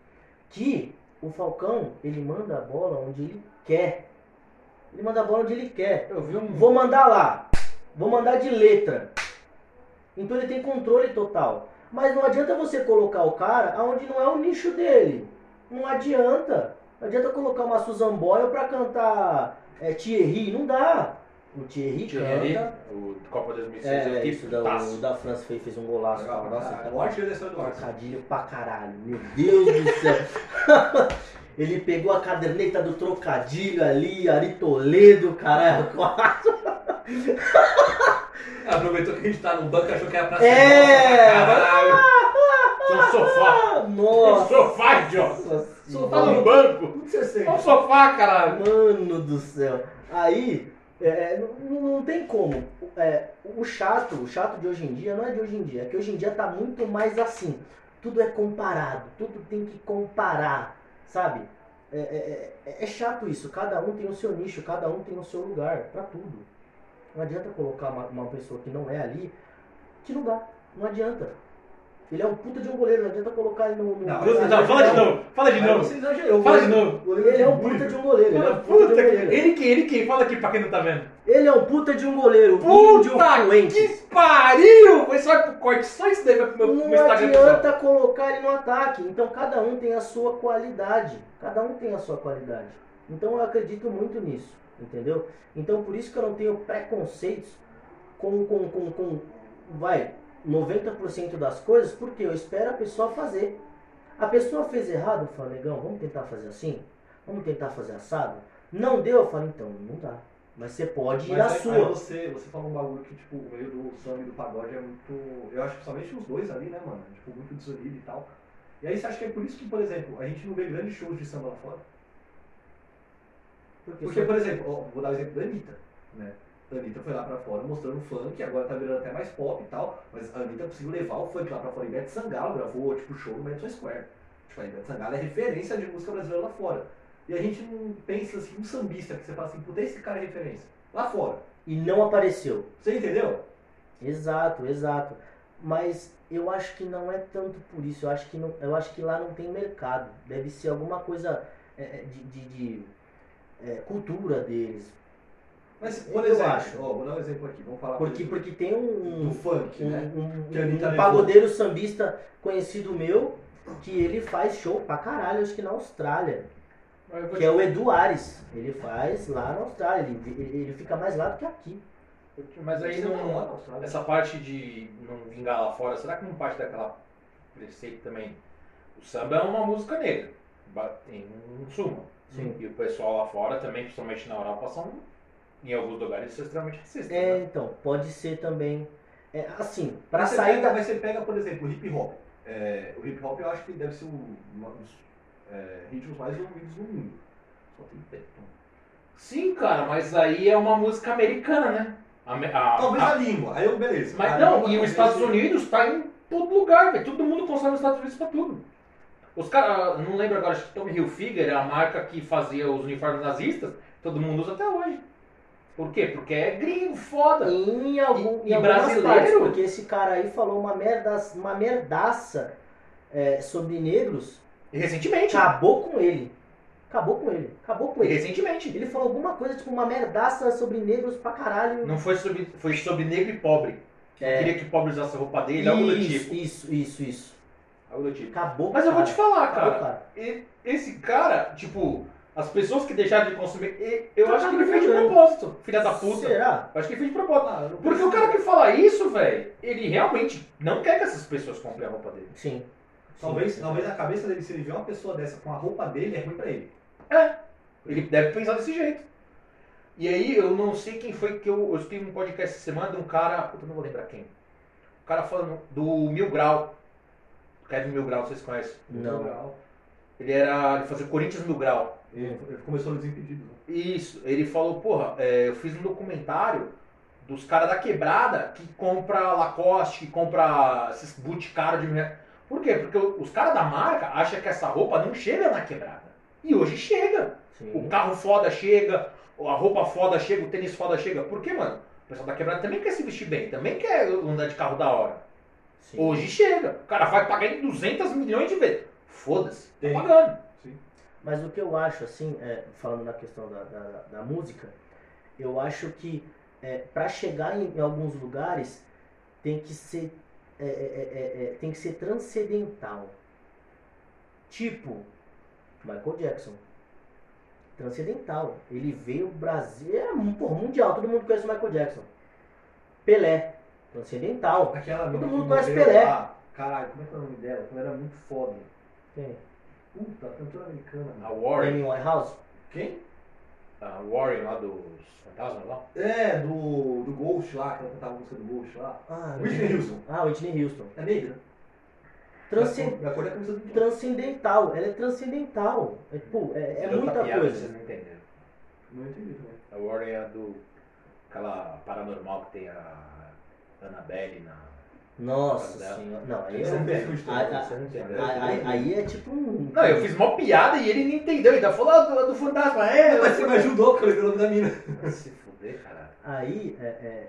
Que o Falcão, ele manda a bola onde ele quer. Ele manda a bola onde ele quer. Eu vi um. Vou mandar lá. Vou mandar de letra. Então ele tem controle total. Mas não adianta você colocar o cara aonde não é o nicho dele. Não adianta. Não adianta colocar uma Susan Boyle pra cantar é, Thierry. Não dá. O Thierry, Thierry, canta. o Copa 2006, É, eu fiquei isso da, o da França fez, fez um golaço. Legal, Nossa, Nossa, tá o artilheiro da história do. Trocadilho pra caralho, meu Deus do céu. Ele pegou a caderneta do trocadilho ali, Ari Toledo, caralho. Aproveitou que a gente tá no banco e achou que era pra É, Caralho. Tinha um sofá. Ah, Um Nossa. sofá, idiota. Sofá Tá no banco. O que você sente? É um sofá, caralho. Mano do céu. Aí, é, não, não tem como. É, o chato, o chato de hoje em dia não é de hoje em dia, é que hoje em dia tá muito mais assim. Tudo é comparado, tudo tem que comparar, sabe? É, é- é- é chato isso, cada um tem o seu nicho, cada um tem o seu lugar pra tudo. Não adianta colocar uma, uma pessoa que não é ali, não dá, não adianta. Ele é um puta de um goleiro, não adianta colocar ele no. no Não, Não, não, fala de novo. Fala de novo. você exagerou. Fala de novo. Ele é um puta de um goleiro. Ele é um Mano, puta de um goleiro. Ele que, ele que. Fala aqui pra quem não tá vendo. Ele é um puta de um goleiro. Puta de um fluente. que pariu! Foi só pro corte, só isso daí vai pro meu, Não meu Instagram pessoal. adianta colocar ele no ataque. Então cada um tem a sua qualidade. Cada um tem a sua qualidade. Então eu acredito muito nisso. Entendeu? Então por isso que eu não tenho preconceitos com, com, com, com vai, 90% das coisas, porque eu espero a pessoa fazer. A pessoa fez errado, eu falo, negão, vamos tentar fazer assim? Vamos tentar fazer assado? Não deu, eu falo, então, não dá. Mas você pode ir Mas à aí- sua. aí você, você falou um bagulho que, tipo, o meio do samba e do pagode é muito. Eu acho que somente os dois ali, né, mano? Tipo, muito desunido e tal. E aí você acha que é por isso que, por exemplo, a gente não vê grandes shows de samba lá fora? Porque, por exemplo, ó, vou dar o exemplo da Anitta, né? A Anitta foi lá pra fora mostrando funk, agora tá virando até mais pop e tal, mas a Anitta conseguiu levar o funk lá pra fora. Ivete Sangalo gravou, tipo, show no Madison Square. Tipo, a Ivete Sangalo é referência de música brasileira lá fora. E a gente não pensa assim, um sambista que você fala assim, puta, esse cara é referência. Lá fora. E não apareceu. Você entendeu? Exato, exato. Mas eu acho que não é tanto por isso. Eu acho que, não, eu acho que lá não tem mercado. Deve ser alguma coisa é, é, de, de- de, é, cultura deles. Mas, por Eu exemplo, acho. ó, vou dar um exemplo aqui, vamos falar por Porque, porque tem um, do funk, um, né? um- Que a Anitta um pagodeiro sambista conhecido meu que ele faz show pra caralho, acho que na Austrália. Eu Que é o Edu Ares. Ele faz lá na Austrália. Ele, ele, ele fica mais lá do que aqui. te- Mas aí não não. mora na Austrália. Essa parte de não vingar lá fora, será que não parte daquela preceito também? O samba é uma música negra. Um suma. Sim. E o pessoal lá fora também, principalmente na Europa, são em alguns lugares são extremamente racistas. É, né? então, pode ser também. É, assim, você sair pega, da. Mas você pega, por exemplo, o hip hop. É, o hip hop eu acho que deve ser um, dos é, ritmos mais ouvidos no mundo. Só tem petão. Sim, cara, mas aí é uma música americana, né? A, a- Talvez a- a, língua, aí eu beleza. Mas A não, e os Estados Unidos tá em todo lugar, velho. Todo mundo consome os Estados Unidos pra tudo. Os caras, não lembro agora, acho que Tommy Hilfiger é a marca que fazia os uniformes nazistas, todo mundo usa até hoje. Por quê? Porque é gringo, foda. Em, algum, E- em e brasileiro? partes, porque esse cara aí falou uma, merda, uma merdaça é, sobre negros, E recentemente. acabou com ele. Acabou com ele. Acabou com ele. recentemente. Ele falou alguma coisa, tipo, uma merdaça sobre negros pra caralho. Não foi sobre, foi sobre negro e pobre. É. Queria que o pobre usasse a roupa dele, algo do isso, tipo. isso, isso, isso. Algo do tipo. Acabou Mas eu vou cara. te falar, Acabou, cara. Esse cara, tipo, As pessoas que deixaram de consumir, e- eu Tá acho que ele fez de propósito, filha da puta. Será? Eu acho que ele fez de propósito. Ah, Porque o cara que fala isso, velho, ele realmente não quer que essas pessoas comprem a roupa dele. Sim. Talvez, Sim. talvez a cabeça dele, se ele vê uma pessoa dessa com a roupa dele, é ruim pra ele. Ele deve pensar desse jeito. E aí, eu não sei quem foi que eu, eu escutei um podcast essa semana de um cara, puta, eu não vou lembrar quem. O cara falando do Mil Grau. Kevin Mil Grau, vocês conhecem? Não. Ele era. Ele fazia Corinthians Mil Grau. Ele, ele começou no Desimpedidos. né? Isso, ele falou, porra, é, eu fiz um documentário dos caras da quebrada que compra Lacoste, que compra esses boot caros de mulher. Por quê? Porque os caras da marca acham que essa roupa não chega na quebrada. E hoje chega. Sim. O carro foda chega, a roupa foda chega, o tênis foda chega. Por quê, mano? O pessoal da quebrada também quer se vestir bem, também quer andar de carro da hora. Sim. Hoje chega. O cara vai pagar em 200 milhões de vezes. Foda-se, tá pagando. Mas o que eu acho, assim, é, falando na questão da, da, da música, eu acho que é, para chegar em, em alguns lugares tem que ser é, é, é, é, tem que ser transcendental. Tipo Michael Jackson. Transcendental. Ele veio ao Brasil, é mundial, todo mundo conhece o Michael Jackson. Pelé. Transcendental. Aquela Todo mundo conhece Pelé. lá. Caralho, como é que é o nome dela? Ela era muito foda. Quem? Puta, cantora americana. A. Warren, Amy Winehouse? Quem? a Warren lá dos fantasmas lá. É, do, do Ghost lá, que ela cantava a música do Ghost lá. Ah, Whitney Houston. Ah, Whitney Houston. É negra. Transcen- Da cor da do John. transcendental, ela é transcendental. É, tipo, é, é muita piada, coisa. Vocês não entenderam. Não entendi também. A Warren é a do. aquela paranormal que tem a Annabelle na. Nossa Dela. senhora. Não, aí, não é, aí, é tipo um. Não, eu fiz uma piada e ele não entendeu. Ainda falou do, do fantasma. É, Mas você me ajudou porque eu lembrei o nome da mina. Se fuder, caralho. Aí é, é,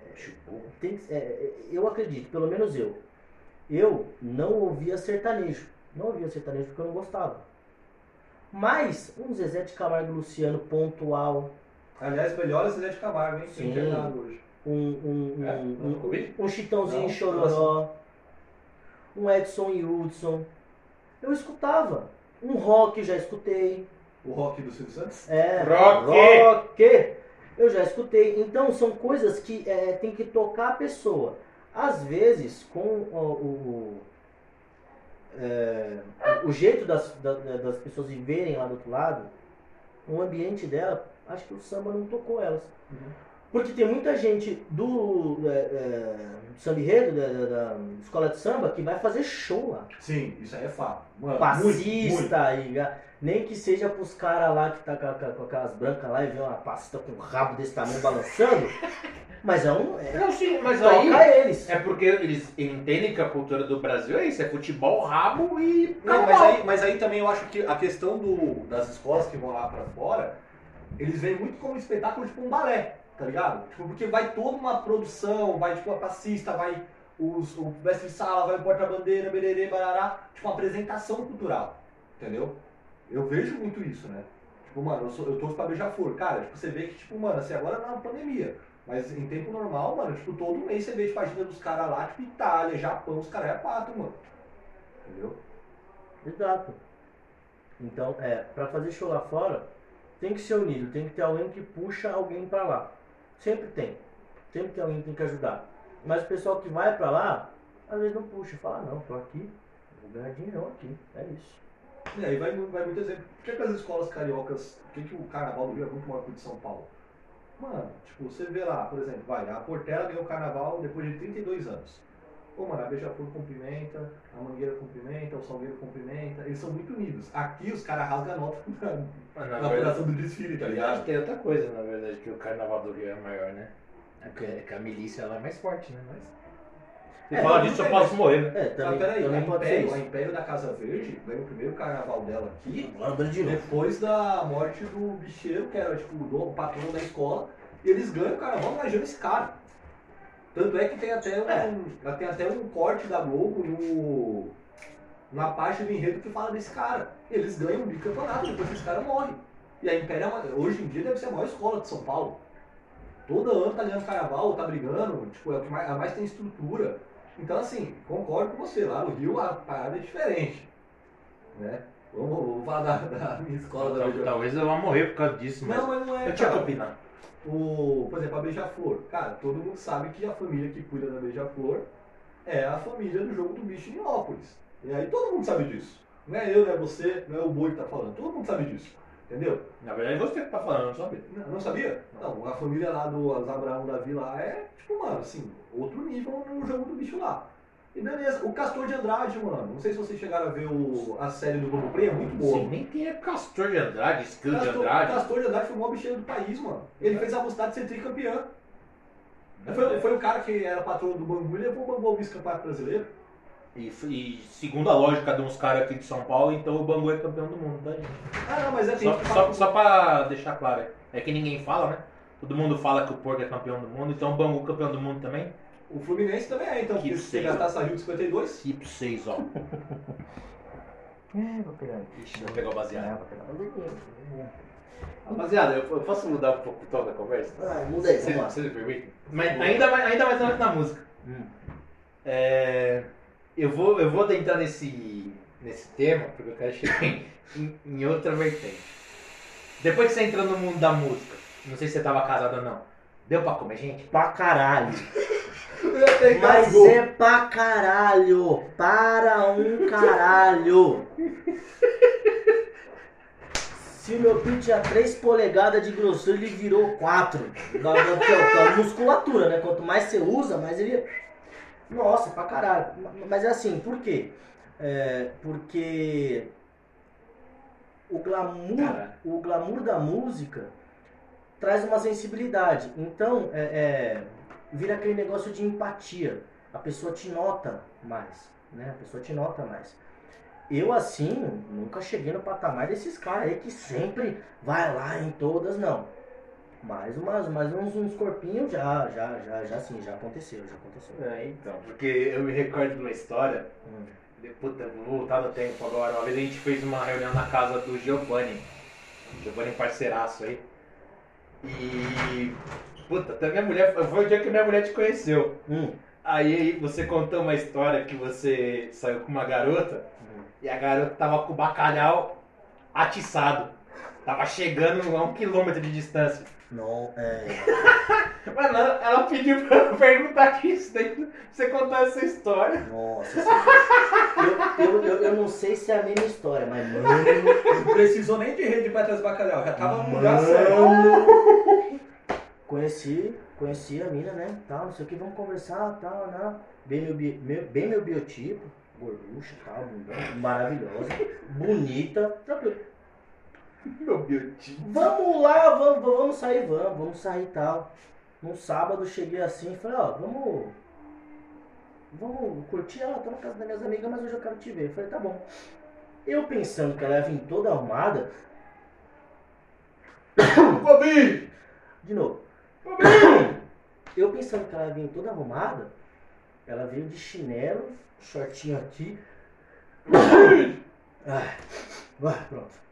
tem é, é, eu acredito, pelo menos eu. Eu não ouvia sertanejo. Não ouvia sertanejo porque eu não gostava. Mas um Zezé de Camargo Luciano pontual, Aliás, melhor a Zé de Camargo, hein? Sim. Tem hoje. Um, um, um, É? um- um Chitãozinho Não, Chororó, um Edson e Hudson. Eu escutava. Um rock já escutei. O rock do Silvio Santos? É, Rock! rock. Eu já escutei. Então são coisas que é, tem que tocar a pessoa. Às vezes, com o, o, é, o jeito das, da- das pessoas viverem lá do outro lado, o ambiente dela, acho que o samba não tocou elas. Porque tem muita gente do, é, é, samba enredo, da, da- da escola de samba, que vai fazer show lá. Sim, isso aí é fato. Mano, muito, muito. Passista, e, nem que seja pros caras lá que tá com, com aquelas brancas lá e vê uma passista com um rabo desse tamanho balançando. Mas é um. É, Não, sim, mas aí. eles. É porque eles entendem que a cultura do Brasil é isso: é futebol, rabo e. Não, mas aí, mas aí também eu acho que a questão do, das escolas que vão lá pra fora, eles veem muito como um espetáculo, tipo um balé, tá ligado? Tipo, porque vai toda uma produção, vai tipo a passista, vai os, o mestre de sala, vai o porta-bandeira, bererê, barará, tipo uma apresentação cultural, entendeu? Eu vejo muito isso, né? Tipo, mano, eu, sou, eu torço pra Beija-Flor. Cara, tipo, você vê que, tipo, mano, assim, agora na pandemia, mas em tempo normal, mano, tipo, todo mês você vê, tipo, a agenda dos caras lá, tipo, Itália, Japão, os caras é quatro, mano. Entendeu? Exato. Então, é, pra fazer show lá fora, tem que ser unido, tem que ter alguém que puxa alguém pra lá. Sempre tem. Sempre tem alguém que tem que ajudar. Mas o pessoal que vai pra lá, às vezes não puxa, fala, não, tô aqui, vou ganhar dinheiro aqui. É isso. E aí vai, vai muito exemplo. Por que, que as escolas cariocas, por que, que o carnaval do Rio é muito maior que o de São Paulo? Mano, tipo, você vê lá, por exemplo, vai, a Portela ganhou o carnaval depois de 32 anos. Pô, mano, a Beija-Flor cumprimenta, a Mangueira cumprimenta, o Salgueiro cumprimenta, eles são muito unidos. Aqui os caras rasgam a nota na, Mas, na na apuração do desfile, tá ligado? tem outra coisa, na verdade, que o carnaval do Rio é maior, né? É que, é que a milícia ela é mais forte, né? Mas... Você É, fala mas disso, eu posso morrer, né? É, Mas também, peraí, a também pode ser Império, a. Império da Casa Verde ganhou o primeiro carnaval dela aqui de novo. depois da morte do bicheiro, que era tipo o dono, o patrono da escola, e eles ganham o carnaval homenageando esse cara. Tanto é que tem até um, É. tem até um corte da Globo no, na parte do enredo que fala desse cara. Eles ganham um bicampeonato depois esse cara morre. E a Império, é hoje em dia, deve ser a maior escola de São Paulo. Todo ano tá ganhando carnaval, tá brigando, tipo, é o que mais, a mais tem estrutura. Então, assim, concordo com você, lá no Rio a parada é diferente. Né? Vamos, vamos falar da, da minha escola da. Talvez eu vá morrer por causa disso, mas Não, mas não é. eu tinha que opinar. O, por exemplo, a Beija-Flor. Cara, todo mundo sabe que a família que cuida da Beija-Flor é a família do jogo do bicho em Minópolis. E aí todo mundo sabe disso. Não é eu, não é você, não é o Boi que tá falando. Todo mundo sabe disso. Entendeu? Na verdade, você que tá falando, não sabia. Não, não sabia? Não, a família lá do Abraão Davi lá é, tipo, mano, assim, outro nível no jogo do bicho lá. E beleza, o Castor de Andrade, mano. Não sei se vocês chegaram a ver o, a série do Globo Play, é muito boa. Sim, nem é Castor de Andrade, Skill de Andrade. Castor de Andrade foi o maior bicheiro do país, mano. Ele fez a vontade de ser tricampeão. Foi, foi o cara que era patrão do Bangu e levou o Bangu ao vice-campeonato brasileiro. E, e segundo a lógica de uns caras aqui de São Paulo, então o Bangu é campeão do mundo, tá, gente? Ah, não, mas é tem Só, que só, só pra deixar claro, é que ninguém fala, né? Todo mundo fala que o Porco é campeão do mundo, então o Bangu é campeão do mundo também. O Fluminense também é, então, Que porque se sei. taça Rio de 52. Tipo 6, ó. É, vou pegar. Ixi, vou pegar o É, baseado. vou pegar. Rapaziada, eu, eu posso mudar um pouco o tom da conversa? Ah, muda aí, Você, vamos lá. você me permite? Mas ainda mais, ainda mais na- na música. Hum. É, eu, vou, eu vou adentrar nesse, nesse tema, porque eu quero chegar em, em, em outra vertente. Depois que você entrou no mundo da música, não sei se você estava casado ou não, deu pra comer gente? Pra caralho. Mas é pra caralho. Para um caralho. Se o meu pinto tinha 3 polegadas de grossura, ele virou 4. Da, da, que é- é musculatura, né? Quanto mais você usa, mais ele. Nossa, pra caralho. Mas é assim, por quê? É, porque o glamour, o glamour da música traz uma sensibilidade. Então, é, é, vira aquele negócio de empatia. A pessoa te nota mais, né? A pessoa te nota mais. Eu, assim, nunca cheguei no patamar desses caras aí que sempre vai lá em todas, não. Mais umas, mais uns, uns corpinhos já, já, já, já sim, já aconteceu, já aconteceu. É, então, porque eu me recordo de uma história, Hum. puta, vou voltar no tempo agora, uma vez a gente fez uma reunião na casa do Giovanni, Giovanni parceiraço aí, e, puta, até minha mulher, foi o dia que minha mulher te conheceu. Hum. Aí você contou uma história que você saiu com uma garota Hum. e a garota tava com o bacalhau atiçado. Tava chegando a um quilômetro de distância. Não, é. Mano, ela ela pediu pra eu perguntar isso daí, você contar essa história. Nossa, eu, eu, eu, eu não sei se é a mesma história, mas mano. Não precisou nem de rede pra trazer bacalhau, já tava no lugar certo. Conheci, conheci a mina, né? Tal, não sei o que, vamos conversar, tal, né? Bem meu, meu- bem meu biotipo, gorducha, tal, maravilhosa, bonita, tranquilo. Meu biotipo. Vamos lá, vamos, vamos sair, vamos, vamos sair tal. No sábado cheguei assim e falei, ó, vamos. Vamos curtir ela, tô na casa das minhas amigas, mas hoje eu quero te ver. Eu falei, tá bom. Eu pensando que ela ia vir toda arrumada, Bobinho! de novo. Eu pensando que ela vir toda arrumada, ela veio de chinelo, shortinho aqui. Vai, pronto.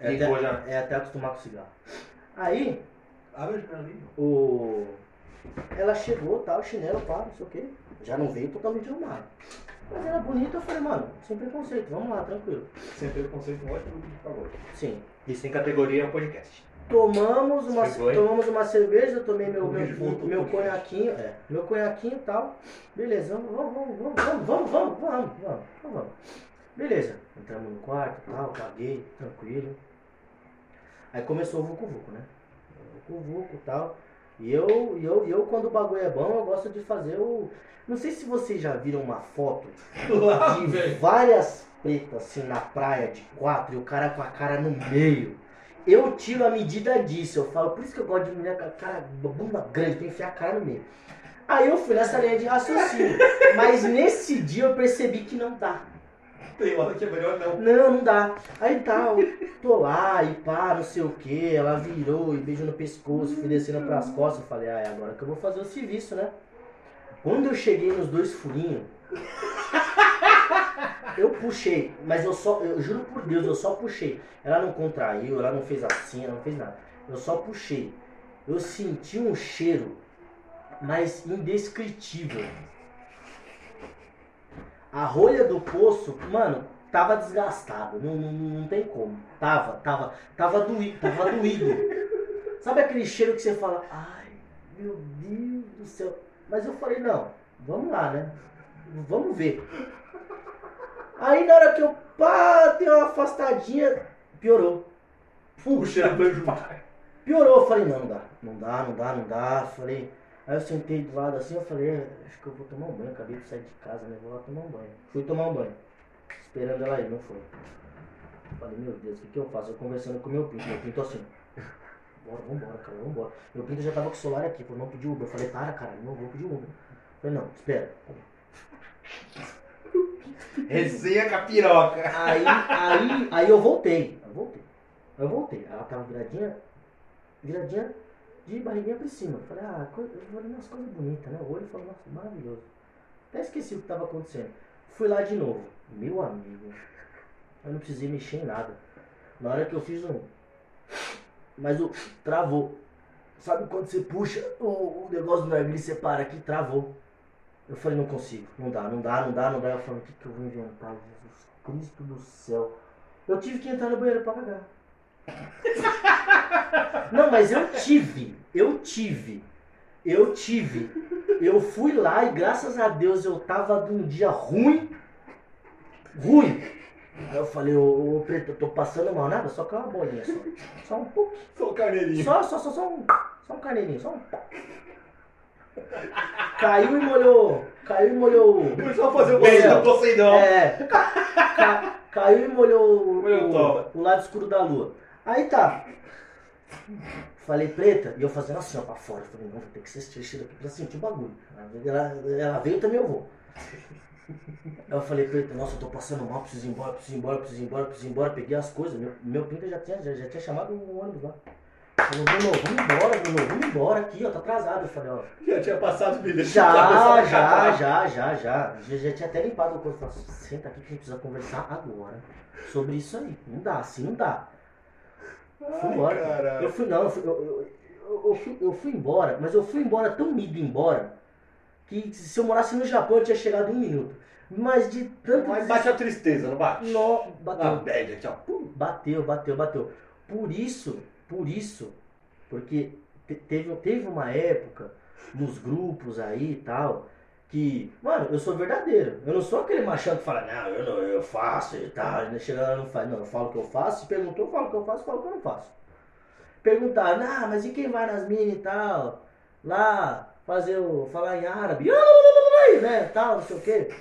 É Ligou até, já. é até acostumar com cigarro. Aí, Abre o... ela chegou, tal, chinelo, pá, não sei o que. Já não veio totalmente arrumada. Mas era bonita, eu falei, mano, sem preconceito, vamos lá, tranquilo. Sem preconceito, um ótimo grupo de pagode. Sim. Isso sem categoria é um podcast. Tomamos uma, tomamos uma cerveja, eu tomei meu, meu, meu conhaquinho, é, meu conhaquinho e tal. Beleza, vamos, vamos, vamos, vamos, vamos, vamos, vamos, vamos, vamos, vamos. Beleza, entramos no quarto e tal, paguei, tranquilo. Aí começou o Vucu Vucu, né? Vucu Vucu e tal. E eu, eu, eu, quando o bagulho é bom, eu gosto de fazer o. Não sei se vocês já viram uma foto de várias pretas assim na praia de quatro e o cara com a cara no meio. Eu tiro a medida disso, eu falo, por isso que eu gosto de mulher com a cara, bunda grande, pra enfiar a cara no meio. Aí eu fui nessa linha de raciocínio. Mas nesse dia eu percebi que não dá. Tem hora que é melhor não. Não, não dá. Aí tá, eu tô lá e pá, não sei o que. Ela virou e beijou no pescoço, fui descendo pras costas. Eu falei, ah, é agora que eu vou fazer o serviço, né? Quando eu cheguei nos dois furinhos, eu puxei, mas eu só, eu juro por Deus, eu só puxei. Ela não contraiu, ela não fez assim, ela não fez nada. Eu só puxei. Eu senti um cheiro, mas indescritível. A rolha do poço, mano, tava desgastado, não, não, não tem como. Tava, tava, tava doído, tava doído. Sabe aquele cheiro que você fala, ai, meu Deus do céu. Mas eu falei, não, vamos lá, né? Vamos ver. Aí na hora que eu pá, dei uma afastadinha, piorou. Puxa, Piorou, eu falei, não, não dá, não dá, não dá, não dá. Falei, aí eu sentei do lado assim, eu falei, é, acho que eu vou tomar um banho, acabei de sair de casa, né? Vou lá tomar um banho. Fui tomar um banho. Esperando ela ir, não foi. Falei, meu Deus, o que, que eu faço? Eu conversando com meu pinto, meu pinto assim. Bora, vambora, cara, vambora. Meu pinto já tava com o celular aqui, falou, não pedir Uber. Eu falei, para, caralho, não vou pedir Uber. Falei, não, espera. Resenha com a piroca. Aí, aí, aí eu voltei. Eu voltei. Eu voltei. Ela tava viradinha, viradinha de barriguinha pra cima. Eu falei, ah, coisa, eu falei, nossa, coisa bonita, né? O olho falou, nossa, maravilhoso. Até esqueci o que tava acontecendo. Fui lá de novo. Meu amigo, eu não precisei mexer em nada. Na hora que eu fiz um. Mas o. Travou. Sabe quando você puxa o, o negócio do e você para aqui? Travou. Eu falei, não consigo, não dá, não dá, não dá, não dá. Eu falei, o que, que eu vou inventar? Jesus Cristo do céu. Eu tive que entrar no banheiro pra cagar. Não, mas eu tive, eu tive, eu tive. Eu fui lá e graças a Deus eu tava de um dia ruim, ruim. Aí eu falei, ô, ô Preto, eu tô passando mal, nada, só que é uma bolinha só. Só um pouquinho. Sou o carneirinho. Só, só, só, só um. Só um carneirinho, só um. Caiu e molhou. Caiu e molhou. Foi só fazer o banheiro. do Poseidon. É. Ca- caiu e molhou, o- Molhou o o, lado escuro da lua. Aí tá. Falei, preta, e eu fazendo assim, ó, pra fora. Falei, não, vou ter que ser xixi aqui pra sentir o bagulho. Ela, ela veio também eu vou. Aí eu falei, preta, nossa, eu tô passando mal, preciso ir embora, preciso ir embora, preciso ir embora, preciso ir embora. Peguei as coisas, meu, meu pinta já tinha, já, já tinha chamado o ônibus lá. Falou, Bruno, vamos embora, Bruno, vamos embora aqui, ó, tá atrasado. Eu falei, ó, Já tinha passado o vídeo. já, já, já, já, já. Já, já tinha até limpado o corpo. Falei, senta aqui que a gente precisa conversar agora sobre isso aí. Não dá, assim não dá. Fui embora. caralho. Eu fui, não, eu fui, eu, eu, eu, fui, eu fui embora, mas eu fui embora tão ido embora que se eu morasse no Japão eu tinha chegado em um minuto. Mas de tanto. Mas bate a tristeza, não bate? Ah, bateu. aqui, ó. Pum. Bateu, bateu, bateu. Por isso, por isso, porque te- teve, teve uma época nos grupos aí e tal, que, mano, eu sou verdadeiro. Eu não sou aquele machão que fala, não, eu não, eu faço e tal, e chega lá não faz. Não, eu falo o que eu faço, se perguntou, eu falo o que eu faço, falo o que eu não faço. Perguntar, ah, mas e quem vai nas minas e tal? Lá, fazer o. falar em árabe, né? Tal, não sei o quê.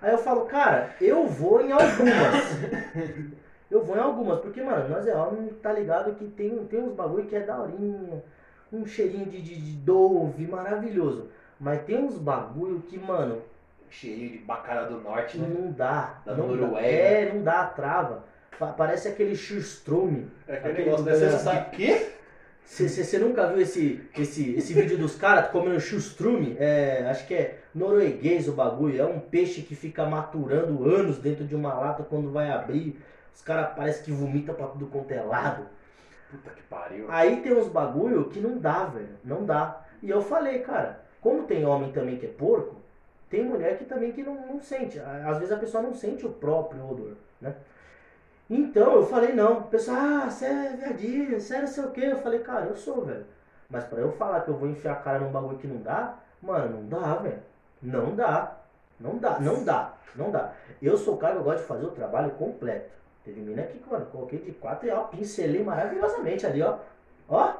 Aí eu falo, cara, eu vou em algumas. Eu vou em algumas, porque, mano, nós é homem, tá ligado que tem, tem uns bagulho que é daorinha, um cheirinho de, de, de dove, maravilhoso. Mas tem uns bagulho que, mano, Cheirinho de bacana do norte, né? não dá. Da não Noruega. Dá. É, não dá, trava. Pa- Parece aquele chustrume. É aquele Aquele negócio, né? Você sabe. quê? Você nunca viu esse, esse, esse vídeo dos caras comendo chustrume? É, acho que é norueguês o bagulho. É um peixe que fica maturando anos dentro de uma lata quando vai abrir. Os caras parecem que vomita pra tudo quanto é lado. Puta que pariu. Aí tem uns bagulho que não dá, velho. Não dá. E eu falei, cara, como tem homem também que é porco, tem mulher que também que não, não sente. Às vezes a pessoa não sente o próprio odor, né? Então eu falei, não. O pessoal, ah, você é viadinho, você é não sei o quê. Eu falei, cara, eu sou, velho. Mas pra eu falar que eu vou enfiar a cara num bagulho que não dá, mano, não dá, velho. Não dá. Não dá, não dá, não dá. Eu sou o cara que eu gosto de fazer o trabalho completo. Teve mina aqui, mano, coloquei de quatro e ó, pincelei maravilhosamente ali, ó. Ó.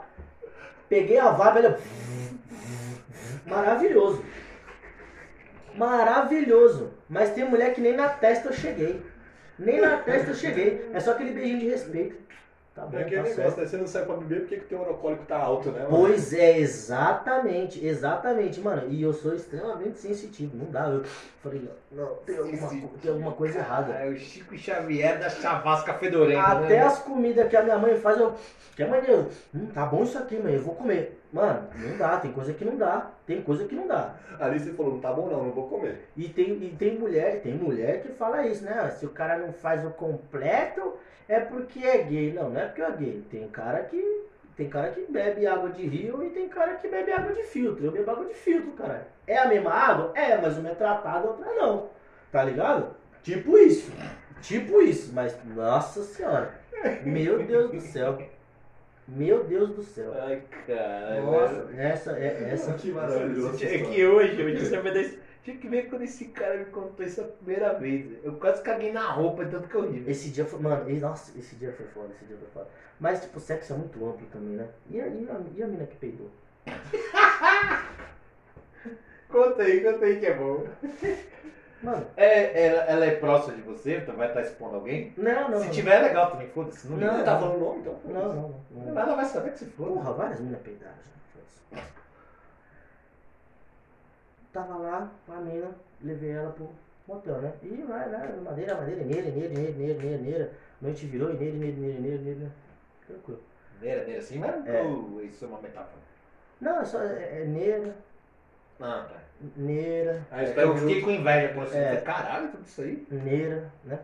Peguei a vaga, olha. Maravilhoso. Maravilhoso. Mas tem mulher que nem na testa eu cheguei. Nem na testa eu cheguei. É só aquele beijinho de respeito. Tá bom, É aquele tá negócio, certo. né? Você não sai pra beber porque que o teu orocólico tá alto, né? mano? Pois é, exatamente, exatamente, mano. E eu sou extremamente sensitivo. Não dá. Eu falei, não, tem alguma, tem alguma coisa errada. É o Chico Xavier da chavasca fedorenta. Até né? as comidas que a minha mãe faz, eu. Que mãe eu, hum, tá bom isso aqui, mãe, eu vou comer. Mano, não dá, tem coisa que não dá. Tem coisa que não dá. Ali você falou, não tá bom não, não vou comer. E tem, e tem mulher, tem mulher que fala isso, né? Se o cara não faz o completo, é porque é gay. Não, não é porque é gay. Tem cara que. Tem cara que bebe água de rio e tem cara que bebe água de filtro. Eu bebo água de filtro, cara. É a mesma água? É, mas uma é tratada, outra não. Tá ligado? Tipo isso. Tipo isso, mas nossa senhora. Meu Deus do céu. Meu Deus do céu. Ai, cara. Nossa, essa é essa. Que maravilhoso. É que hoje, hoje você vai dar esse- Tinha que ver quando esse cara me contou isso a primeira vez. Eu quase caguei na roupa, de tanto que eu ri. Esse dia foi. Mano, e- nossa, esse dia foi foda, esse dia foi foda. Mas, tipo, sexo é muito amplo também, né? E a, e a, e a mina que peidou? Conta aí, conta aí que é bom. Mano, É, ela, ela é próxima de você? Então vai estar expondo alguém? não, não. Se não. tiver, é legal também, foda-se. Não, Não. Não tá falando nome, então? Não, não, não. Ela vai saber que se foda. Porra, várias minas peidaram. Tava lá com a mina, levei ela pro motel, né? E vai lá, madeira, madeira, neira, neira, neira, neira, neira, neira. Noite virou, e neira, neira, neira, neira, neira. Tranquilo. Neira, neira, assim, mas É. isso é uma metáfora. Não, é só é, é neira, Ah, tá. Neira, os Eu caras fiquei com inveja quando você É. caralho, tudo isso aí. neira, né?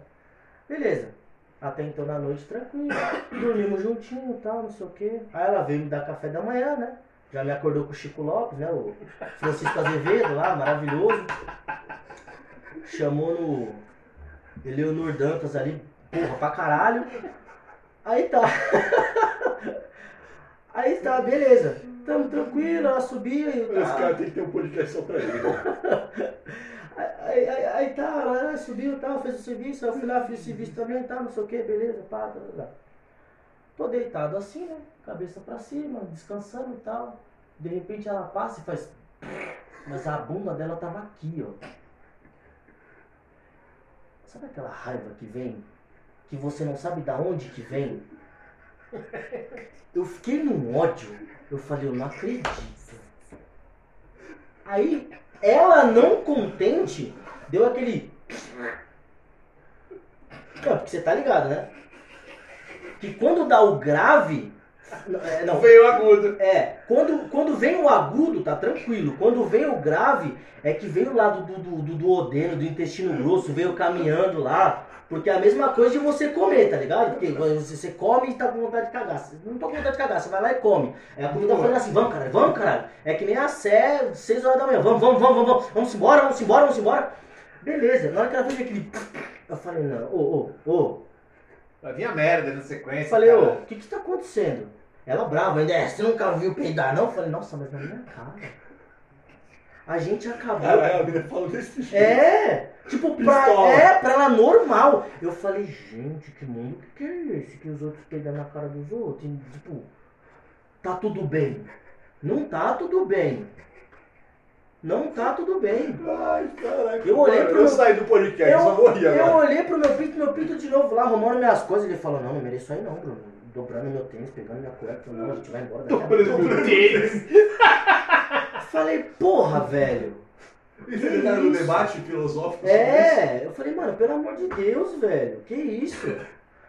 Beleza. Até então na noite tranquilo. Dormimos juntinho e tal, não sei o quê. Aí ela veio me dar café da manhã, né? Já me acordou com o Chico Lopes, né? O Francisco Azevedo lá, maravilhoso. Chamou no Eleonor Dantas ali, porra, pra caralho. Aí tá. Aí tá, beleza. Tamo tranquilo, ela subia e Esse tá. cara tem que ter um podcast só pra ele. Aí, aí, aí tá, ela subiu, tal, fez o serviço, eu fui lá, fiz o serviço também, tá, não sei o que, beleza, pá, tá, tá. Tô deitado assim, né? Cabeça pra cima, descansando e tal. De repente ela passa e faz. Mas a bunda dela tava aqui, ó. Sabe aquela raiva que vem? Que você não sabe da onde que vem? Eu fiquei num ódio. Eu falei, eu não acredito. Aí, ela não contente, deu aquele. Não, porque você tá ligado, né? Que quando dá o grave. é, Não, Veio agudo. é, quando, quando vem o agudo, tá tranquilo. Quando vem o grave, é que vem o lado do, do, do, do odeno, do intestino grosso, veio caminhando lá. Porque é a mesma coisa de você comer, tá ligado? Porque você, você come e tá com vontade de cagar. Você não tô com vontade de cagar, você vai lá e come. É a comida falando assim, vamos caralho, vamos caralho. É que nem a Sé, 6 horas da manhã, vamos, vamos, vamos, vamos, vamos, vamos embora, vamos embora, vamos embora. Beleza, na hora que ela fez aquele. Eu falei, não, ô, ô, ô, Vai vir a merda na sequência. eu falei, ô, cara. o que que tá acontecendo? Ela brava ainda, é, você nunca viu peidar não? Eu falei, nossa, mas na minha cara. A gente acabou. Caralho, a menina falou desse jeito. É, tipo, pra, é, pra ela normal. Eu falei, gente, que mundo que é esse? Que os outros peidam na cara dos outros? E, tipo, tá tudo bem. Não tá tudo bem. Não tá tudo bem. Ai, caralho. Eu olhei pro Eu meu- saí do podcast, só Eu, morri eu agora. olhei pro meu pinto, meu pinto de novo lá, arrumando minhas coisas. Ele falou, não, não mereço aí não, Bruno. Dobrando meu tênis, pegando minha cueca. Eu, Não, a gente vai embora daqui a pouco. Meu Deus. Falei, porra, velho. E você tá no debate filosófico? É, eu falei, mano, pelo amor de Deus, velho. Que isso?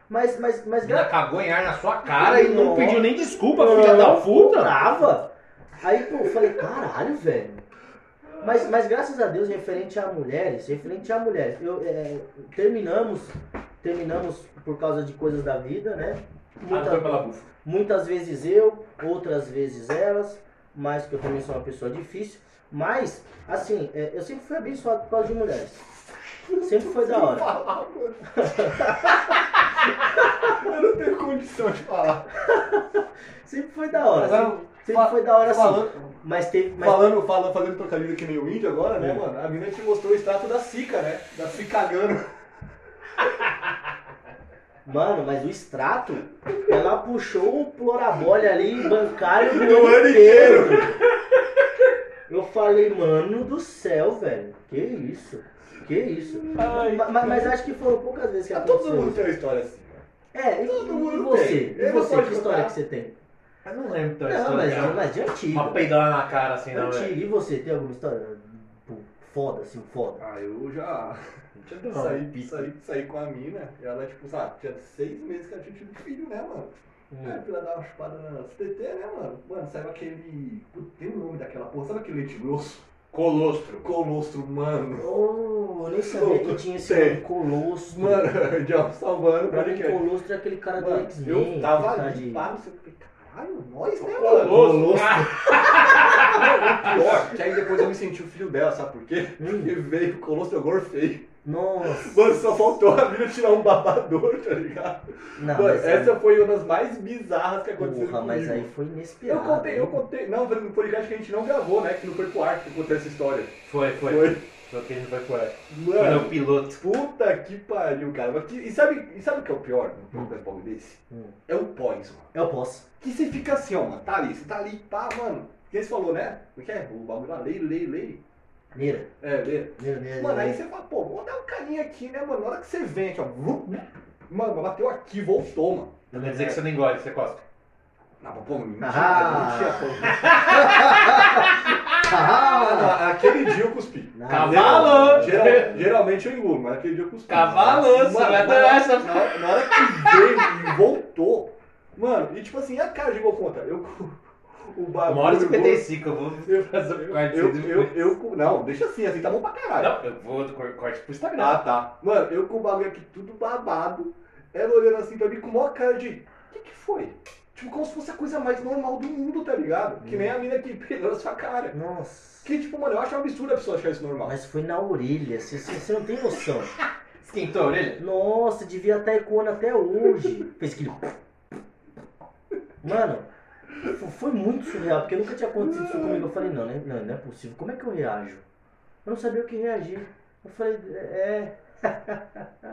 Mas, mas, mas... A menina cagou em ar na sua cara e não pediu nem desculpa, filha da puta. Brava. Aí, pô, eu falei, caralho, velho. Mas, mas graças a Deus, referente a mulheres, referente a mulheres, eu, é, terminamos, terminamos por causa de coisas da vida, né? Ah, não Muita- bufa. muitas vezes eu, outras vezes elas, mas que eu também sou uma pessoa difícil. Mas, assim, é, eu sempre fui abençoado por causa de mulheres. Sempre foi da hora. falar. Eu não tenho condição de falar. Sempre foi da hora. Agora, Sempre, sempre foi da hora assim. Mas teve. Mas, falando, falando, fazendo trocadilho que nem o índio agora, né, Hum. mano? A mina te mostrou o extrato da Sica, né? Da se cagando. Mano, mas o extrato, ela puxou o plorabole ali bancário do, Do ano ano inteiro. Eu falei, mano do céu, velho. Que isso? Que isso? Ai, Ma- ma- mas, acho que foram poucas vezes que Ah, Todo aconteceu. mundo tem uma história assim, mano. É, e, todo e mundo você? tem. E você? Que história contar. que você tem? Eu não lembro a Não, história. mas, cara. mas de antigo. Uma peidada na cara assim, não, Antigo. velho. E você, tem alguma história pô, foda, assim, foda? Ah, eu já Eu uma saí, pista. saí, saí com a mina e ela, tipo, sabe, tinha seis meses que ela tinha tido filho, né, mano? Aí a Hum. filha dava uma chupada na TT, né, mano? Mano, saiu aquele. Putz, Tem o nome daquela porra, sabe aquele leite grosso? Colostro. Colostro, mano. Oh, eu nem sabia que tinha esse nome colostro. Mano, já salvando Pra mim, que colostro é aquele cara do Mano, X-Men. eu tava ali, de- pá, não sei o que. Caralho, nós, né, mano? Colosso. Pior, que aí depois eu me senti o filho dela, sabe por quê? Hum. Porque veio, colou seu gol feio. Nossa. Mano, só faltou a mina tirar um babador, tá ligado? Não, Mano, essa foi uma das mais bizarras que aconteceu Porra, mas aí foi Eu inesperado. contei, eu contei. Não, foi no podcast que a gente não gravou, né? Que não foi pro ar que eu contei essa história. Foi, foi. Foi. Foi o que a gente vai por aí. Foi Mano, no piloto. puta que pariu, cara. E sabe, e sabe o que é o pior no bagulho desse? Hum. É o pós, mano. Eu posso. Que você fica assim, ó, mano. Tá ali, você tá ali, pá, mano. Quem você falou, né? O que é? O bagulho lá, lei, lei, lei. Mira, É, lei. mira, mira. Mano, aí mira. você fala, pô, vou dar um carinho aqui, né, mano? Na hora que você vem aqui, ó. vrum, Mano, bateu aqui, voltou, mano. Não quer dizer que você não engole, você costa. Não, pô, mentira, Ah. mentira. Ah, Aquele dia eu cuspi. não. Cavalo! Geral- geralmente eu engulo, mas aquele dia eu cuspi. Cavalo, Mano, você vai mano, adorar essa- Na hora, na hora que veio e voltou, mano, e tipo assim, a cara de gol contra? Eu o bagulho. Uma hora e gol- 55, eu vou fazer o corte. Eu, eu, eu, não, deixa assim, assim tá bom pra caralho. Não, eu vou do cor- corte pro Instagram. Ah, tá. Mano, eu com o bagulho aqui tudo babado, ela olhando assim pra mim com maior cara de. O que que foi? Tipo, como se fosse a coisa mais normal do mundo, tá ligado? Que nem a mina que pegou na sua cara. Nossa. Que, tipo, mano, eu acho um absurdo a pessoa achar isso normal. Mas foi na orelha, você, você, não tem noção. Esquentou a orelha? Nossa, devia estar ecoando até hoje. Fez aquele. Mano, foi muito surreal, porque nunca tinha acontecido isso comigo. Eu falei, não, né? não, não é possível. Como é que eu reajo? Eu não sabia o que reagir. Eu falei, é.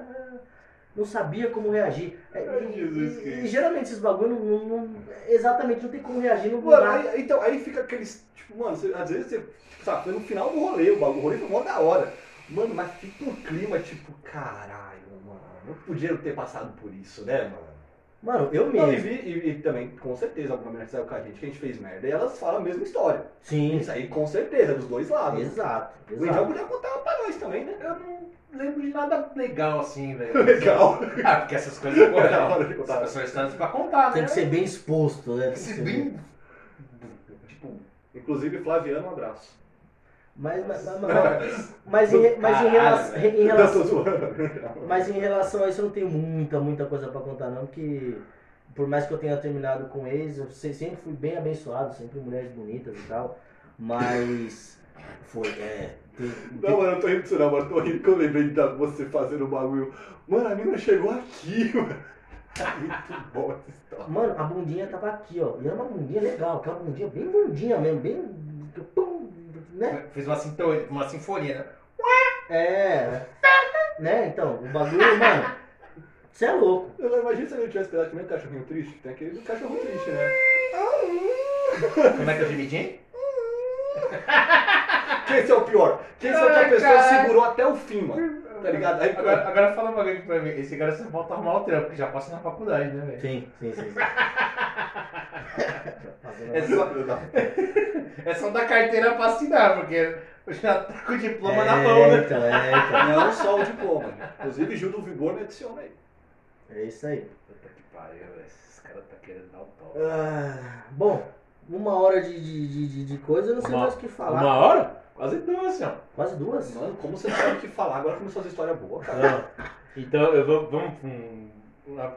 Não sabia como reagir. É, e, Jesus e- e geralmente esses bagulho não, não- não- exatamente não tem como reagir no Mano, aí, então, aí fica aqueles. Tipo, mano, você- às vezes você. Sabe, foi no final do rolê, o bagulho, o rolê foi mó da hora. Mano, mas fica um clima tipo, caralho, mano. Não podia ter passado por isso, né, mano? Mano, eu Não, e, mesmo. vi, e, e também, com certeza, alguma mulher que saiu com a gente, que a gente fez merda, e elas falam a mesma história. Sim, Isso aí, com certeza, dos dois lados. exato. O Indião podia contar pra nós também, né? Eu não lembro de nada legal assim, velho. Legal. Ah, porque essas coisas, pô, É da hora de contar. pessoas estão pra contar, né? Tem que ser bem exposto, né? Tem que ser bem. Tipo. Inclusive, Flaviano, um abraço. Mas, mas, mas, mas, em, mas em relação, em mas em relação a isso eu não tenho muita, muita coisa pra contar não, porque por mais que eu tenha terminado com ex, eu se- sempre fui bem abençoado, sempre mulheres bonitas e tal, mas foi, é... Não, mano, eu tô rindo disso não, mano. Tô rindo que eu lembrei de você fazendo o bagulho. Mano, a mina chegou aqui, mano. Muito bom essa história. Mano, a bundinha tava aqui, ó, e era uma bundinha legal, aquela bundinha bem bundinha mesmo, bem... pum, né? Fez uma, sintonia, uma sinfonia, né? É, né, então, o bagulho, mano, você é louco. Eu imagino se ele tivesse pegado também um cachorrinho triste. Tem aquele do cachorro triste, né? Como é que eu dividi, hein? Quem é o pior? Quem é que a pessoa segurou até o fim, mano? Tá ligado? Aí, Agora, agora fala um bagulho aqui pra mim. Esse cara só volta a arrumar o trampo, que já passa na faculdade, né, velho? Sim, sim, sim. sim. É só, é só dar carteira pra assinar, porque já tá com o diploma na mão, É, né? então, é, então. Não só o diploma. né? Inclusive, Gil do Vigor me adiciona aí. É isso aí. Puta que pariu, velho. Esses caras tá querendo dar o pau. Ah, bom, uma hora de, de, de, de- coisa, eu não sei Uma- mais o que falar. Uma hora? Quase duas, ó. Quase duas? Mano, como você sabe o que falar? Agora começou a fazer história boa, cara. Ah, Então, eu vou. Vamos pra um- uma-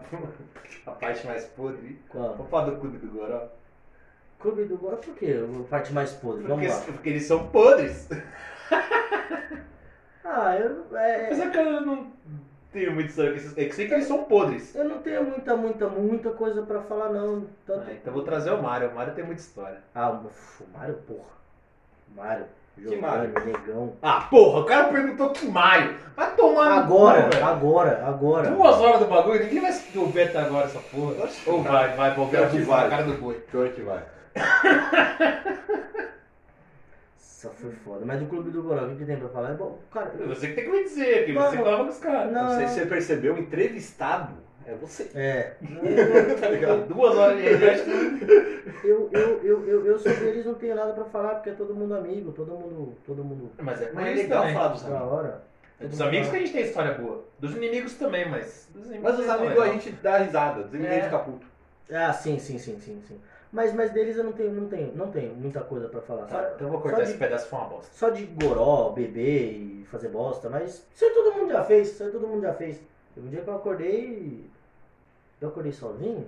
a parte mais podre. qual? Vamos falar do clube do Goró. Clube do Gora, por quê? A parte mais podre, vamos Porque, lá. porque eles são podres. Ah, eu, é, Apesar que eu não tenho muito história com esses. É que sei que eles são podres. eu não tenho muita, muita, muita coisa pra falar, não. Tanto... Ah, então eu vou trazer o Mário. O Mário tem muita história. Ah, o o Mário, porra. Mário. Que Mário? Giovanni, Negão. Ah, porra, o cara perguntou que Mário. Vai tomar Agora, cu, agora, agora. Duas horas do bagulho, ninguém vai se ouvir até agora essa porra. Ou vai, vai, que bufa na vai. cara do boi. Pior que vai. Nossa, foi foda. Mas o Clube do Goró, o que, tem pra falar? É bom, cara. Você que tem que me dizer, que Não, você que lava com os caras. não. Não sei se você percebeu, entrevistado é você. É. Tá ligado? Duas horas de. Eu, eu, eu, eu, eu sobre eles não tenho nada pra falar, porque é todo mundo amigo, todo mundo. Todo mundo Mas é, Mas é eles legal também. falar dos da amigos. hora. É Dos amigos que a gente tem história boa. Dos inimigos também, mas. Dos inimigos Mas os é amigos a legal. gente dá risada, ninguém É. fica puto. Ah, sim, sim, sim, sim, sim. Mas, mas deles eu não tenho, não tenho, não tenho muita coisa pra falar. Só, Tá, então eu vou cortar de- esse pedaço foi uma bosta. Só de goró, beber e fazer bosta, mas isso aí todo mundo já fez, isso aí todo mundo já fez. Teve um dia que eu acordei. Eu acordei sozinho?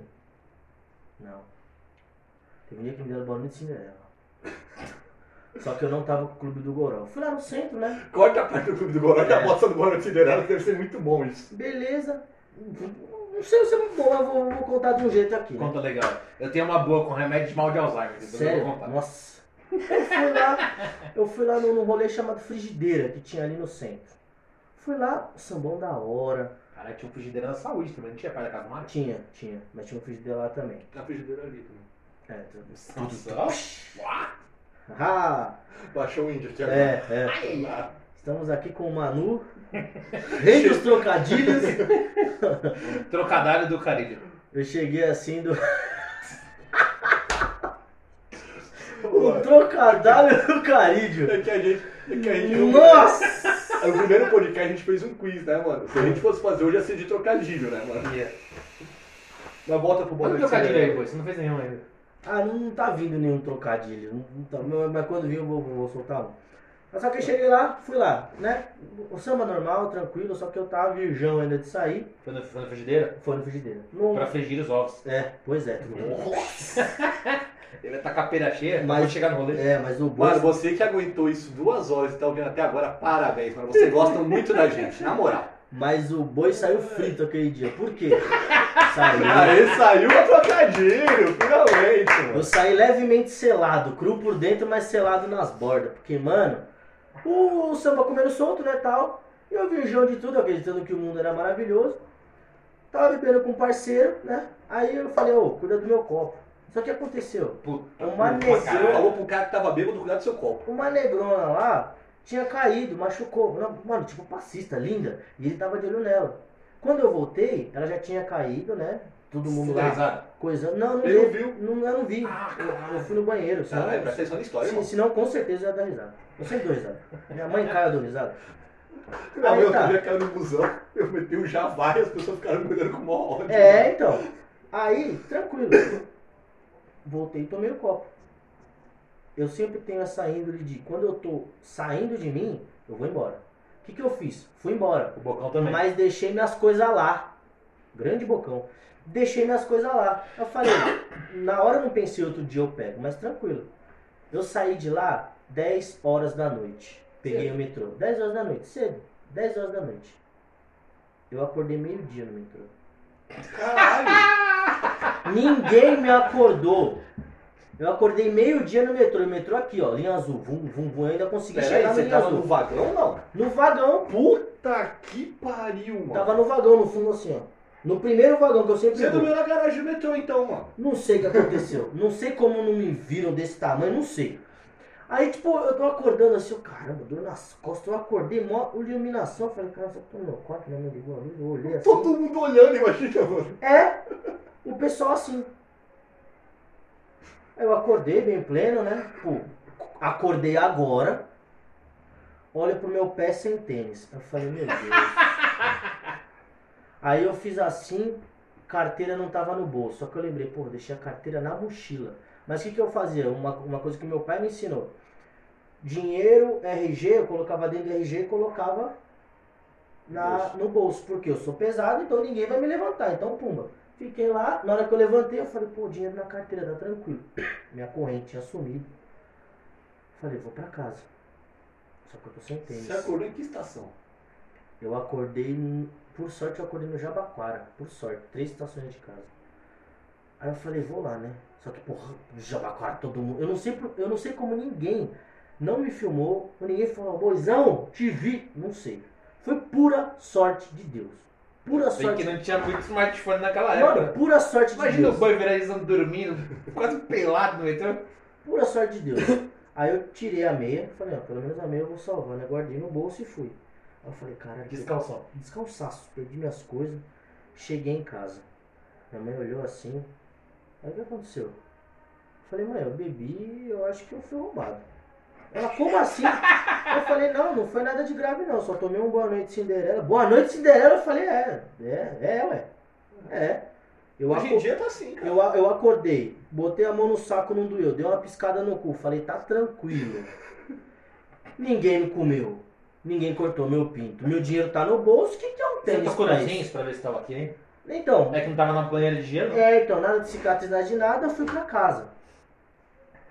Não. Teve um dia que me deram bola de Cinderela. Só que eu não tava com o Clube do Goró. Fui lá no centro, né? Corta a parte do Clube do Goró, já É. bota no Goró Cinderela, que deve ser muito bom isso. Beleza. Sei se é muito bom, mas vou, vou contar de um jeito aqui. né? Conta legal. Eu tenho uma boa com remédio de mal de Alzheimer. eu Sério? vou contar. Nossa. Eu fui lá, eu fui lá num rolê chamado Frigideira, que tinha ali no centro. Fui lá, sambão da hora. Caralho, tinha um frigideira da saúde também. Não tinha pai da casa do Mário? Tinha, tinha, mas tinha um frigideira lá também. Na frigideira ali também. É, tudo. Nossa. Ah, Baixou o índio aqui agora. é, é. Ai. Estamos aqui com o Manu, rei dos trocadilhos. Trocadilho do Caribe. Eu cheguei assim do. o trocadilho do carídio. É que a gente. É que a gente Nossa! No primeiro podcast a gente fez um quiz, né, mano? Se a gente fosse fazer hoje ia ser de trocadilho, né, mano? Mas volta pro Bota Boa o Noite trocadilho aí, pô. Você não fez nenhum ainda. Ah, não tá vindo nenhum trocadilho. Não, não tá, mas- mas quando vir eu vou, vou soltar um. Mas só que eu cheguei lá, fui lá, né? O samba normal, tranquilo, só que eu tava virgão ainda de sair. Foi na, foi na frigideira? Foi no frigideira. Não- Pra frigir os ovos. É, pois é. Ele vai tacar a pera cheia, Mas- mas vou chegar no rolê. É, mas o boi. Mano, você que aguentou isso duas horas e tá ouvindo até agora, parabéns, mano. Você gosta muito da gente, na moral. Mas o boi saiu frito aquele dia. Por quê? Saiu. Aí saiu o trocadilho, finalmente, Eu mano. saí levemente selado, cru por dentro, mas selado nas bordas. Porque, mano, o samba comendo solto, né, tal. E eu virgão de tudo, acreditando que o mundo era maravilhoso. Tava bebendo com um parceiro, né? Aí eu falei, ô, cuida do meu copo. Só que aconteceu? Puta, Uma negrona. Falou pro cara que tava bêbado cuidar do seu copo. Uma negrona lá tinha caído, machucou. Mano, tipo passista, linda. E ele tava de olho nela. Quando eu voltei, ela já tinha caído, né? Todo mundo lá coisando. Não, não Ele não vi. viu? Não, eu não vi. Ah, eu, eu fui no banheiro. senão- presta atenção na história, Se, senão, com certeza eu ia dar risada. Eu sempre dou risada. Minha mãe cai, eu dou risada. Minha Aí outro tá. caiu no busão, eu meti um javá e as pessoas ficaram me olhando com mó ódio. É, então. Aí, tranquilo. Voltei e tomei o copo. Eu sempre tenho essa índole de quando eu tô saindo de mim, eu vou embora. O que, que eu fiz? Fui embora. O bocão também. Mas deixei minhas coisas lá. Grande bocão. Deixei minhas coisas lá. Eu falei, na hora eu não pensei outro dia eu pego, mas tranquilo. Eu saí de lá 10 horas da noite. Peguei o metrô. 10 horas da noite, cedo. 10 horas da noite. Eu acordei meio-dia no metrô. Caralho! Ninguém me acordou. Eu acordei meio-dia no metrô. O metrô aqui, ó, linha azul. Vum, vum, vum. Eu ainda consegui Peraí, chegar na você linha azul. no vagão não? No vagão. Puta que pariu, mano. Tava no vagão, no fundo assim, ó. No primeiro vagão que eu sempre Você vou. dormiu na garagem do metrô então, mano. Não sei o que aconteceu. Não sei como não me viram desse tamanho, não sei. Aí, tipo, eu tô acordando assim, eu, caramba, dor nas costas. Eu acordei, mó iluminação. Eu falei, cara, você tá no meu quarto, minha mãe ligou a luz. Eu olhei assim. Todo mundo olhando, imagina, mano. É, o pessoal assim. Aí eu acordei bem pleno, né? Pô, acordei agora. Olho pro meu pé sem tênis. Eu falei, meu Deus. Aí eu fiz assim, carteira não tava no bolso. Só que eu lembrei, pô, deixei a carteira na mochila. Mas o que, que eu fazia? Uma, uma coisa que meu pai me ensinou. Dinheiro, RG, eu colocava dentro do RG e colocava na, Bolso. no bolso. Porque eu sou pesado, então ninguém vai me levantar. Então, pumba. Fiquei lá, na hora que eu levantei, eu falei, pô, dinheiro na carteira, tá tranquilo. Minha corrente tinha sumido. Falei, vou pra casa. Só que eu tô sem tênis. Você acordou em que estação? Eu acordei, por sorte eu acordei no Jabaquara, por sorte, três estações de casa. Aí eu falei, vou lá, né? Só que, porra, Jabaquara todo mundo. Eu não sei, eu não sei como ninguém não me filmou, ou ninguém falou, boizão, te vi. Não sei. Foi pura sorte de Deus. Pura Sei sorte. que não tinha muito smartphone naquela Mano, época. pura sorte de Imagina Deus. o boi viralizando dormindo, quase pelado no metrô. Pura sorte de Deus. Aí eu tirei a meia, falei, ó, pelo menos a meia eu vou salvar, né? Guardei no bolso e fui. Eu falei, caralho, que- Descalçou. descalçaço, perdi minhas coisas, cheguei em casa. Minha mãe olhou assim, aí o que aconteceu? Eu falei, mãe, eu bebi eu acho que eu fui roubado. Ela, como assim? Eu falei, não, não foi nada de grave não, só tomei um Boa Noite Cinderela. Boa Noite Cinderela, eu falei, é, é, é, ué. É. Eu Hoje em dia tá assim, cara. eu, eu acordei, botei a mão no saco, não doeu, dei uma piscada no cu, falei, tá tranquilo. Ninguém me comeu, ninguém cortou meu pinto, meu dinheiro tá no bolso, o que, que é um Você tênis tocou pra nas isso? jeans pra ver se tava aqui, hein? Então, É que não tava na banheira de gelo? é, então, nada de cicatriz, nada de nada, eu fui pra casa.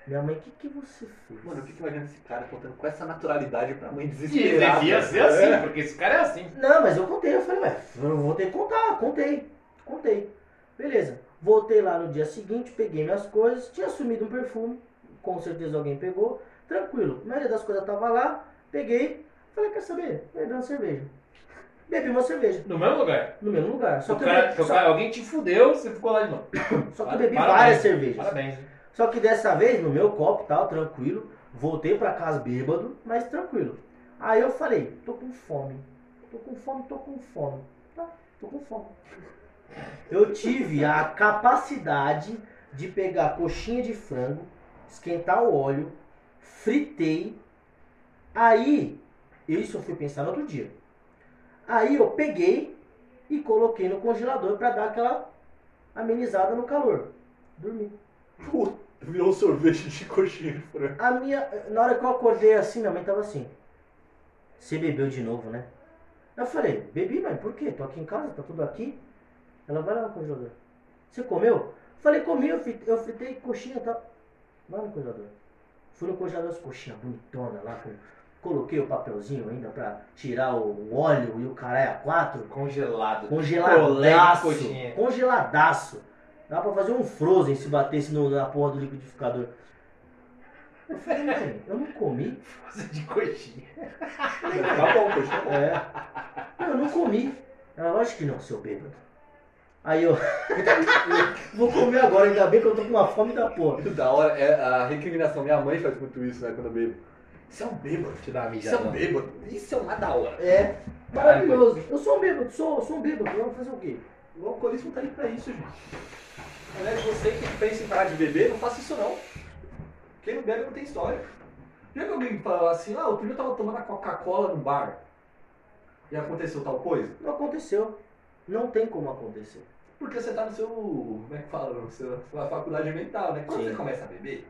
Minha mãe, o que, que você fez? Mano, eu fico imaginando esse cara contando com essa naturalidade pra mãe E desesperada. devia ser assim, É. porque esse cara é assim. Não, mas eu contei, eu falei, ué, eu vou ter que contar, contei, contei. Beleza. Voltei lá no dia seguinte, peguei minhas coisas, tinha sumido um perfume, com certeza alguém pegou, tranquilo. A maioria das coisas tava lá, peguei, falei, quer saber? Bebi uma cerveja. Bebi uma cerveja, No mesmo lugar. no mesmo lugar. Só O que, cara, bebi, só, cara- alguém te fudeu, você ficou lá de novo. só que eu bebi Parabéns. várias cervejas. Parabéns. Só que dessa vez, no meu copo, tal, tranquilo. Voltei pra casa bêbado, mas tranquilo. Aí eu falei, tô com fome. Tô com fome, tô com fome. Tá, tô com fome. Eu tive a capacidade de pegar coxinha de frango, esquentar o óleo, fritei. Aí, isso eu fui pensar no outro dia. Aí eu peguei e coloquei no congelador pra dar aquela amenizada no calor. Dormi. Puta, virou um sorvete de coxinha de frango. A minha. Na hora que eu acordei assim, minha mãe tava assim. Você bebeu de novo, né? Eu falei, bebi, mãe, por quê? Tô aqui em casa, tá tudo aqui. Ela vai lá no congelador. Você comeu? Falei, comi, eu fritei, eu fritei coxinha, tá? Vai no congelador. Fui no congelador, as coxinhas bonitona lá, com- coloquei o papelzinho ainda pra tirar o óleo e o caralho a quatro. Congelado. Congeladaço. Congeladaço. Dá pra fazer um frozen se batesse no- na porra do liquidificador. Eu falei, mãe, eu não comi. Coisa de coxinha. Tá bom, coxinha. É. Não, eu não comi. Ela, lógico que não, seu bêbado. Aí eu, vou comer agora, ainda bem que eu tô com uma fome da porra. Da hora é a recriminação. Minha mãe faz muito isso, né, quando eu bebo. Isso é um bêbado. Te dá uma Isso é um mijada. bêbado. Isso é uma da hora. É, maravilhoso. Eu sou um bêbado, sou, sou um bêbado. Vou fazer o quê? O alcoolismo tá aí pra isso, gente. Aliás, você que pensa em parar de beber, não faça isso não. Quem não bebe não tem história. Já que alguém fala assim, ah, outro dia eu tava tomando a Coca-Cola no bar e aconteceu tal coisa? Não aconteceu. Não tem como acontecer. Porque você tá no seu, como é que fala, no seu, sua faculdade mental, né? Quando Sim. você começa a beber,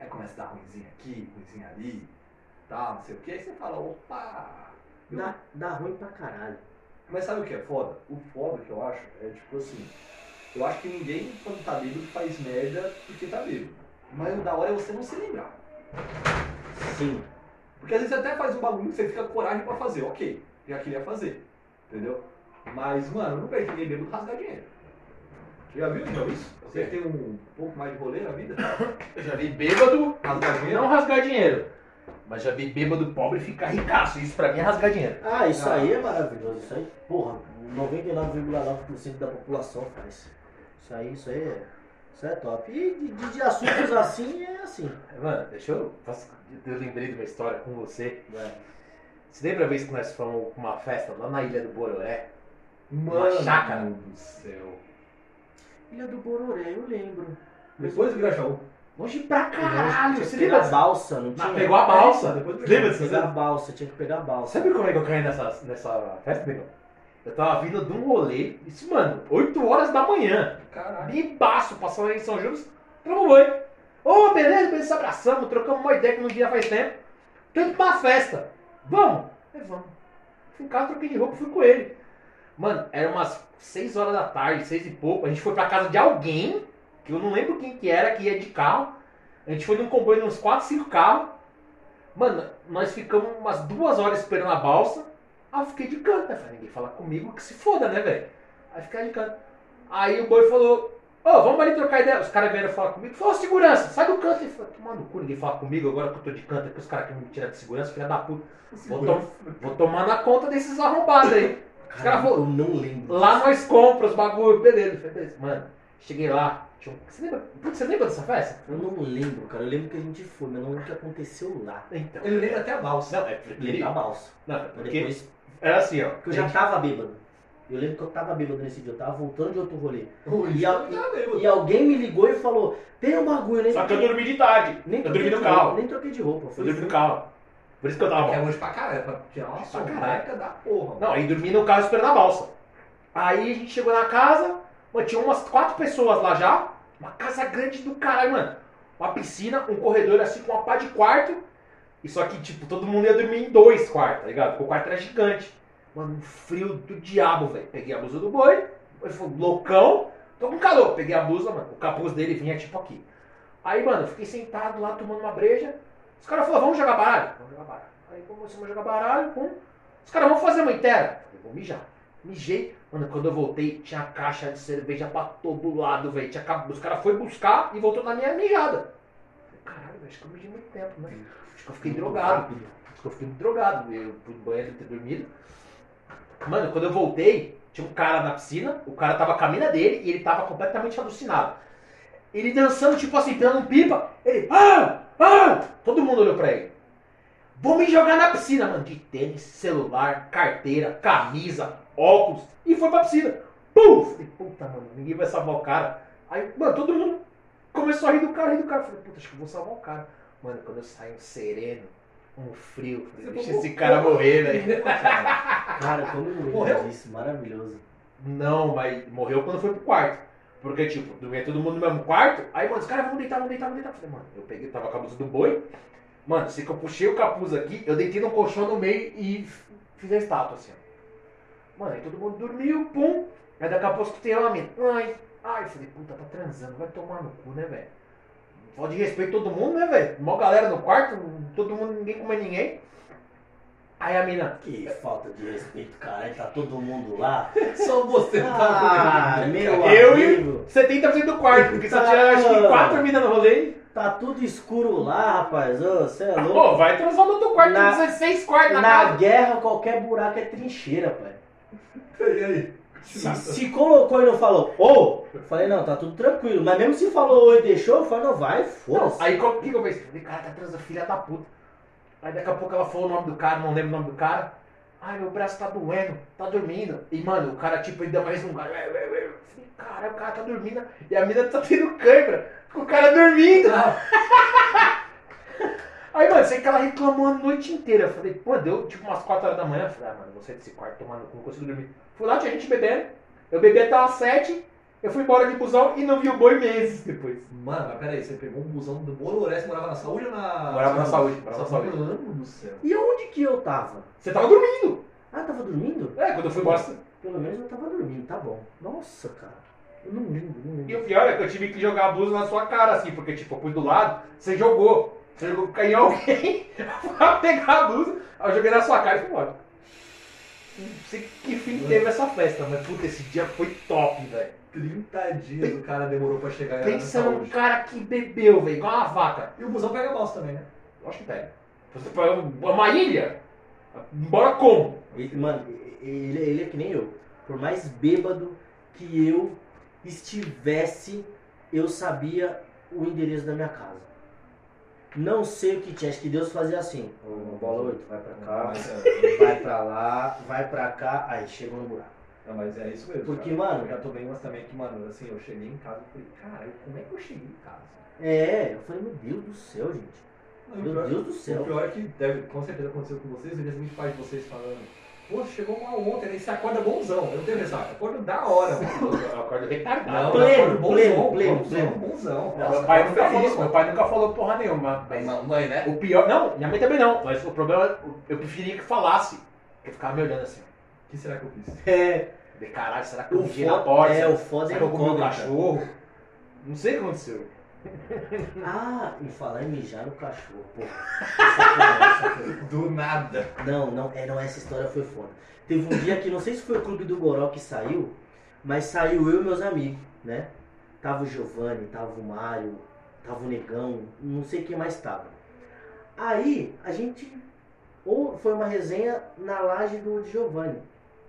aí começa a dar ruimzinho aqui, ruimzinho ali, tal, não sei o que, aí você fala, opa! Dá, dá ruim pra caralho. Mas sabe o que é foda? O foda que eu acho é tipo assim, eu acho que ninguém quando tá bêbado faz merda porque tá bêbado. Mas o da hora é você não se lembrar. Sim. Porque às vezes você até faz um bagulho que você fica com coragem pra fazer, ok, já queria fazer, entendeu? Mas, mano, eu não vejo ninguém bêbado rasgar dinheiro. Já viu então isso? Você tem um pouco mais de rolê na vida? Eu já vi bêbado Rasgar dinheiro? não rasgar dinheiro. Mas já vi bêbado pobre ficar ricaço. Isso pra mim é rasgar dinheiro. Ah, isso Ah. aí é maravilhoso. Isso aí, porra, 99,9% da população faz. Isso aí, isso aí é, isso é top. E de, de, de assuntos assim é assim. Mano, deixa eu. Eu lembrei de uma história com você. né? Você lembra a vez que nós fomos pra uma festa lá na ilha do Bororé? Mano Uma chácara? do céu. Ilha do Bororé, eu lembro. Depois do Grajaú. Longe pra Tinha caralho! que Você pegar a balsa, não tinha? Mas pegou a balsa. depois Lembra Tinha que disso? pegar a balsa, tinha que pegar a balsa. Sabe como é que eu caí nessa, nessa festa, negão? Eu tava vindo de um rolê, isso, mano, 8 horas da manhã. Caralho. Bibaço, passando aí em São Judas, tomamos banho. Ô, beleza, beleza, se abraçamos, trocamos uma ideia que não via faz tempo. Tô indo pra uma festa. Vamos? É, vamos. Fui em casa, troquei de roupa, fui com ele. Mano, era umas 6 horas da tarde, 6 e pouco. A gente foi pra casa de alguém, que eu não lembro quem que era, que ia de carro. A gente foi num comboio de uns 4, 5 carros. Mano, nós ficamos umas duas horas esperando a balsa. Aí eu fiquei de canto, né? Falei, ninguém fala comigo que se foda, né, velho? Aí fiquei de canto. Aí o boi falou, ô, vamos ali trocar ideia. Os caras vieram falar comigo. Falou, segurança, sai do canto. Ele falou, toma no cu, ninguém fala comigo agora que eu tô de canto aqui. Os caras querem me tirar de segurança, filha da puta. Vou, tom- vou tomar na conta desses arrombados aí. Os caras falaram, eu não lembro. lá nós compramos os bagulho, beleza. Falei, beleza. Mano, cheguei lá. Você lembra, Putz, você lembra dessa festa? Eu não lembro, cara. Eu lembro que a gente foi, mas não lembro o que aconteceu lá. Então. Ele lembra até a balsa. Não, é Eu lembro porque. da balsa. Não, é porque depois, era assim, ó. porque eu já tava bêbado. Eu lembro que eu tava bêbado nesse dia. Eu tava voltando de outro rolê. Ui, E, a- tá bêbado. e alguém me ligou e falou: tem um bagulho, nem Só que eu dormi de tarde. nem Eu dormi no carro. roupa, Nem troquei de roupa. Eu Fui, dormi no carro. Por isso que eu tava Que é longe pra pra tirar uma Pra soneca da porra. Não, aí dormi no carro esperando a balsa. Aí a gente chegou na casa, mano, tinha umas quatro pessoas lá já. Uma casa grande do caralho, mano. Uma piscina, um corredor assim com uma pá de quarto. E só que, tipo, todo mundo ia dormir em dois quartos, tá ligado? Porque o quarto era gigante. Mano, um frio do diabo, velho. Peguei a blusa do boi, ele falou, loucão, tô com calor. Peguei a blusa, mano, o capuz dele vinha tipo aqui. Aí, mano, fiquei sentado lá tomando uma breja. Os caras falaram, vamos jogar baralho? Vamos jogar baralho. Aí começamos a jogar baralho, pum. Os caras, vamos fazer uma inteira? Eu falei, vou mijar. Mijei. Mano, quando eu voltei, tinha caixa de cerveja pra todo lado, velho. Os caras foram buscar e voltou na minha mijada. Caralho, velho, acho que eu mijei muito tempo, né? Acho que eu fiquei drogado. Acho que eu fiquei muito drogado. Eu fui no banheiro ter dormido. Mano, quando eu voltei, tinha um cara na piscina, o cara tava com a mina dele e ele tava completamente alucinado. Ele dançando, tipo assim, dando um pipa. Ele, ah, ah! Todo mundo olhou pra ele. Vou me jogar na piscina, mano. De tênis, celular, carteira, camisa, óculos. E foi pra piscina. Pum! Falei, puta, mano, ninguém vai salvar o cara. Aí, mano, todo mundo começou a rir do cara, rir do cara. Falei, puta, acho que eu vou salvar o cara. Mano, quando eu saí um sereno, um frio, falei, deixa esse cara morrer, velho. Cara, como eu lembro Morreu? disso, maravilhoso. Não, mas morreu quando foi pro quarto. Porque, tipo, dormia todo mundo no mesmo quarto. Aí, mano, os caras vão deitar, vão deitar, vão deitar. Falei, mano, eu peguei, tava com a blusa do boi. Mano, sei que eu puxei o capuz aqui, eu deitei no colchão no meio e fiz a estátua, assim, ó. Mano, aí todo mundo dormiu, pum. Aí daqui a pouco escutei uma mina. Ai, ai, eu falei, puta, tá transando, vai tomar no cu, né, velho? Falta de respeito todo mundo, né, velho? Mó galera no quarto, todo mundo, ninguém come ninguém. Aí a mina, Que falta de respeito, cara. Tá todo mundo lá. Só você Ah, tá meu Eu e- amigo. 70% do quarto, porque só tinha acho que Caramba. quatro minas no rolê. Tá tudo escuro lá, rapaz. Ô, você é louco. Pô, vai transar no outro quarto, Na- tem 16 quartos na, Na casa. guerra, qualquer buraco é trincheira, pai. E aí? Se, se colocou e não falou, ô, eu falei, não, tá tudo tranquilo. Mas mesmo se falou oi e deixou, eu falei, não, vai, foda-se. aí o que, que eu pensei? Falei, cara, tá transando, filha da puta. Aí daqui a pouco ela falou o nome do cara, não lembro o nome do cara. Ai, meu braço tá doendo, tá dormindo. E, mano, o cara, tipo, ele deu mais um cara. Falei, cara, o cara tá dormindo e a mina tá tendo câimbra. Com o cara dormindo. Aí, mano, sei que ela reclamou a noite inteira. Eu falei, pô, deu tipo umas 4 horas da manhã. Eu falei, ah, mano, vou sair desse quarto tomando cu, não consigo dormir. Fui lá, tinha gente bebendo. Eu bebi até umas 7. Eu fui embora de busão e não vi o boi meses depois. Mano, mas peraí, você pegou um busão do Bororé, você morava na saúde ou na. Morava na saúde, morava na saúde. Mano do céu. E onde que eu tava? Você tava dormindo. Ah, tava dormindo? É, quando eu fui embora. Pelo menos eu tava dormindo, tá bom. Nossa, cara. Eu não lembro, não E lembro. o pior é que eu tive que jogar a blusa na sua cara, assim, porque, tipo, eu pus do lado, você jogou. Você jogou caiu em alguém pra pegar a blusa, aí eu joguei na sua cara e fui embora. Não sei que fim teve essa festa, mas puta, esse dia foi top, velho. 30 dias o cara demorou pra chegar na Pensa num cara que bebeu, velho, igual uma vaca. E o busão pega bosta também, né? Eu acho que pega. Você foi uma ilha? Embora como? Ele- mano, ele, ele é que nem eu. Por mais bêbado que eu estivesse, eu sabia o endereço da minha casa. Não sei o que tinha, acho que Deus fazia assim. Ô, bola 8, vai pra cá, é, vai pra lá, vai pra cá, aí chegou no buraco. não, mas é isso mesmo. Porque, cara. mano- Eu já tomei umas também que, mano, assim, eu cheguei em casa e falei, caralho, como é que eu cheguei em casa? É, eu falei, meu Deus do céu, gente. Não, o Meu Deus do O céu. pior é que deve, com certeza aconteceu com vocês, eu vi muitos pais de vocês falando, pô, chegou mal ontem, aí você acorda bonzão. Eu não tenho ressaca, acordo da hora, mano. Eu acordo retardado. Não, Pleno, eu acordo pleno, bonzão, pleno, bonzão, pleno. bonzão. Meu pai, nunca feliz, falou, meu pai nunca falou porra nenhuma. Mas Mãe, né? o pior. Não, minha mãe também não. Mas o problema é. Eu preferia que falasse. Eu ficava me olhando assim. O que será que eu fiz? É, De caralho, será que eu mijei na porta? é, o foda será é que eu comi o cachorro? Não sei o que aconteceu. Ah, e falar em mijar no cachorro. Sacanagem, Do nada. Não, não, é, não, essa história foi foda. Teve um dia que, não sei se foi o Clube do Goró que saiu, mas saiu eu e meus amigos, né? Tava o Giovanni, tava o Mário, tava o Negão, não sei quem mais tava. Aí, a gente, ou foi uma resenha na laje do Giovanni,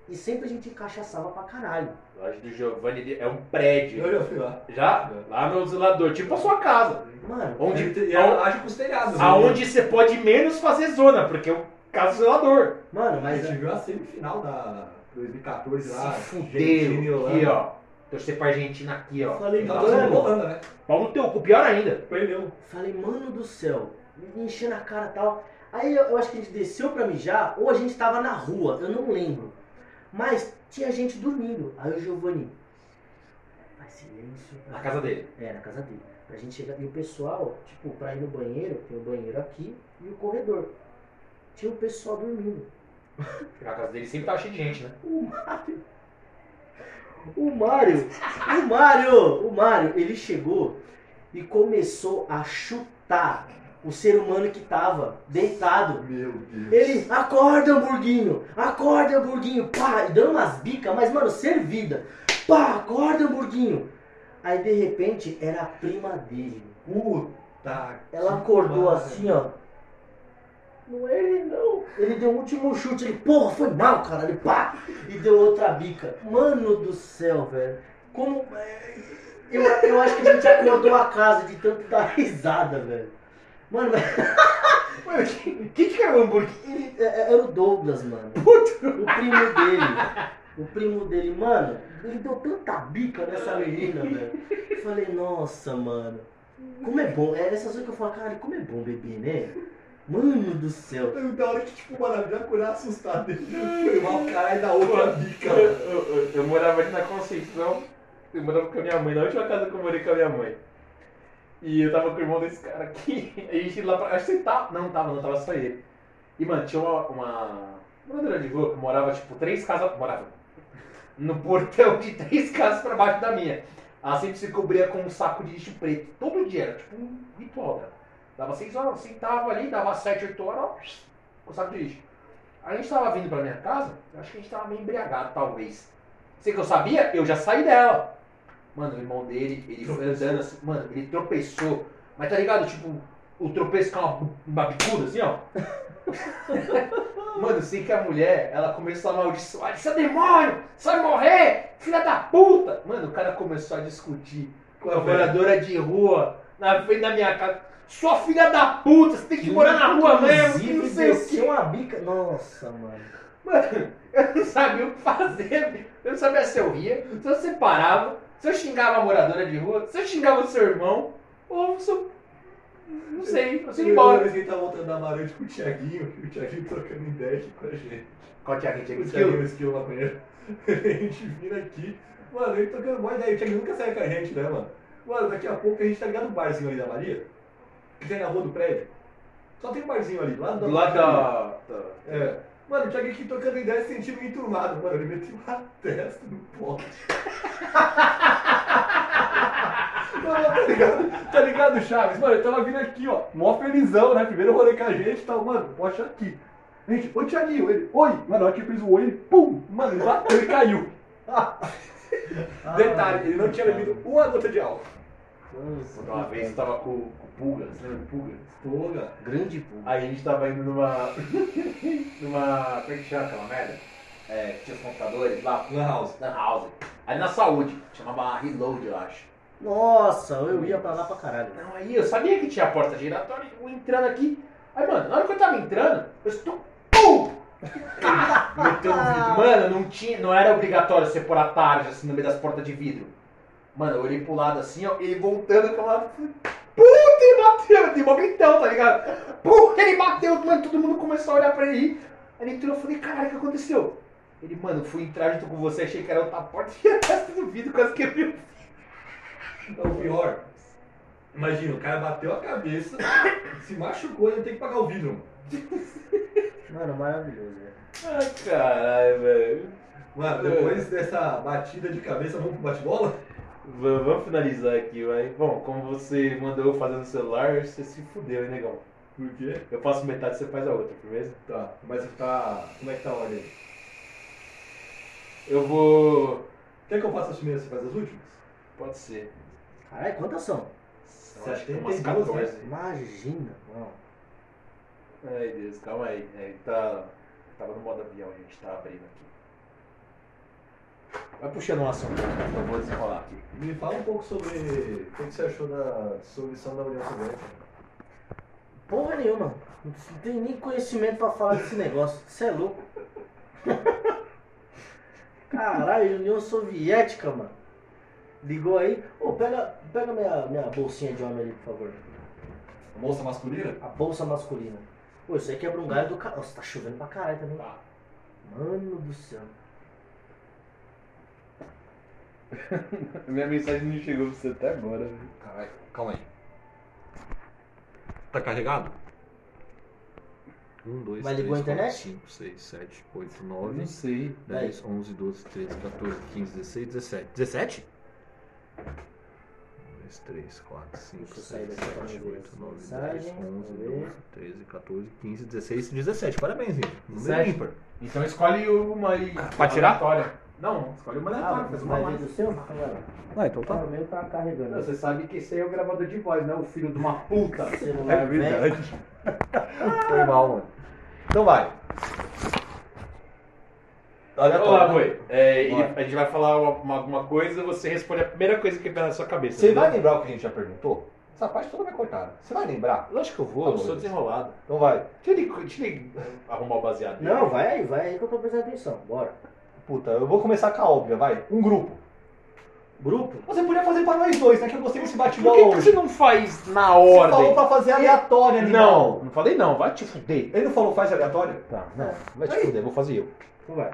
e sempre a gente encaixaçava pra caralho. Loja do Giovanni é um prédio. Eu já fui lá. Já? Lá no zelador, tipo a sua casa. Mano, Onde, E ela age com os telhados. aonde você pode menos fazer zona, porque é o caso do zelador. mano, A mas gente viu a semifinal da 2014 lá. Se fudeu. Aqui, ó. Torcer pra Argentina aqui, ó. Falei, mano. né? Pau no teu cu, pior ainda. Perdeu. Falei, mano do céu, me enchendo a cara e tal. Aí eu, eu acho que a gente desceu pra mijar, ou a gente tava na rua, eu não lembro. Mas tinha gente dormindo. Aí o Giovanni, faz silêncio. Na casa dele. É, na casa dele. Pra gente chegar. E o pessoal, tipo, pra ir no banheiro, tem o banheiro aqui e o corredor. Tinha o pessoal dormindo. Na casa dele sempre tava cheio de gente, né? O Mário. O Mário. O Mário. O Mário, ele chegou e começou a chutar o ser humano que tava deitado. Meu Deus. Ele, acorda, hamburguinho! Acorda, hamburguinho! Pá! E dando umas bicas, mas, mano, servida. Pá, acorda, hamburguinho! Aí, de repente, era a prima dele. Puta Ela acordou assim, ó. Não é ele, não. Ele deu o último chute. Ele, porra, foi mal, caralho. Pá! E deu outra bica. Mano do céu, velho. Como... é, Eu, eu acho que a gente acordou a casa de tanto dar risada, velho. Mano, mas Mano, quem quem que era o hambúrguer? ele, é- era o Douglas, mano. O primo dele. O primo dele, mano, ele deu tanta bica nessa menina, velho. Eu Falei, nossa, mano. Como é bom. É essas coisas que eu falo, cara, como é bom beber, né? Mano do céu. Eu, Da hora que, tipo, mano, já acordar assustado. Ele foi mal, caralho, da outra bica. Eu, eu- eu- eu morava ali na Conceição, eu morava com a minha mãe, na última casa que eu morei com a minha mãe. E eu tava com o irmão desse cara aqui, a gente lá pra. Acho que você tava. Não tava, não tava só ele. E, mano, tinha uma. uma moradora de rua que morava, tipo, três casas. Morava no portão de três casas pra baixo da minha. Ela sempre se cobria com um saco de lixo preto. Todo dia, era tipo um ritual dela. Dava seis horas, sentava ali, dava sete, oito horas, ó, com o saco de lixo. A gente tava vindo pra minha casa, acho que a gente tava meio embriagado, talvez. Sei que eu sabia, eu já saí dela. Mano, o irmão dele, ele foi andando assim, mano, ele tropeçou. Mas tá ligado, tipo, o tropeço com uma, uma bicuda assim, ó. Mano, eu sei que a mulher, ela começou a amaldiçoar, disse, "Seu demônio, vai morrer, filha da puta. Mano, o cara começou a discutir com a moradora de rua, na frente da minha casa. Sua filha da puta, você tem que morar na rua mesmo, que não sei o quê. uma bica. Nossa, mano. Mano, eu não sabia o que fazer, eu não sabia se eu ria, se eu separava, se eu xingava a moradora de rua, se eu xingava o seu irmão, ou se eu. Não sei, eu sei ir Uma embora. vez a gente tá voltando da Amarante com o Thiaguinho, e o Thiaguinho trocando ideia aqui com a gente. Qual tinha gente O Thiaguinho, o esquilo maconheiro. A gente vira aqui, mano, ele trocando uma ideia. O Thiaguinho nunca sai com a gente, né, mano? Mano, daqui a pouco a gente tá ligado no barzinho ali da Maria, que tem na rua do prédio. Só tem um barzinho ali, lá Do lado da. da- É. Mano, o Thiaguinho aqui trocando ideia se sentindo enturmado, mano. Ele meteu uma testa no pote. Não, tá ligado? Tá ligado, Chaves? Mano, ele tava vindo aqui, ó, mó felizão, né? Primeiro rolê com a gente e tal, mano, poxa aqui. Gente, ô Thiaguinho, ele, oi! Mano, hora que ele fez o oi, ele, pum! Mano, ele bateu e caiu. Detalhe, ele não tinha bebido uma gota de álcool. Nossa, Uma vez eu tava com, com o Pulgas, lembra do Pulgas? Porra. Grande pulga. Aí a gente tava indo numa. numa. Como é que chama aquela merda? É, tinha os computadores lá. Lan House. Na house. Ali na saúde. Chamava Reload, eu acho. Nossa, eu ia pra lá pra caralho. Não, aí eu sabia que tinha a porta giratória, eu entrando aqui. Aí, mano, na hora que eu tava entrando, eu estou. Pum! Meteu no vidro. Mano, não, tinha, não era obrigatório você pôr a tarja assim no meio das portas de vidro. Mano, eu olhei pro lado assim, ó, ele voltando com lado. Puta, ele bateu, tem mó gritão, tá ligado? Puta, ele bateu, mano, todo mundo começou a olhar pra ele. Aí ele entrou, eu falei, caralho, o que aconteceu? Ele, mano, fui entrar junto com você, achei que era outra porta e a testa do vidro, quase quebrei o Então, o pior, imagina, o cara bateu a cabeça, se machucou e ainda tem que pagar o vidro. mano. Mano, maravilhoso, velho. Ai, caralho, velho. Mano, depois dessa batida de cabeça, vamos pro bate-bola? V- Vamos finalizar aqui, vai. Bom, como você mandou eu fazer no celular, você se fudeu, hein, negão? Por quê? Eu faço metade, você faz a outra, firmeza? Tá, mas tá. Como é que tá a ordem? Eu vou. Quer que eu faça as primeiras e você faz as últimas? Pode ser. Caralho, quantas são? São, acho que umas 72, 14. né? Imagina. Não. Ai, Deus, calma aí. É, tá. Tava no modo avião, a gente tá abrindo aqui. Vai puxando um assunto, eu vou desenrolar aqui. Me fala um pouco sobre o que você achou da dissolução da União Soviética. Porra nenhuma. Não tem nem conhecimento pra falar desse negócio. Você é louco. Caralho, União Soviética, mano. Ligou aí. Ô, pega, pega minha, minha bolsinha de homem ali, por favor. Moça masculina? A bolsa masculina. Pô, isso aí quebra um galho do carro. Nossa, tá chovendo pra caralho também. Tá. Mano do céu. Minha mensagem não chegou pra você até agora, velho. Caralho, calma aí. Tá carregado? 1, 2, Mas ligou a internet? 5, 6, 7, 8, Eu 9, não sei. 10, 11, 12, 13, 14, 15, 16, 17. 17? 2, 3, 4, 5, Deixa eu sair 6, daqui pra 7, ver 8, as 9, 10, mensagens, 11, vamos 12, ver. 13, 14, 15, 16, 17. Parabéns, gente. Número Sete. ímpar. Então escolhe uma aí. Pra tirar? aleatória. Não, escolhe uma Ah, aleatória, faz uma vai ver mais. do seu? Vai lá. Ah, então Ah, o meu tá carregando. Você sabe que esse aí é o gravador de voz, não é o filho de uma puta. É velho. verdade. Foi mal, mano. Então vai. Olá, Boi. É, ele- Bora. a gente vai falar uma- alguma coisa você responde a primeira coisa que vem na sua cabeça. Você vai lembrar o que a gente já perguntou? Essa parte toda vai cortar. Você vai lembrar? Lógico que eu vou, Tá eu sou desenrolado. Então vai. Deixa ele, deixa ele arrumar o baseado. dele. Não, vai aí, vai aí que eu tô prestando atenção. Bora. Puta, eu vou começar com a óbvia, vai. Um grupo. Grupo? Você podia fazer pra nós dois, né? Que eu gostei desse Por bate-bola que, que hoje. você não faz na Você ordem? falou pra fazer aleatória, Não, animal. não falei não, vai te fuder. Ele não falou faz aleatória? Tá, não, vai te Aí. fuder, vou fazer eu. Então vai.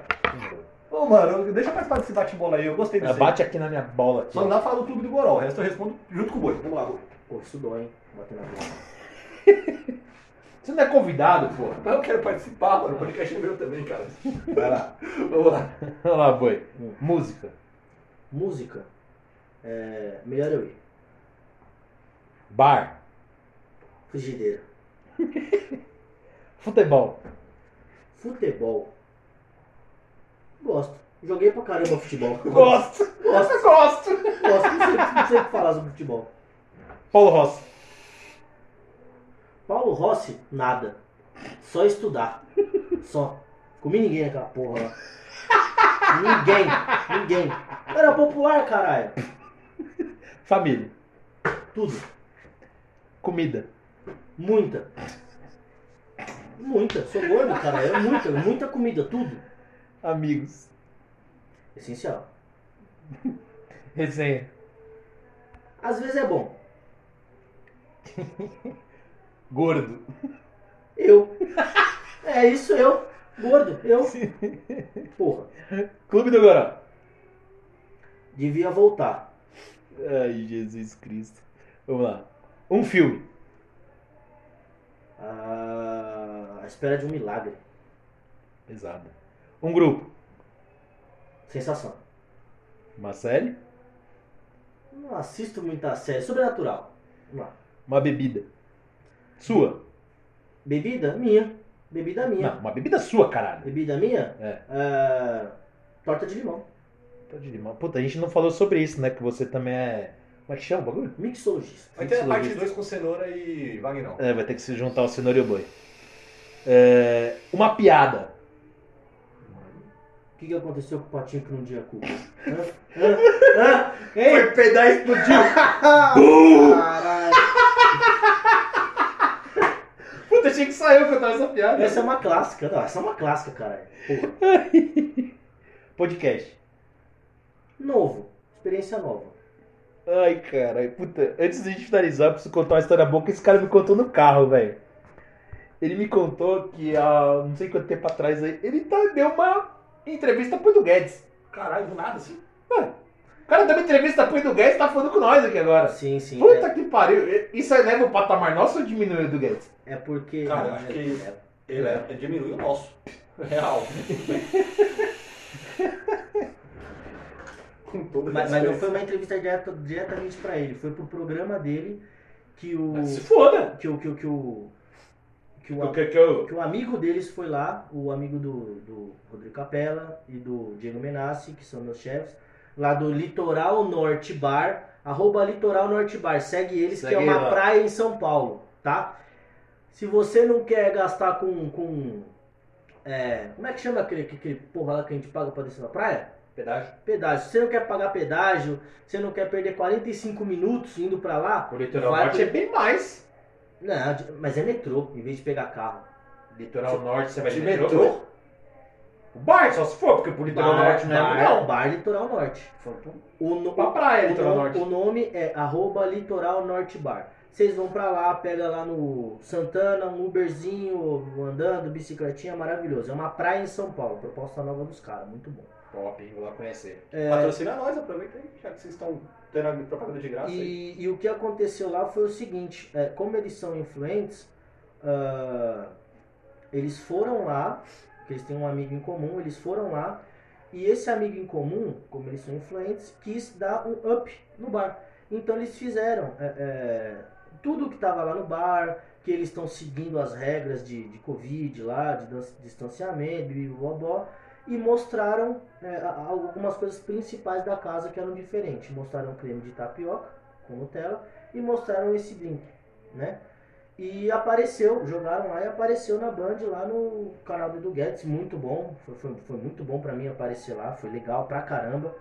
Ô, mano, deixa eu participar desse bate-bola aí. Eu gostei desse. aí. Bate aqui na minha bola. Aqui. Só não dá pra falar do clube do Goró. O resto eu respondo junto com o boi. Vamos lá, boi. Pô, isso dói, hein? Bater na bola. Você não é convidado, pô. Mas eu quero participar, mano. O podcast é meu também, cara. Vai lá. Vamos lá. Vai lá, boi. Música. Música. É. Melhor eu ir. Bar. Frigideira. Futebol. Futebol. Gosto. Joguei pra caramba futebol. Gosto. Gosto. Gosto. Gosto. Não sei, não sei o que falar sobre futebol. Paulo Rossi. Paulo Rossi, nada. Só estudar. Só. Comi ninguém naquela porra lá. Ninguém. Ninguém. Era popular, caralho. Família. Tudo. Comida. Muita. Muita. Sou gordo, cara. É muita. Muita comida. Tudo. Amigos. Essencial. Resenha. Às vezes é bom. Gordo. Eu. É isso, eu. Gordo. Eu. Porra. Clube do Goró. Devia voltar. Ai, Jesus Cristo. Vamos lá. Um filme. Ah, a espera de um milagre. Pesado. Um grupo. Sensação. Uma série. Não assisto muita série. Sobrenatural. Vamos lá. Uma bebida. Sua. Bebida? Minha. Bebida minha. Não, uma bebida sua, caralho. Bebida minha? É. Ah, torta de limão. Tô de limão. Puta, a gente não falou sobre isso, né? Que você também é. Como é que chama o bagulho? Mixologista. Vai ter a parte Mixologista. 2 com cenoura e Vagnão. É, vai ter que se juntar o cenoura e o boi. É, uma piada. O que, que aconteceu com o patinho que não tinha culpa? Hã? Hã? Hã? Ei! pedar e explodiu. Caralho! Puta, achei que saiu cantar essa piada. Essa é uma clássica. Não, essa é uma clássica, caralho. Porra. Podcast. Novo. Experiência nova. Ai, cara, puta, antes de a gente finalizar, eu preciso contar uma história boa que esse cara me contou no carro, velho. Ele me contou que há não sei quanto tempo atrás aí, ele tá, deu uma entrevista pro Edu Guedes. Caralho, do nada assim. O cara deu uma entrevista pro Edu Guedes e tá falando com nós aqui agora. Sim, sim. Puta É, que pariu. Isso eleva o patamar nosso ou diminui o Edu Guedes? é porque. Cara, eu acho que- É, Ele é, é diminui o nosso. Real. Com Mas, mas não foi uma entrevista direta, diretamente pra ele, foi pro programa dele que o. Se foda. Que o. Que o. Que o, que o, O que que eu... que o amigo deles foi lá, o amigo do, do Rodrigo Capella e do Diego Menassi, que são meus chefes, lá do Litoral Norte Bar, arroba Litoral Norte Bar, segue eles, Segue que é uma lá. praia em São Paulo, tá? Se você não quer gastar com. com é, como é que chama aquele, aquele porra lá que a gente paga pra descer na praia? Pedágio. Pedágio. Se você não quer pagar pedágio, você não quer perder 45 minutos indo pra lá, O litoral norte é bem mais. não, mas é metrô, em vez de pegar carro. Litoral norte você vai De de metrô. metrô? O bar, só se for, porque pro litoral norte não é bar, não. bar Litoral Norte. O, no, Pra praia, o, litoral no- norte. o nome é arroba Litoral Norte Bar. Vocês vão pra lá, pega lá no Santana, um Uberzinho, andando, bicicletinha, maravilhoso. É uma praia em São Paulo, proposta nova dos caras, muito bom. Top, hein? Vou lá conhecer. Patrocina nós, aproveita aí, já que vocês estão tendo a propaganda de graça aí. E, e o que aconteceu lá foi o seguinte, é, como eles são influentes, ah, eles foram lá, que eles têm um amigo em comum, eles foram lá, e esse amigo em comum, como eles são influentes, quis dar um up no bar. Então eles fizeram é, é, tudo que estava lá no bar, que eles estão seguindo as regras de, de Covid lá, de distanciamento, e blá, e mostraram é, algumas coisas principais da casa que eram diferentes. Mostraram creme de tapioca com Nutella e mostraram esse drink, né? E apareceu, jogaram lá e apareceu na Band lá no canal do Edu Guedes, muito bom, foi, foi, foi muito bom pra mim aparecer lá, foi legal pra caramba.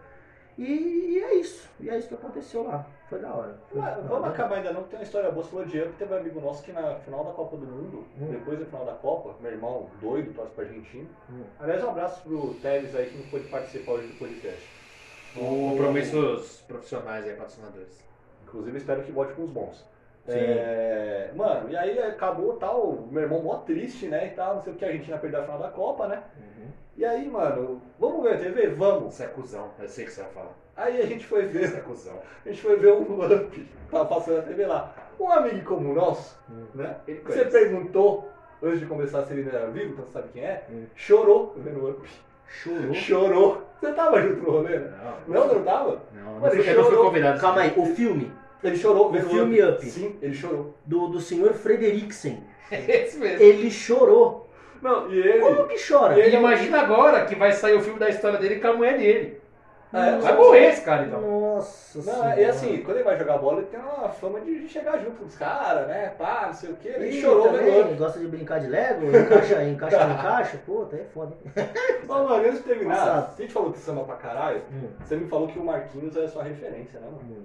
E, e é isso, e é isso que aconteceu lá, foi da hora. Foi Mas da Vamos hora. acabar ainda não, que tem uma história boa. Você falou de Up, teve um amigo nosso que na final da Copa do Mundo, Hum. depois da final da Copa, meu irmão doido, torce pra Argentina. Hum. Aliás, um abraço pro Teles aí que não pôde participar hoje do podcast. Compromissos profissionais aí, patrocinadores. Inclusive, espero que volte com os bons. Sim. É, mano, e aí acabou tal, meu irmão mó triste, né, e tal, não sei o que, a Argentina perdeu a final da Copa, né? Uhum. E aí, mano, vamos ver a TV? Vamos. Você é cuzão, eu sei que você vai falar. Aí a gente foi ver Você é cuzão. A gente foi ver um Up, tava passando na TV lá. Um amigo comum nosso, Hum. né? Ele Você conhece. perguntou, antes de começar se ele era vivo, então você sabe quem é? Hum. Chorou vendo o Up. Chorou. Chorou. Você tava junto no rolê, né? Não, Não, você não tava? não, não, Mano, eu não chorou. convidado. Calma aí, o filme Ele chorou O filme Up. Sim, ele chorou. do, do senhor Frederiksen, Esse mesmo. ele chorou. Não, e ele... Como que chora? E ele- E imagina agora que vai sair o filme da história dele com a mulher dele. É, Vai morrer esse cara então. Nossa Não, senhora. e assim, quando ele vai jogar bola, ele tem uma fama de chegar junto com os caras, né? Pá, não sei o quê. Ele Ih, chorou o Up. gosta de brincar de Lego, encaixa, encaixa no encaixa, pô, tá é foda. Ô, mano, antes de terminar, Passado. a gente falou que samba pra caralho, Hum, você me falou que o Marquinhos é a sua referência, né, mano? hum.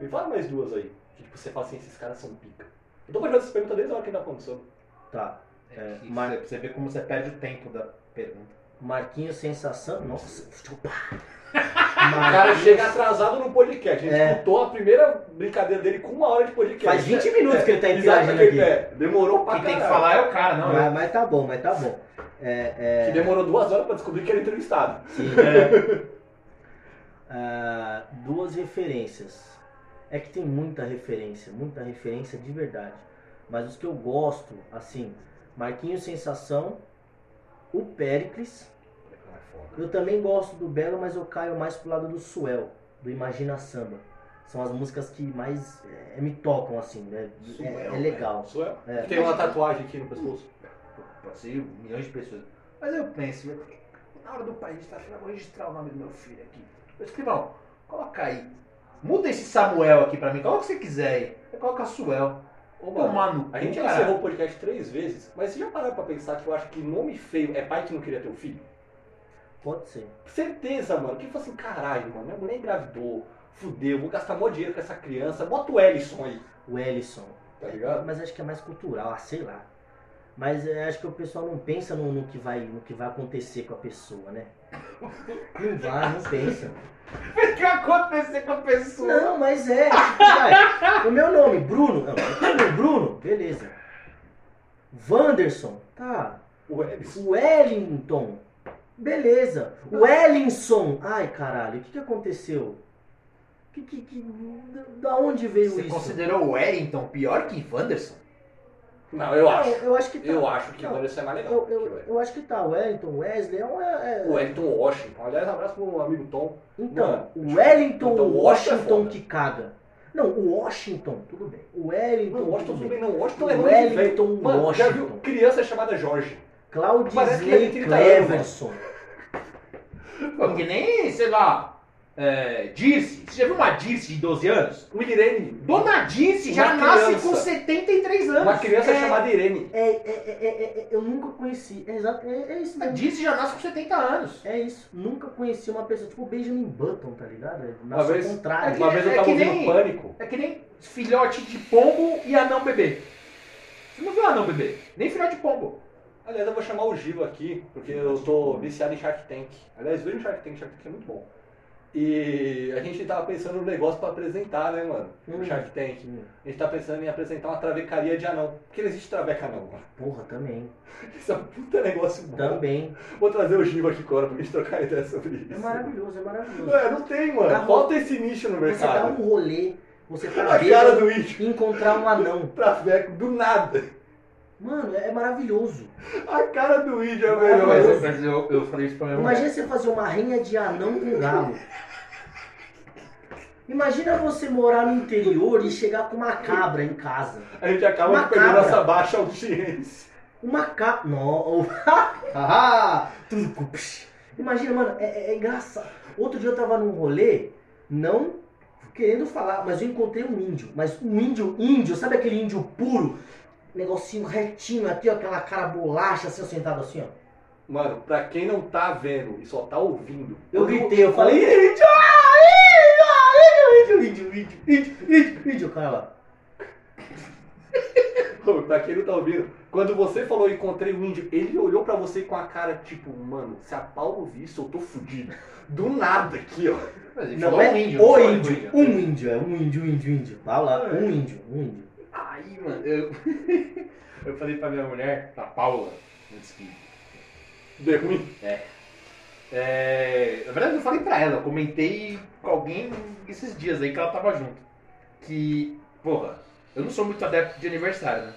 Me fala mais duas aí. Que tipo, você fala assim, esses caras são pica. Eu tô fazendo essa pergunta desde a hora que ainda aconteceu. Tá. É, É, Mar- você, você vê como você perde o tempo da pergunta. Marquinhos Sensação. Nossa, chupa. O cara chega atrasado no podcast. A gente É. escutou a primeira brincadeira dele com uma hora de podcast. Faz 20 minutos que ele tá Exato, interagindo que ele- aqui. é, Demorou pra Quem tem que caralho. falar é o cara, não. Mas, eu. mas tá bom, mas tá bom. É, Que é, demorou duas horas pra descobrir que era entrevistado. sim. Ah, duas referências. É que tem muita referência, muita referência de verdade. Mas os que eu gosto, assim, Marquinhos Sensação, o Péricles. Eu também gosto do Belo, mas eu caio mais pro lado do Suel, do Imagina Samba. São as músicas que mais é, me tocam, assim, né? É, Suel, é legal. Sou eu. É. Tem uma tatuagem aqui no pescoço. Pode ser milhões de pessoas. Mas eu penso, na hora do pai registrar, eu vou registrar o nome do meu filho aqui. Eu escrivão, coloca aí. Muda esse Samuel aqui pra mim, coloca o que você quiser aí. Eu coloco a Suel. Ô, mano, no cu, a gente já encerrou o podcast três vezes, mas você já parou pra pensar que eu acho que nome feio é pai que não queria ter um filho? Pode ser. Certeza, mano. Que fala assim, caralho, mano, minha mulher engravidou, fudeu, vou gastar mó dinheiro com essa criança, bota o Ellison aí, O Ellison. tá ligado? Mas acho que é mais cultural, ah, sei lá. Mas é, acho que o pessoal não pensa no, no que vai, no que vai acontecer com a pessoa, né? Não vai, não pensa. O que acontecer com a pessoa? Não, mas é. O meu nome, Bruno. Não, Bruno, beleza. Wanderson, tá. O Ellison. Wellington, beleza. Wellinson, ai caralho, o que, que aconteceu? Que, que, que, da onde veio Você isso? considerou o Wellington pior que Wanderson? Não, eu Não, acho. eu acho que tá. Eu acho que Não, o Ellison é mais legal. Eu, eu, o eu acho que tá. Wellington, Wesley, é um. É, é- O Wellington Washington. Aliás, um abraço pro amigo Tom. Então, Mano, o Wellington então, o Washington é Washington que caga. Não, o Washington, tudo bem. O Wellington, Não, Washington tudo bem. não. Washington O é nome de velho. Wellington Mano, já viu Washington. criança chamada Jorge? Claudisley ele tem 30 anos, Cleverson. Pô, que nem, sei lá, é, Dirce. Você já viu uma Dirce de 12 anos? O Irene. Dona Dirce já Uma nasce criança. com 73 anos. Uma criança É. chamada Irene. É, é, é, é, é, eu nunca conheci. É, exato, é, é isso A mesmo. Dirce já nasce com 70 anos. É isso. Nunca conheci uma pessoa tipo o Benjamin Button, tá ligado? É, Uma Nasce ao vez- contrário. que- Uma vez eu tava ouvindo nem- Pânico. É que nem filhote de pombo e anão bebê. Você não viu anão bebê? Nem filhote de pombo. Aliás, eu vou chamar o Gil aqui, porque eu tô viciado em Shark Tank. Aliás, veja o Shark Tank, Shark Tank é muito bom. E a gente tava pensando no negócio pra apresentar, né, mano? Hum. O Shark Tank. Hum, A gente tá pensando em apresentar uma travecaria de anão. Porque não existe traveca anão, mano. Porra, também. Isso é um puta negócio bom. Também. Vou trazer o Gil aqui agora pra gente trocar ideia sobre isso. É maravilhoso, é maravilhoso. É, não tem, mano. Dá Falta esse nicho no Você dá mercado. um rolê, você tá A cara do e encontrar um anão. Traveco, do nada. Mano, é maravilhoso. A cara do índio é Mas- melhor. Mas eu, eu falei isso pra minha Imagina você fazer uma rinha de anão com galo. Imagina você morar no interior e chegar com uma cabra em casa. A gente acaba Uma de perder cabra. nossa baixa audiência. Uma cabra. Não. Tudo com- psh. Imagina, mano, é, é- é engraçado. Outro dia eu tava num rolê, não querendo falar, mas eu encontrei um índio. Mas um índio, índio, sabe aquele índio puro? Negocinho retinho aqui, ó, aquela cara bolacha, assim, sentado assim, ó. Mano, pra quem não tá vendo e só tá ouvindo. Eu gritei, eu falei, índio! ah, Índio, índio, índio, índio, índio, índio, índio, o cara lá. Pra quem não tá ouvindo, quando você falou encontrei o índio, ele olhou pra você com a cara tipo, mano, se a Paulo vir isso, eu tô fudido. Do nada aqui, ó. Não é um índio, o índio, um índio, é um índio, índio, índio. Vai lá, um índio, um índio. Aí, mano, eu. eu falei pra minha mulher, a Paula, antes que. Deu ruim. É, na verdade, eu falei pra ela, eu comentei com alguém esses dias aí que ela tava junto. Que, porra, eu não sou muito adepto de aniversário, né?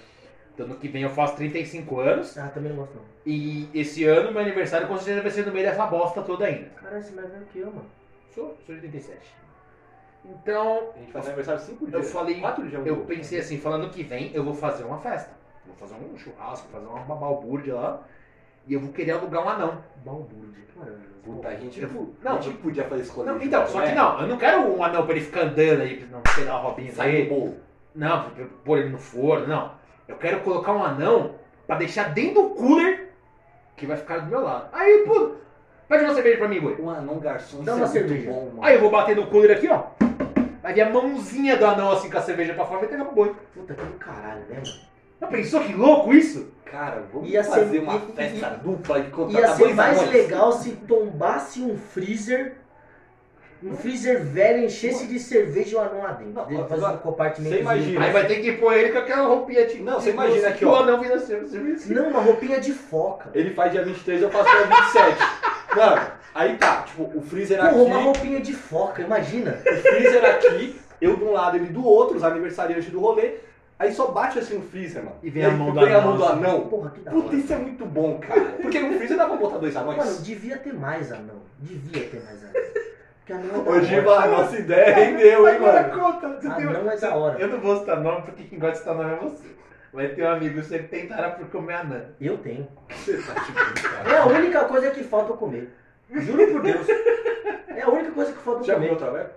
Então, no que vem eu faço 35 anos. Ah, também não gosto não. E esse ano, meu aniversário, com certeza vai ser no meio dessa bosta toda ainda. Caralho, você mais velho que eu, mano. Sou, sou de 87. Então, A gente faz aniversário cinco dias. eu falei, Quatro dias. eu pensei assim, falando que vem, eu vou fazer uma festa. Vou fazer um churrasco, fazer uma balbúrdia lá. E eu vou querer alugar um anão. Balbúrdia, maravilhoso. Puta, a gente, Eu- não, não, a gente podia fazer esse Não, então, só que não, eu não quero um anão pra ele ficar andando aí, não pegar uma robinha Sai do bolo. Não, pra pôr ele no forno, não. Eu quero colocar um anão pra deixar dentro do cooler que vai ficar do meu lado. Aí, pô, pede uma cerveja pra mim, boi. Um anão garçom, Dá uma é muito cerveja. bom, mano. Aí eu vou bater no cooler aqui, ó. Vai vir a mãozinha do anão assim com a cerveja pra fora e pegar pro boi. Puta que do caralho, né, mano? Já pensou que louco isso? Cara, vamos Ia ser- fazer uma ia- festa ia- dupla e contratar Ia ser mais anões. legal se tombasse um freezer, um freezer velho, enchesse de cerveja e o anão lá dentro. Não, Ele faz agora, um compartimento. você imagina. Aí vai ter que pôr ele com aquela roupinha tipo. Não, você imagina aqui, O ó. anão vira cerveja. Não, uma roupinha de foca. Ele faz dia 23, eu faço dia 27. Mano, aí tá, tipo, o freezer Porra, aqui, uma roupinha de foca, imagina. o freezer aqui, eu de um lado, ele do outro, os aniversariantes do rolê. Aí só bate assim no freezer, mano. E vem a aí mão do vem a anão, mão do anão. Porra, que da Puta, hora. isso é muito bom, cara. Porque no freezer dá pra botar dois anões. Mano, devia ter mais anão. Devia ter mais anão. Porque anão é. Giba, a nossa ideia rendeu, hein, Agora mano. conta. Você Ah, tem não é da hora. Eu não vou citar nome porque quem gosta de citar nome é você. Vai ter um amigo seu que tentará por comer anã. Eu tenho. Você tá de brincadeira. É a única coisa que falta eu comer. Juro por Deus. É a única coisa que falta eu Já comeu traveco?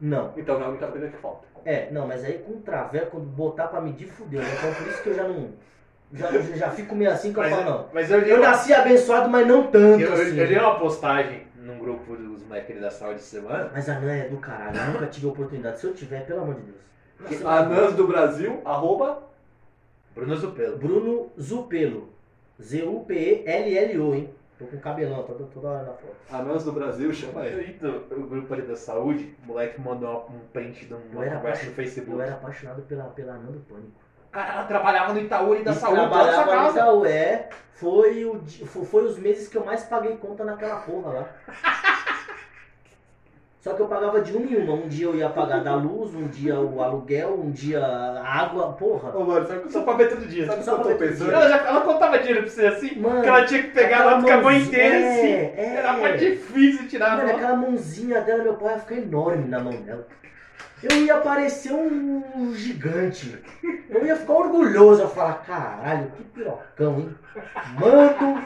Não. Então não é a única coisa que falta. É, não, mas aí com traveco, botar pra medir, fudeu. né? Então por isso que eu já não. Já, já, fico meio assim que eu Mas, falo, não. mas eu Eu uma, nasci abençoado, mas não tanto eu, eu, assim. eu li uma postagem num grupo dos moleques da saúde de semana. Mas anã é do caralho, eu nunca tive a oportunidade. Se eu tiver, pelo amor de Deus. Anãs do Brasil, arroba. Bruno Zupelo. Bruno Zupelo. Z-U-P-E-L-L-O, hein? Tô com cabelão, toda, toda hora na foto. Anãs do Brasil, chama ele. Aí do- o grupo ali da saúde, o moleque mandou um print de Eu uma era, conversa no Facebook. eu era apaixonado pela, pela anã do pânico. Cara, ela trabalhava no Itaú ali da E saúde, trabalhava essa no casa. Itaú, é. Foi, o, foi os meses que eu mais paguei conta naquela porra lá. Só que eu pagava de uma em uma. Um dia eu ia pagar da luz, um dia o aluguel, um dia a água, porra. Ô, mano, sabe o que Só pra ver todo dia. Sabe o que Só eu tô ver pensando? Ela, já, ela contava dinheiro pra você assim, Mano, que ela tinha que pegar lá com a mão inteira é, assim. é. Era mais difícil tirar a Mano, mão. aquela mãozinha dela, meu pai ia ficar enorme na mão dela. Eu ia parecer um gigante. Eu ia ficar orgulhoso. Eu ia falar, caralho, que pirocão, hein? Mano,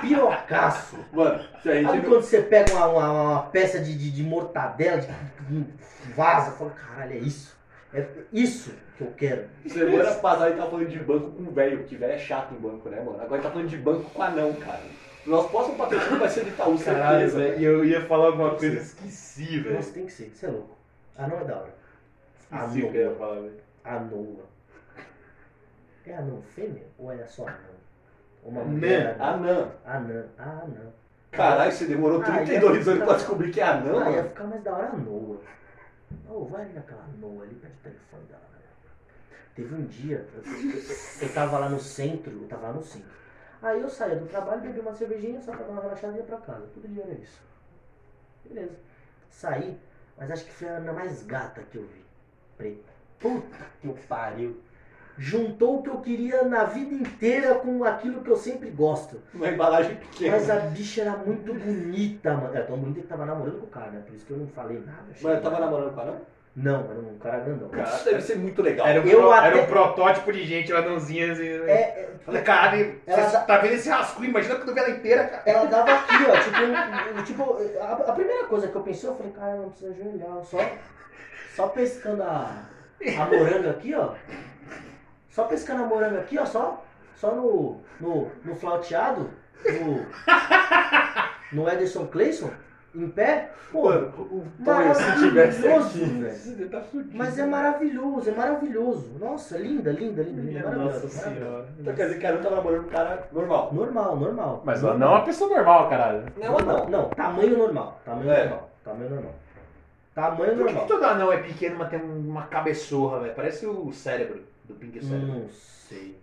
pirocaço. Mano, se a gente Sabe não... quando você pega uma, uma- uma peça de, de, de mortadela, de, de vaza, fala, caralho, é isso. É isso que eu quero. Semana passada a gente tava falando de banco com velho, que velho é chato em banco, né, mano? Agora a gente tá falando de banco com anão, cara. Nosso próximo patrocínio vai ser do Itaú, Caralho, certeza. velho. E eu ia falar alguma coisa, esqueci, velho. Nossa, tem que ser, você é louco. Ah, não é da hora. Esqueci o que eu ia falar, velho. Anoa. É anão fêmea ou é só anão? Uma Anã. mulher anã? Anã. Anã. Ah, não. Caralho, você demorou Ah, 32 ia anos pra descobrir que é anão, Ah, ia mano. ficar mais da hora a Noa. Ô, vai ali naquela Noa ali, pede o telefone dela. né? Teve um dia, eu, eu, tava lá no centro, eu tava lá no centro. Aí eu saía do trabalho, bebi uma cervejinha, só pra dar uma relaxada e ia pra casa. Todo dia era isso. Beleza. Saí, mas acho que foi a Ana mais gata que eu vi. Preta. Puta que pariu. Juntou o que eu queria na vida inteira com aquilo que eu sempre gosto. Uma embalagem pequena. Mas a bicha era muito bonita, mano. Era tão bonita que tava namorando com o cara, né? Por isso que eu não falei nada. Mas eu tava namorando com ela, não? Não, era um cara grandão. Cara, deve ser muito legal. Era um, Eu pro- até- era um protótipo de gente, uma anãozinha assim. É, é, Falei, caralho, Ela você dá- tá vendo esse rascunho? Imagina quando vê ela inteira, cara. ela dava aqui, ó. Tipo, um- um- tipo a, a primeira coisa que eu pensei, eu falei, cara, não precisa ajoelhar. Só, só pescando a, a moranga aqui, ó. Só pescando a moranga aqui, ó. Só, só no, no, no flauteado, no, no Ederson Clayson, em pé. Pô, Mano, o Tonho, se tivesse maravilhoso, aqui. velho. Tá. Mas é maravilhoso, é maravilhoso. Nossa, linda, linda, linda, linda. maravilhosa, Nossa senhora. Então quer dizer que ela tava namorando um cara normal. Normal, normal. Mas normal. não é uma pessoa normal, caralho. Não, mas não. Não, tamanho normal. Tamanho É. normal. Tamanho normal. Tamanho Por que, normal. que todo anão é pequeno, mas tem uma cabeçorra, velho? Parece o cérebro do Pink Cérebro. Não sei.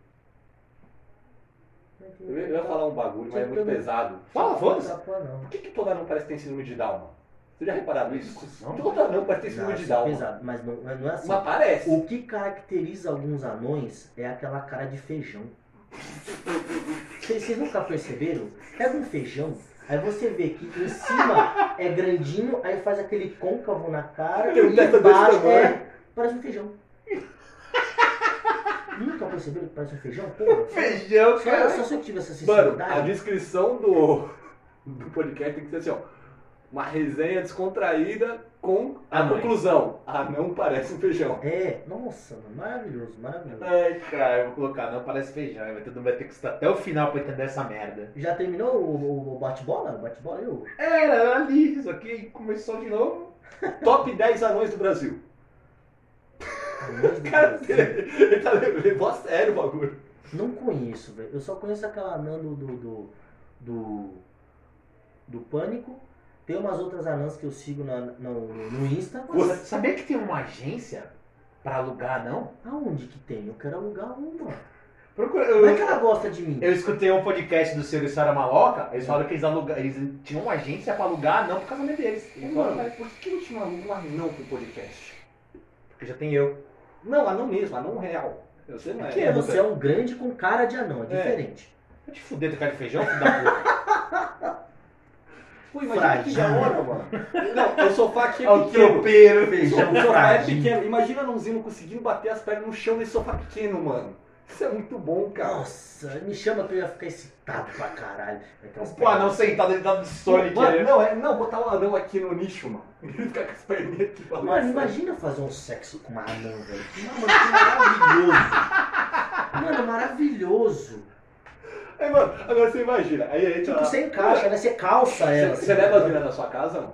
Eu ia- eu ia falar um bagulho, mas é muito pesado. Fala. Não, não. Por que, que todo anão parece que tem síndrome de Down? Você já repararam isso? Não. Todo anão parece ter síndrome Não, de é Down. pesado, mas não, mas não é assim. Mas parece. O que caracteriza alguns anões é aquela cara de feijão. Vocês nunca perceberam? Pega um feijão, aí você vê que em cima é grandinho, aí faz aquele côncavo na cara um e embaixo é, parece um feijão. Nunca perceberam que parece um feijão? Porra, Feijão, só, cara. só se eu tive essa Mano, a sensibilidade. descrição do, do podcast tem que ser assim, ó. Uma resenha descontraída com a Anões. conclusão. Anão parece um feijão. É, nossa, maravilhoso, maravilhoso. Ai, cara, eu vou colocar, não parece feijão, todo mundo vai ter que estar até o final pra entender essa merda. Já terminou o, o- bate-bola? O bate-bola aí? o- Era, era ali, isso aqui começou de novo. Top 10 anões do Brasil. Do Cara, Brasil? ele tá levou a sério o bagulho. Não conheço, velho. Eu só conheço aquela anã do, do, do, do, do Pânico. Tem umas outras anãs que eu sigo na, no, no Insta. Você sabia que tem uma agência pra alugar, não? Aonde que tem? Eu quero alugar uma. Procura. Como é que Eu, ela gosta de mim? eu escutei um podcast do Seu e Sara Maloca, eles falaram que eles, aluga, eles tinham uma agência pra alugar não pro casamento deles. Eles falaram, Mano, por que não tinha um anão pro podcast? Porque já tem eu. Não, anão mesmo, anão real. Você não é. Que é, Você é um grande com cara de anão, é É. diferente. Vai te fuder do cara de feijão, filho da puta. Pô, imagina que da hora, mano. Não, o sofá aqui é o pequeno. tropeiro. Feijão O sofá é fradinho. pequeno. Imagina anãozinho conseguindo bater as pernas no chão desse sofá pequeno, mano. Isso é muito bom, cara. Nossa, me chama que eu ia ficar excitado pra caralho. Pô, anão pernas. sentado dentro da Sonic. Mano, né? não, é, não, botar um anão aqui no nicho, mano. Ele ficar com as perninhas aqui. Mano, imagina fazer um sexo com uma anã, velho. Mano, que maravilhoso. Mano, maravilhoso. Aí, mano, agora você imagina. Aí a gente Tipo, você encaixa, né? Você calça ela. Você, você leva as meninas na sua casa, não?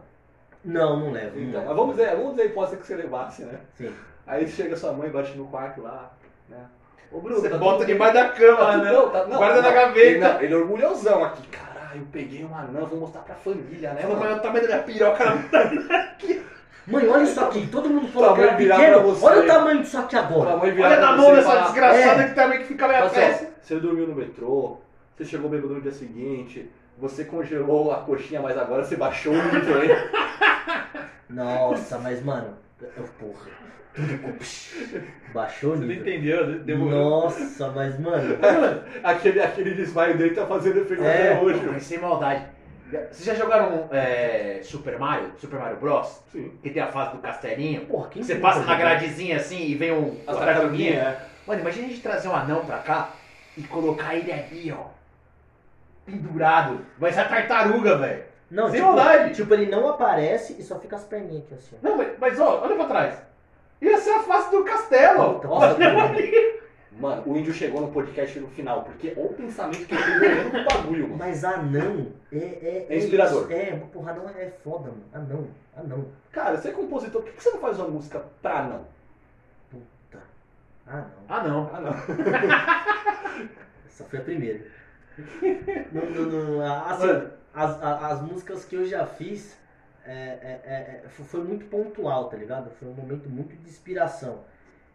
Não, não levo. Então, mas vamos dizer, vamos dizer a hipótese que você levasse, né? Sim. Aí chega sua mãe, bate no quarto lá, né? Ô Bruno, Você tá bota debaixo da Tá cama, tudo- né? não, tá- não, Guarda não, na gaveta. Ele, não, ele é orgulhosão aqui. Caralho, eu peguei um anão, vou mostrar pra família, né, mano? mas o tamanho da minha piroca não Mãe, olha isso aqui. Todo mundo falou que era pequeno. Olha o tamanho disso aqui agora. Olha na mão dessa falar, desgraçada É. que também que fica assim, peça. você dormiu no metrô, você chegou bêbado no dia seguinte, você congelou a coxinha, mas agora você baixou o nível, hein? Nossa, mas mano, porra. Tudo com- Baixou o Você não entendeu? né? Demorou. Nossa, mas mano. aquele, aquele desmaio dele tá fazendo efeito É. até hoje. Pô, mas sem maldade. Vocês já jogaram é, Super Mario? Super Mario Bros? Sim. Que tem a fase do castelinho? Porra, quem Você que passa na jogou? gradezinha assim e vem um, As tartaruguinhas, tartaruguinha. é. Mano, imagina a gente trazer um anão pra cá e colocar ele ali, ó. Pendurado. Vai ser a tartaruga, velho. Não, Sem tipo, maldade. tipo, ele não aparece e só fica as perninhas aqui assim. Não, mas, mas ó, olha pra trás. Ia ser a face do castelo. Puta, Olha puta, ali. Mano, o índio chegou no podcast no final, porque olha o pensamento que ele teve olhando pro bagulho, mano. Mas anão é. É, É inspirador. isso. É, porra, anão é foda, mano. Anão, anão. Cara, você é compositor, por que você não faz uma música pra não? Puta. Ah, não. Ah, não. Ah, não. Essa foi a primeira. Não, não, não, assim, as, as músicas que eu já fiz é, é, é, é, foi- muito pontual, tá ligado? Foi um momento muito de inspiração.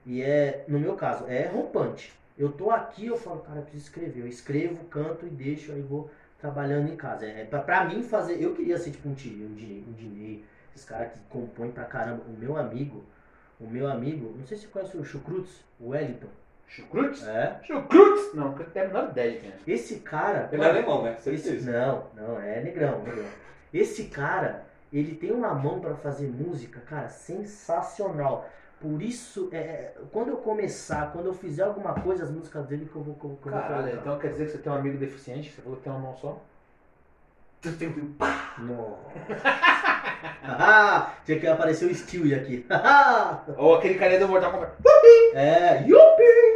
E é, no meu caso, é rompante. Eu tô aqui, eu falo, cara, eu preciso escrever. Eu escrevo, canto e deixo, aí vou trabalhando em casa. É, pra, pra mim fazer, eu queria ser tipo um Tiri, um Dinei, um Dinei, esses caras que compõem pra caramba. O meu amigo, o meu amigo, não sei se você conhece o Chucrutz, o Wellington. Chucrutes? É. Chucrutes? Não, porque eu tenho a menor ideia quem é. Esse cara. Ele é alemão, né? esse, não, não, é negrão, negrão. Esse cara, ele tem uma mão pra fazer música, cara, sensacional. Por isso, é, quando eu começar, quando eu fizer alguma coisa, as músicas dele que eu vou, vou Caralho, colocar. então quer dizer que você tem um amigo deficiente? Você falou que tem uma mão só? Nossa. ah, tinha que aparecer o Stewie aqui. Ou aquele carinha do Mortal Kombat. é, yupi!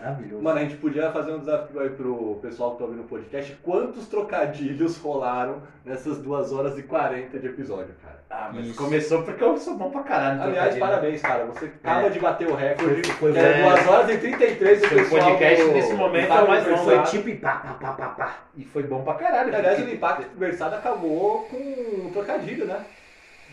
Maravilhoso. Mano, a gente podia fazer um desafio aí pro pessoal que tá ouvindo o podcast. Quantos trocadilhos rolaram nessas 2 horas e 40 de episódio, cara? Ah, mas Isso. começou porque eu sou bom pra caralho. Aliás, trocadilho. parabéns, cara. Você acaba É. de bater o recorde. Foi- foi- É, é. 2 horas e 33 do Foi o pessoal podcast do- nesse momento, é o mais longo. Foi Versado. tipo e pá, pá, pá, pá, pá. E foi bom pra caralho. Aliás, o porque- Impacto Versado acabou com um trocadilho, né?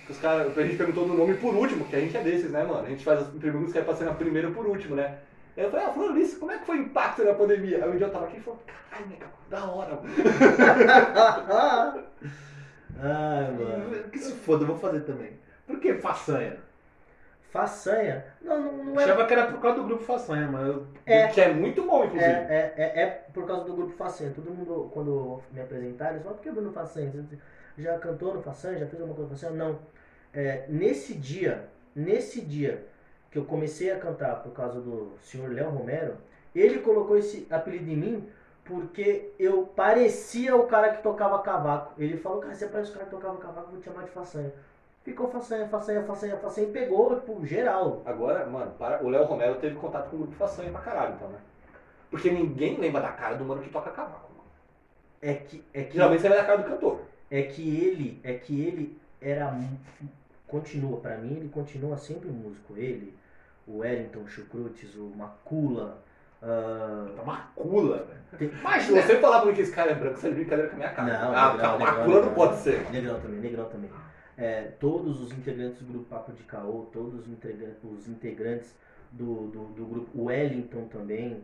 Os cara, a gente perguntou do nome por último, que a gente é desses, né, mano? A gente faz as perguntas que é pra ser na primeira por último, né? Eu falei, ah, falando isso, como é que foi o impacto na pandemia? Aí o idiota tava aqui e falou, caralho, legal, da hora. Ai, mano. Que se foda, eu vou fazer também. Por que façanha? Façanha? Não, não, não é. Achava que era por causa do grupo façanha, mas. É. Que é muito bom, É, inclusive. é, é, é por causa do grupo Façanha. Todo mundo, quando me apresentaram, eles falam, por que Bruno Façanha? Você já cantou no Façanha? Já fez alguma coisa no Façanha? Não. É, nesse dia, nesse dia que eu comecei a cantar por causa do senhor Léo Romero, ele colocou esse apelido em mim porque eu parecia o cara que tocava cavaco. Ele falou, cara, você parece o cara que tocava cavaco, vou te chamar de Façanha. Ficou Façanha, Façanha, Façanha, Façanha e pegou, tipo, geral. Agora, mano, para, o Léo Romero teve contato com o grupo Façanha pra caralho, então, né? Porque ninguém lembra da cara do mano que toca cavaco, mano. É que, é que Geralmente você lembra da cara do cantor. é que ele é que ele era continua pra mim ele continua sempre músico ele o Wellington Chucrutes o Macula ah, É uma cula, velho. tem- Mas se você falar pra mim que esse cara é branco, você é brincadeira com a minha cara. Não, ah, negrão, calma, negrão, a cura não negrão. pode ser. Negrão também Negrão também É, todos os integrantes do grupo Papo de Caô todos os integrantes, os integrantes do, do, do grupo o Wellington também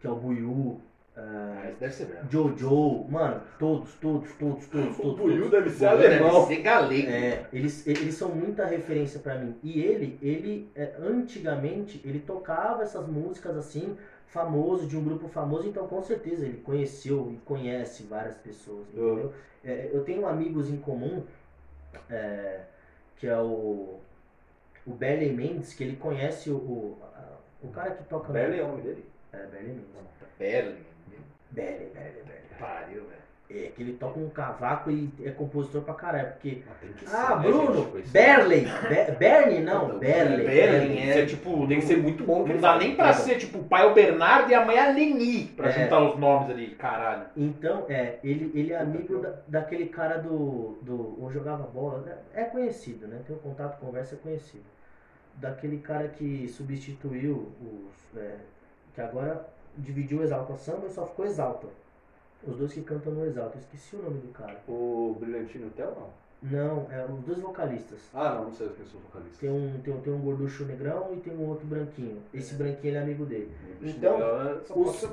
que é o Buiú ah, Mas deve ser mesmo. Jojo mano todos todos todos todos O todos, Buiú todos. deve ser Deve alemão. ser galego. É, eles, eles são muita referência pra mim. E ele, ele é, antigamente, ele tocava essas músicas assim, famoso, de um grupo famoso, então com certeza ele conheceu e conhece várias pessoas, entendeu? É, eu tenho amigos em comum, é, que é o, o Berley Mendes, que ele conhece o, o, o cara que toca... Berley é o nome dele? É, Berley Mendes. Berlim. Berley, Berley, Berley. Pariu, velho. É, que ele toca um cavaco e é compositor pra caralho, porque... Ah, né, Bruno! Berley! Be Bernie não, Berley. Berlim é tipo. Tem que ser muito bom. Não dá nem pra ser tipo o pai é o Bernardo e a mãe é a Leni pra É. juntar os nomes ali, caralho. Então, é, ele, ele é amigo da- daquele cara do, do. Ou jogava bola, né? é conhecido, né? Tem um contato, conversa, é conhecido. Daquele cara que substituiu os. é, que agora dividiu o Exalta Samba e só ficou Exalta. Os dois que cantam no Exalta. Eu esqueci o nome do cara. O Brilhantino Hotel, não? Não, é os dois vocalistas. Ah, não, não sei quem são os vocalistas. Tem um, tem, um, tem um gorducho negrão e tem um outro branquinho. Esse branquinho ele é amigo dele. Então, os- os,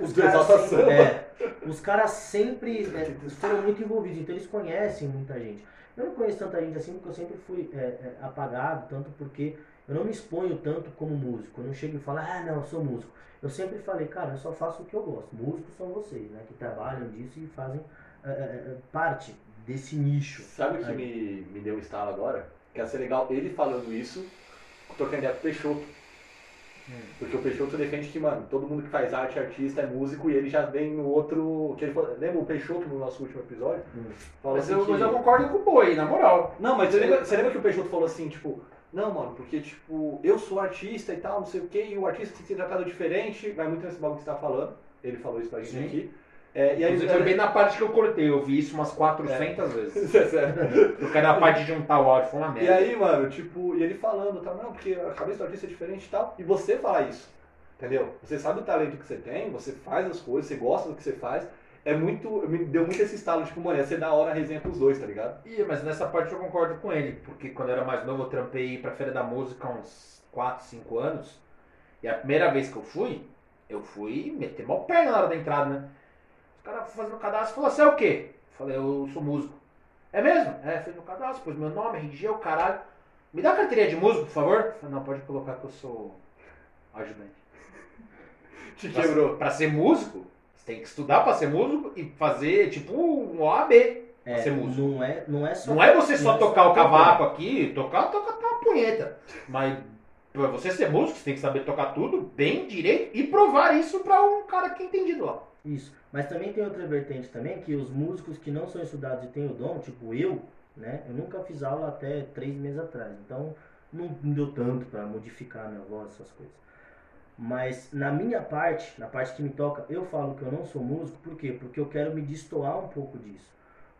Os, Os caras do Exalta sempre- é, os caras sempre é, foram muito envolvidos, então eles conhecem muita gente. Eu não conheço tanta gente assim porque eu sempre fui é, é, apagado, tanto porque eu não me exponho tanto como músico. Eu não chego e falo, ah, não, eu sou músico. Eu sempre falei, cara, eu só faço o que eu gosto. Músicos são vocês, né, que trabalham disso e fazem é, é, parte desse nicho. Sabe o que me, me deu um estalo agora? Que ia ser legal ele falando isso, trocando ideia com o Peixoto. Porque o Peixoto defende que, mano, todo mundo que faz arte, artista, é músico, e ele já vem no outro. Que ele falou, lembra o Peixoto no nosso último episódio? Hum. Falou Mas assim eu, que- mas eu concordo com o Boi, na moral. Não, mas você lembra, você lembra que o Peixoto falou assim, tipo, não, mano, porque, tipo, eu sou artista e tal, não sei o quê, e o artista tem que ser tratado diferente, vai muito nesse bagulho que você tá falando. Ele falou isso pra gente Sim. aqui. É, e aí, Inclusive, bem na parte que eu cortei, eu vi isso umas 400 vezes. Isso é. Porque na parte de juntar o áudio foi uma E merda. aí, mano, tipo, e ele falando, tá, não, porque a cabeça do artista é diferente e tal, e você fala isso, entendeu? Você sabe o talento que você tem, você faz as coisas, você gosta do que você faz, é muito, me deu muito esse estalo, tipo, mano, ia ser da hora a resenha com os dois, tá ligado? Ih, mas nessa parte eu concordo com ele, porque quando eu era mais novo eu trampei pra Feira da Música há uns 4, 5 anos. E a primeira vez que eu fui, eu fui meter mal perna na hora da entrada, né? Os caras fazendo cadastro falou, você é o quê? Eu falei, eu sou músico. É mesmo? É, fez meu cadastro, pôs meu nome, RG, o caralho. Me dá a carteirinha de músico, por favor? Eu falei, não, pode colocar que eu sou ajudante. Te Pra- quebrou. Pra ser músico, tem que estudar pra ser músico e fazer, tipo, um OAB. É, ser músico. não é, não é só. Não é você só é tocar o cavaco aqui, tocar, tocar uma punheta. Mas pra você ser músico, você tem que saber tocar tudo bem direito e provar isso pra um cara que é entendido lá. Isso. Mas também tem outra vertente também, que os músicos que não são estudados e têm o dom, tipo eu, né? Eu nunca fiz aula até três meses atrás. Então não deu tanto pra modificar a minha voz, essas coisas. Mas na minha parte, na parte que me toca, eu falo que eu não sou músico, por quê? Porque eu quero me destoar um pouco disso.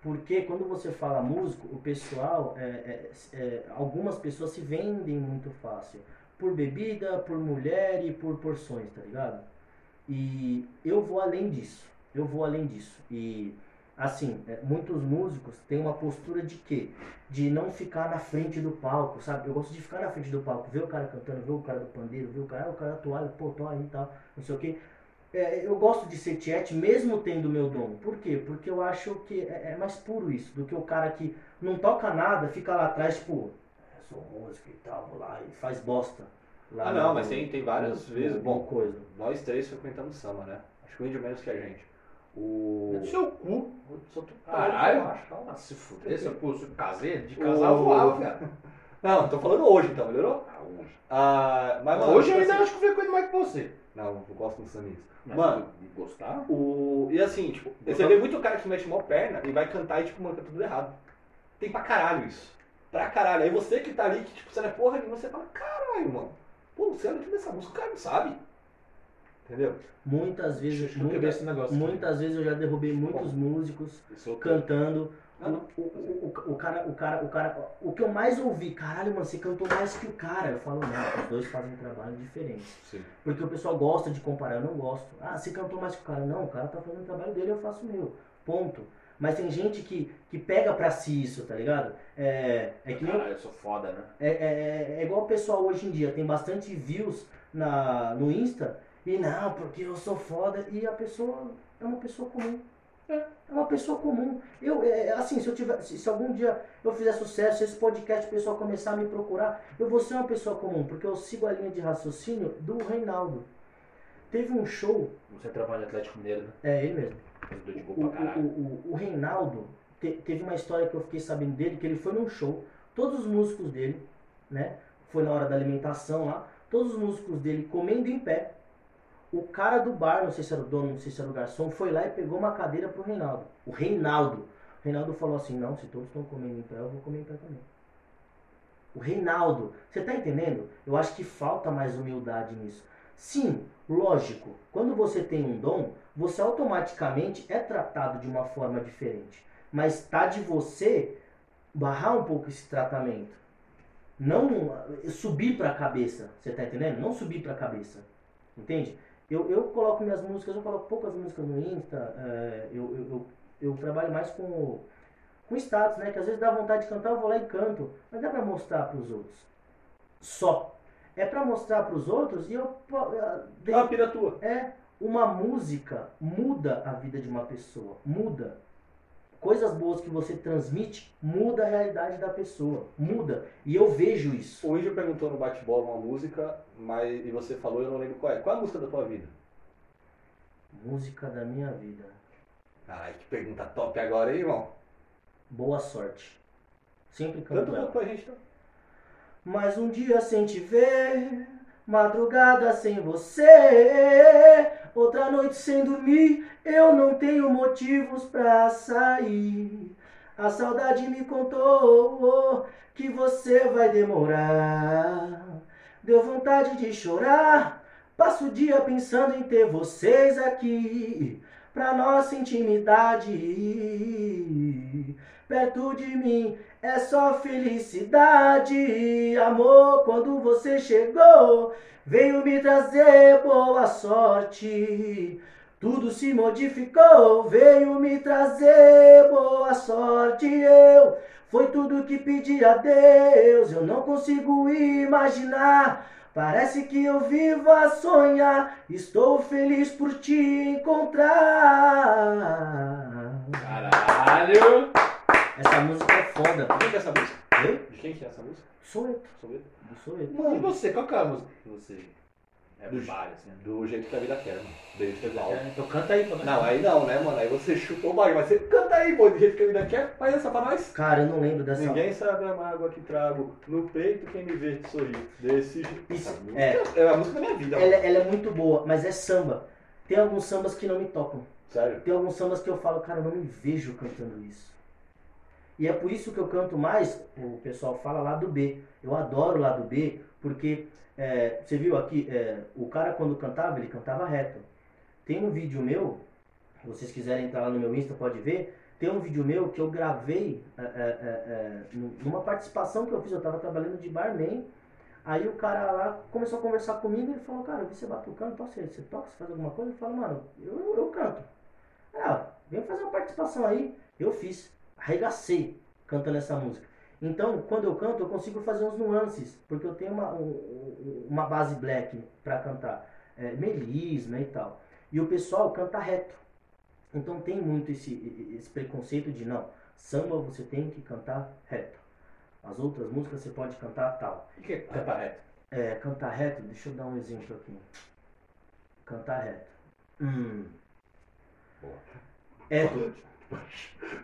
Porque quando você fala músico, o pessoal, é, é, é, algumas pessoas se vendem muito fácil. Por bebida, por mulher e por porções, tá ligado? E eu vou além disso. Eu vou além disso. E assim, é, muitos músicos têm uma postura de quê? De não ficar na frente do palco, sabe? Eu gosto de ficar na frente do palco, ver o cara cantando, ver o cara do pandeiro, ver o cara, ah, o cara toalha, pô, tô aí e tal, não sei o quê. É, eu gosto de ser tiete mesmo tendo meu dom. Por quê? Porque eu acho que é, é mais puro isso do que o cara que não toca nada, fica lá atrás, tipo, eu sou músico e tal, vou lá e faz bosta. Ah, não, no- mas tem, tem várias no- vezes. Bom, coisa. nós três frequentamos samba, né? Acho que o índio menos que a gente. O. No seu cu. Caralho. Ah, se fuder, se eu fosse caseiro, de casal O- voava, cara. Não, tô falando hoje então, melhorou? Ah, mas, mano, Hoje tipo eu ainda assim- acho que eu frequento mais que você. Não, eu gosto sambistas. Mas Mano, gostar? O... E assim, tipo, você vê muito cara que mete mó perna e vai cantar e, tipo, mano, tá tudo errado. Tem pra caralho isso. Pra caralho. Aí você que tá ali, que, tipo, você não é porra nenhuma, você fala, caralho, mano. Pô, você é o dessa música, o cara não sabe. Entendeu? Muitas vezes, quebrar muitas, vezes eu já derrubei muitos músicos cantando. O, o, o, o cara, o cara, o cara, o que eu mais ouvi, caralho, mano, você cantou mais que o cara. Eu falo, não, os dois fazem um trabalho diferente. Sim. Porque o pessoal gosta de comparar, eu não gosto. Ah, você cantou mais que o cara. Não, o cara tá fazendo o trabalho dele, eu faço o meu. Ponto. Mas tem gente que, que pega pra si isso, tá ligado? É, é que nem Caralho, eu sou foda, né? é, é, é igual o pessoal hoje em dia, tem bastante views na, no Insta, e não, porque eu sou foda, e a pessoa é uma pessoa comum. É uma pessoa comum. Eu, é, assim, se eu tiver, se, se algum dia eu fizer sucesso, se esse podcast o pessoal começar a me procurar, eu vou ser uma pessoa comum, porque eu sigo a linha de raciocínio do Reinaldo. Teve um show, Você trabalha no Atlético Mineiro, né? é ele mesmo. O, o, o, o Reinaldo te- teve uma história que eu fiquei sabendo dele, que ele foi num show, todos os músicos dele, né? Foi na hora da alimentação lá, todos os músicos dele comendo em pé. O cara do bar, não sei se era o dono, não sei se era o garçom, foi lá e pegou uma cadeira pro Reinaldo. O Reinaldo. O Reinaldo falou assim, não, se todos estão comendo em pé, eu vou comer em pé também. O Reinaldo, você tá entendendo? Eu acho que falta mais humildade nisso. Sim, lógico, quando você tem um dom, você automaticamente é tratado de uma forma diferente. Mas tá de você barrar um pouco esse tratamento. Não subir pra cabeça, você tá entendendo? Não subir pra cabeça. Entende? Eu, eu coloco minhas músicas, eu coloco poucas músicas no Insta, eh, eu, eu, eu, eu trabalho mais com, com status, né? Que às vezes dá vontade de cantar, eu vou lá e canto. Mas dá pra mostrar pros outros. Só. É pra mostrar pros outros e eu. de- É uma pira tua. é uma música muda a vida de uma pessoa, muda. Coisas boas que você transmite muda a realidade da pessoa, muda. E eu vejo isso. O índio perguntou no bate-bola uma música, mas e você falou, eu não lembro qual é. Qual é a música da tua vida? Música da minha vida. Ai, que pergunta top agora, hein, irmão? Boa sorte. Sempre Canta canto um ela. pra gente, então. Mais um dia sem te ver, madrugada sem você, outra noite sem dormir, eu não tenho motivos pra sair. A saudade me contou que você vai demorar. Deu vontade de chorar, passo o dia pensando em ter vocês aqui, pra nossa intimidade. Perto de mim é só felicidade, amor. Quando você chegou, veio me trazer boa sorte. Tudo se modificou, veio me trazer boa sorte. Eu foi tudo que pedi a Deus, eu não consigo imaginar. Parece que eu vivo a sonhar. Estou feliz por te encontrar. Caralho! Essa música é foda. De quem que é essa música? Oi? De quem que é essa música? Soeto. Soweto? Do Soeto. E você, qual que é a música que você É Do- vários, né? Do jeito que a vida quer, mano. Do jeito que é Paulo. Então canta aí, pô. Não, aí não, né, mano? Aí você chutou o bagulho. Mas você canta aí, pô, do jeito que a vida quer. Faz essa pra nós. Cara, eu não lembro dessa. Ninguém sabe a mágoa que trago no peito quem me vê sorrir. Desse jeito. Isso, é. é a música da minha vida, Ela, mano. ela é muito boa, mas é samba. Tem alguns sambas que não me tocam. Sério. Tem alguns sambas que eu falo, cara, eu não me vejo cantando isso. E é por isso que eu canto mais, o pessoal fala lá do B. Eu adoro lá do B, porque é, você viu aqui, é, o cara quando cantava, ele cantava reto. Tem um vídeo meu, se vocês quiserem entrar lá no meu Insta, pode ver. Tem um vídeo meu que eu gravei é, é, é, é, numa participação que eu fiz, eu tava trabalhando de barman. Aí o cara lá começou a conversar comigo e ele falou, cara, eu vi você batucando, então você, você toca, você faz alguma coisa? Eu falo, mano, eu, eu canto. Ah, vem fazer uma participação aí. Eu fiz, arregacei cantando essa música. Então, quando eu canto, eu consigo fazer uns nuances, porque eu tenho uma, um- uma base black pra cantar, é, melisma e tal. E o pessoal canta reto. Então tem muito esse, esse preconceito de não, samba você tem que cantar reto. As outras músicas você pode cantar tal. O que é cantar reto? É, cantar reto, deixa eu dar um exemplo aqui. Cantar reto. Hum. Boa. É,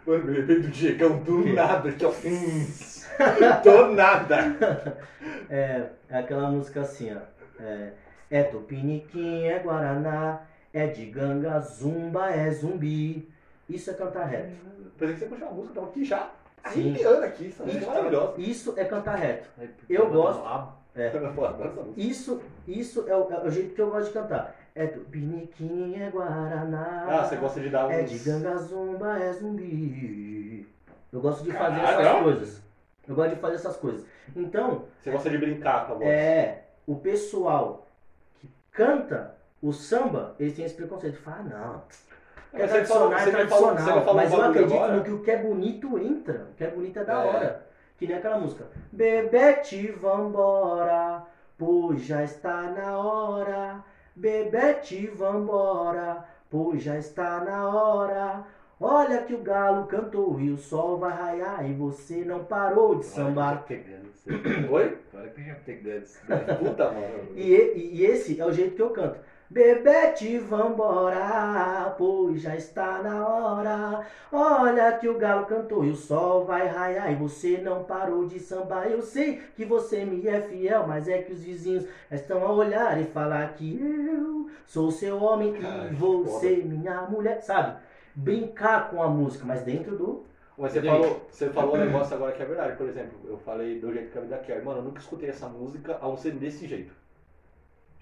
Mano, me lembrei do Diegão do Que? nada, que ó. Hum, do nada. é, é aquela música assim, ó. É, é Tupiniquim, é Guaraná, é de ganga, zumba, é zumbi. Isso é cantar reto. Pensei que você puxou uma música, tava aqui já. Sim. Arrepiando aqui, música é maravilhosa. Isso é cantar reto. Eu gosto. música. Isso, isso é o, é o jeito que eu gosto de cantar. É Tupiniquim, é Guaraná. Ah, você gosta de dar uns. É de ganga, zumba, é zumbi. Eu gosto de fazer Caralho. essas coisas. Eu gosto de fazer essas coisas. Então, Você gosta de brincar com a voz. É, o pessoal que canta o samba, eles têm esse preconceito. Fala, ah, não. É você tradicional, é tradicional. mas um eu acredito agora. no que o que é bonito entra. O que é bonito é da É. hora. Que nem aquela música. Bebete, vambora, pois já está na hora. Bebete, vambora, pois já está na hora. Olha que o galo cantou e o sol vai raiar e você não parou de sambar. Oi? Agora que já pegando isso. Puta, mano. E, e- e esse é o jeito que eu canto. Bebete, vambora, pois já está na hora. Olha que o galo cantou e o sol vai raiar e você não parou de sambar. Eu sei que você me é fiel, mas é que os vizinhos estão a olhar e falar que eu sou seu homem e você minha mulher. Sabe? Brincar com a música, mas dentro do. Mas você falou, você falou um negócio agora que é verdade. Por exemplo, eu falei do jeito que a vida quer. Mano, eu nunca escutei essa música a não ser desse jeito.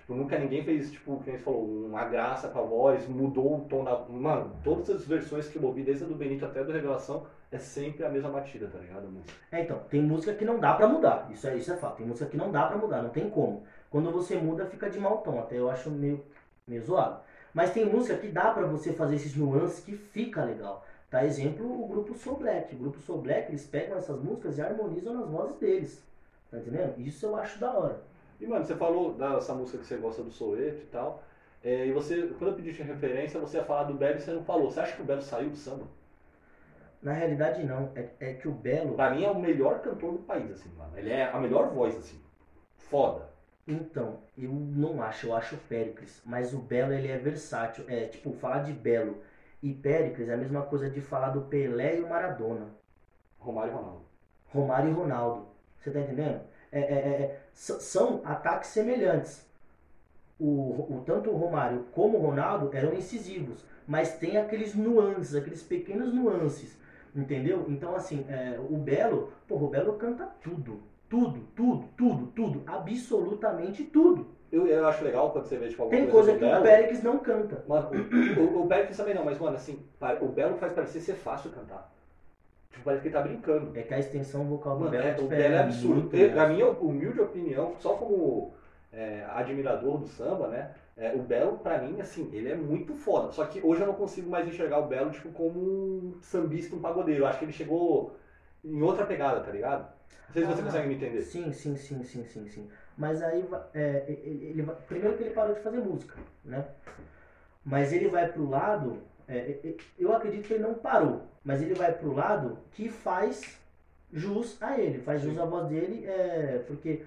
Tipo, nunca ninguém fez, tipo, que nem falou, uma graça com a voz, mudou o tom da. Mano, todas as versões que eu ouvi, desde a do Benito até a do Revelação, é sempre a mesma batida, tá ligado? É, então, tem música que não dá pra mudar. Isso é, isso é fato. Tem música que não dá pra mudar, não tem como. Quando você muda, fica de mau tom. Até eu acho meio, meio zoado. Mas tem música que dá pra você fazer esses nuances que fica legal. Tá exemplo o grupo Soul Black. O grupo Soul Black, eles pegam essas músicas e harmonizam nas vozes deles. Tá entendendo? Isso eu acho da hora. E, mano, você falou dessa música que você gosta do Soweto e tal. é, e você, quando eu pedi de referência, você ia falar do Belo e você não falou. Você acha que o Belo saiu do samba? Na realidade, não. É, é que o Belo. Pra mim é o melhor cantor do país, assim, mano. Ele é a melhor voz, assim. Foda. Então, eu não acho, eu acho o Péricles, mas o Belo ele é versátil. É tipo, falar de Belo e Péricles é a mesma coisa de falar do Pelé e o Maradona. Romário e Ronaldo. Romário e Ronaldo. Você tá entendendo? É, é, é, é, são ataques semelhantes. O, o- tanto o Romário como o Ronaldo eram incisivos, mas tem aqueles nuances, aqueles pequenos nuances, entendeu? Então, assim, é, o Belo, porra, o Belo canta tudo, tudo, tudo, tudo, tudo, absolutamente tudo. Eu, eu acho legal quando você vê, tipo, alguma Tem coisa do que o Belo. Péricles não canta. Mano, o, o, o Péricles também não, mas, mano, assim, o Belo faz parecer ser fácil cantar. Parece que ele tá brincando. É que a extensão vocal do Mano, Belo é, tipo, o Belo é absurdo. muito na minha humilde opinião, só como é, admirador do samba, né? é, o Belo, pra mim, assim, ele é muito foda. Só que hoje eu não consigo mais enxergar o Belo, tipo, como um sambista, um pagodeiro. Eu acho que ele chegou em outra pegada, tá ligado? Não sei se você Ah, consegue me entender. Sim, sim, sim, sim, sim, sim. Mas aí é, ele, ele primeiro que ele parou de fazer música, né? Mas ele vai pro lado, é, é, é, eu acredito que ele não parou, mas ele vai pro lado que faz jus a ele, faz jus à voz dele, é, porque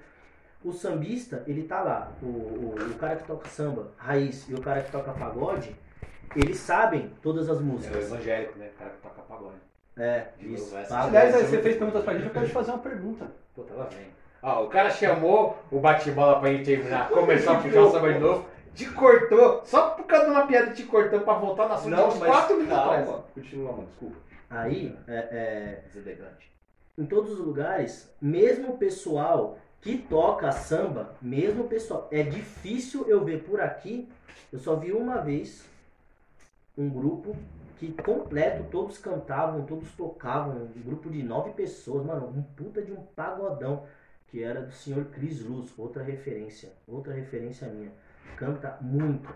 o sambista, ele tá lá. O, o, o cara que toca samba, raiz, e o cara que toca pagode, eles sabem todas as É o músicas. evangélico, né? O cara que toca pagode. É, De isso. Aliás, você fez perguntas pra gente, eu quero te fazer uma pergunta. Puta, ela vem. Ó, o cara chamou o bate-bola pra gente já começar a puxar o samba de novo. Te cortou, só por causa de uma piada te cortou pra voltar na assunto uns 4 minutos atrás. Continua, mano, desculpa. Aí, é, é, Deselegante. em todos os lugares, mesmo o pessoal que toca samba, mesmo o pessoal, é difícil eu ver por aqui, eu só vi uma vez um grupo que completo, todos cantavam, todos tocavam, um grupo de nove pessoas, mano, um puta de um pagodão, que era do senhor Cris Luz, outra referência, outra referência minha. Canta muito.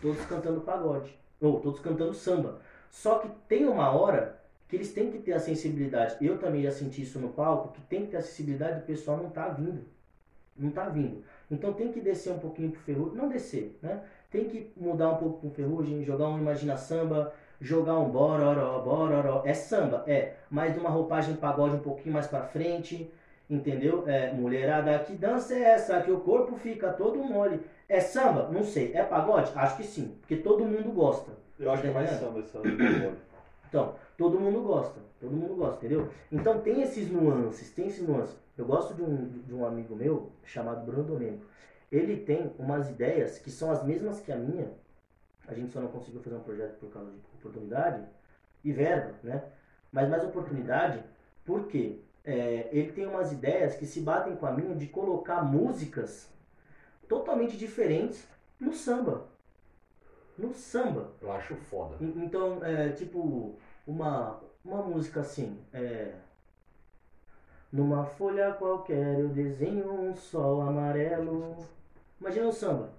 Todos cantando pagode, ou todos cantando samba. Só que tem uma hora que eles têm que ter a sensibilidade. Eu também já senti isso no palco, que tem que ter a sensibilidade, o pessoal não tá vindo. Não tá vindo. Então tem que descer um pouquinho pro ferrugem, não descer, né? Tem que mudar um pouco pro ferrugem, jogar um imagina samba, jogar um bororó, bororó. É samba, é, mas uma roupagem pagode um pouquinho mais pra frente, entendeu? É, mulherada, que dança é essa? Que o corpo fica todo mole. É samba? Não sei. É pagode? Acho que sim, porque todo mundo gosta. Eu acho que é mais Entendeu? samba pagode. Então, todo mundo gosta, todo mundo gosta, entendeu? Então tem esses nuances, tem esses nuances. Eu gosto de um, de um amigo meu chamado Bruno Domênico. Ele tem umas ideias que são as mesmas que a minha. A gente só não conseguiu fazer um projeto por causa de oportunidade e verba, né? Mas mais oportunidade, porque é, ele tem umas ideias que se batem com a minha de colocar músicas totalmente diferentes no samba. No samba. Eu acho foda. En- Então, é, tipo, uma, uma música assim, é... Numa folha qualquer eu desenho um sol amarelo. Imagina um samba.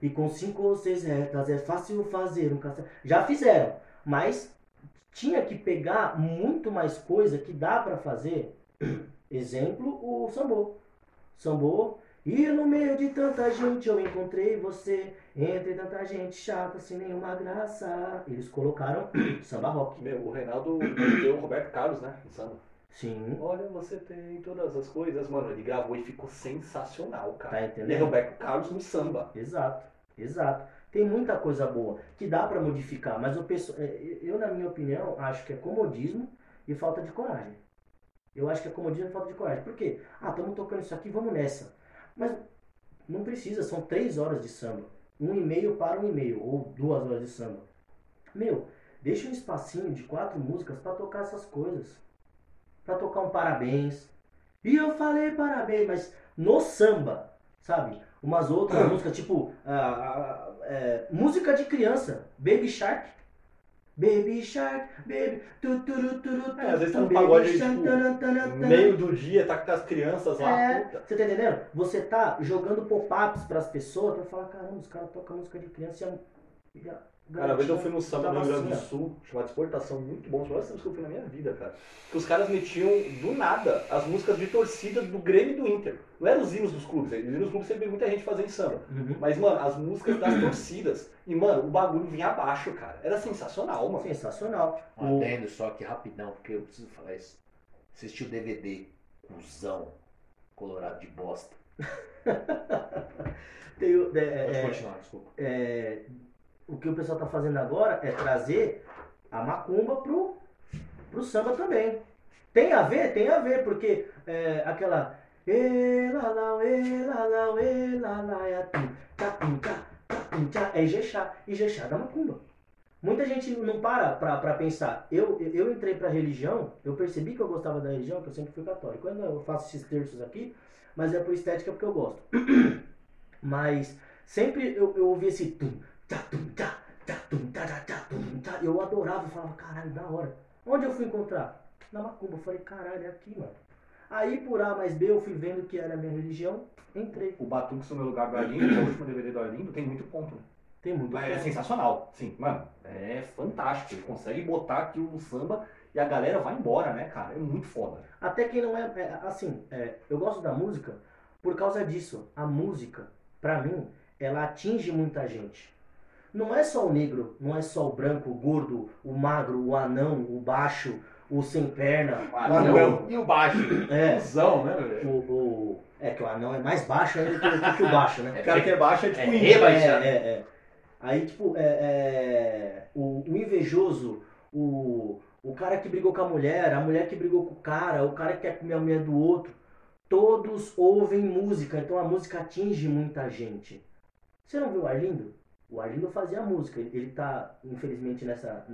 E com cinco ou seis retas é fácil fazer um castelo. Já fizeram, mas tinha que pegar muito mais coisa que dá pra fazer. Exemplo, o sambô. Sambô. E no meio de tanta gente eu encontrei você. Entre tanta gente chata, sem nenhuma graça. Eles colocaram samba rock. Meu, o Reinaldo deu o Roberto Carlos, né? No samba. Sim, Olha, você tem todas as coisas, mano. Ele gravou e ficou sensacional, cara. tá E é entendendo? Roberto Carlos no samba. Exato, exato. Tem muita coisa boa que dá pra modificar, mas o pessoal, é, eu, na minha opinião, acho que é comodismo e falta de coragem. Eu acho que é comodismo e falta de coragem. Por quê? Ah, estamos tocando isso aqui, vamos nessa. Mas não precisa, são três horas de samba. Um e meio para um e meio, ou duas horas de samba. Meu, deixa um espacinho de quatro músicas pra tocar essas coisas. Pra tocar um parabéns. E eu falei parabéns, mas no samba, sabe? Umas outras músicas, tipo, ah, ah, é, música de criança, Baby Shark. Baby Shark, baby. Tu, turu, turu, É, às vezes tá no pagode, shark, tipo, taran, taran, taran. Meio do dia, tá com as crianças lá. É, você tá entendendo? Você tá jogando pop-ups pras pessoas pra falar, caramba, os caras tocam música de criança e a, e a Cara, uma vez eu fui no samba no Rio Grande do assim. Sul, chamado Exportação, muito bom. Os melhores sambas que eu fui na minha vida, cara. Que os caras metiam do nada as músicas de torcida do Grêmio e do Inter. Não eram os hinos dos clubes, os hinos dos clubes sempre muita gente fazendo samba. Uhum. Mas, mano, as músicas das torcidas. E, mano, o bagulho vinha abaixo, cara. Era sensacional, mano. Sensacional. Um O- adendo só aqui rapidão, porque eu preciso falar isso. Assisti o DVD, cuzão, colorado de bosta. Tem é, Pode é, continuar, desculpa. é, o que o pessoal tá fazendo agora é trazer a macumba pro, pro samba também. Tem a ver? Tem a ver, porque é, aquela. "Ê, lá, lá, ê, lá, lá, ê, lá, lá, é tum, tá, tum, tá, tá, tum, tá", É Ijexá. Ijexá da macumba. Muita gente não para pra, pra pensar. Eu, eu entrei pra religião, eu percebi que eu gostava da religião, que eu sempre fui católico. Ainda eu faço esses terços aqui, mas é por estética porque eu gosto. Mas sempre eu, eu ouvi esse tum, Eu adorava, eu falava, caralho, da hora. Onde eu fui encontrar? Na Macumba. Eu falei, caralho, é aqui, mano. Aí por A mais B eu fui vendo que era a minha religião, entrei. O Batuque no meu lugar do Arlindo, é o último DVD do Arlindo, tem muito ponto. Tem muito. Mas é sensacional. Sim, mano, é fantástico. Ele consegue botar aquilo no samba e a galera vai embora, né, cara? É muito foda. Até quem não é, é, assim, é, eu gosto da música por causa disso. A música, pra mim, ela atinge muita gente. Não é só o negro, não é só o branco, o gordo, o magro, o anão, o baixo, o sem perna, o anão. E o baixo? É, Cusão, né, o, o. É, que o anão é mais baixo ainda que, o- que o baixo, né? O cara que é baixo é tipo É, índio. É, rebaixado. é, é. Aí, tipo, é, é, o, o invejoso, o, o cara que brigou com a mulher, a mulher que brigou com o cara, o cara que quer comer a mulher do outro, todos ouvem música, então a música atinge muita gente. Você não viu o Arlindo? O Arlindo fazia música, ele, ele tá, infelizmente, nessa.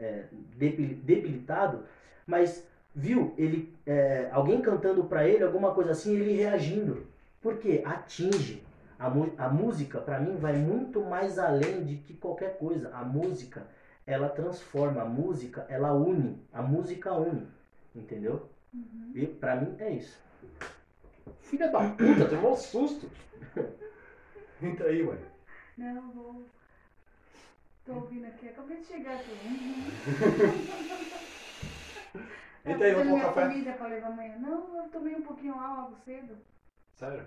é, debil- debilitado, mas viu ele é, alguém cantando pra ele, alguma coisa assim, ele reagindo. Por quê? Atinge. A, a música, pra mim, vai muito mais além de que qualquer coisa. A música, ela transforma. A música, ela une. A música une. Entendeu? E pra mim é isso. Filha da puta, tomou um susto. Entra aí, mãe. Não, vou. Tô ouvindo aqui, acabei de chegar aqui. Aí, Tá vamos tomar fazendo um minha café. comida pra levar amanhã. Não, eu tomei um pouquinho lá logo cedo. Sério?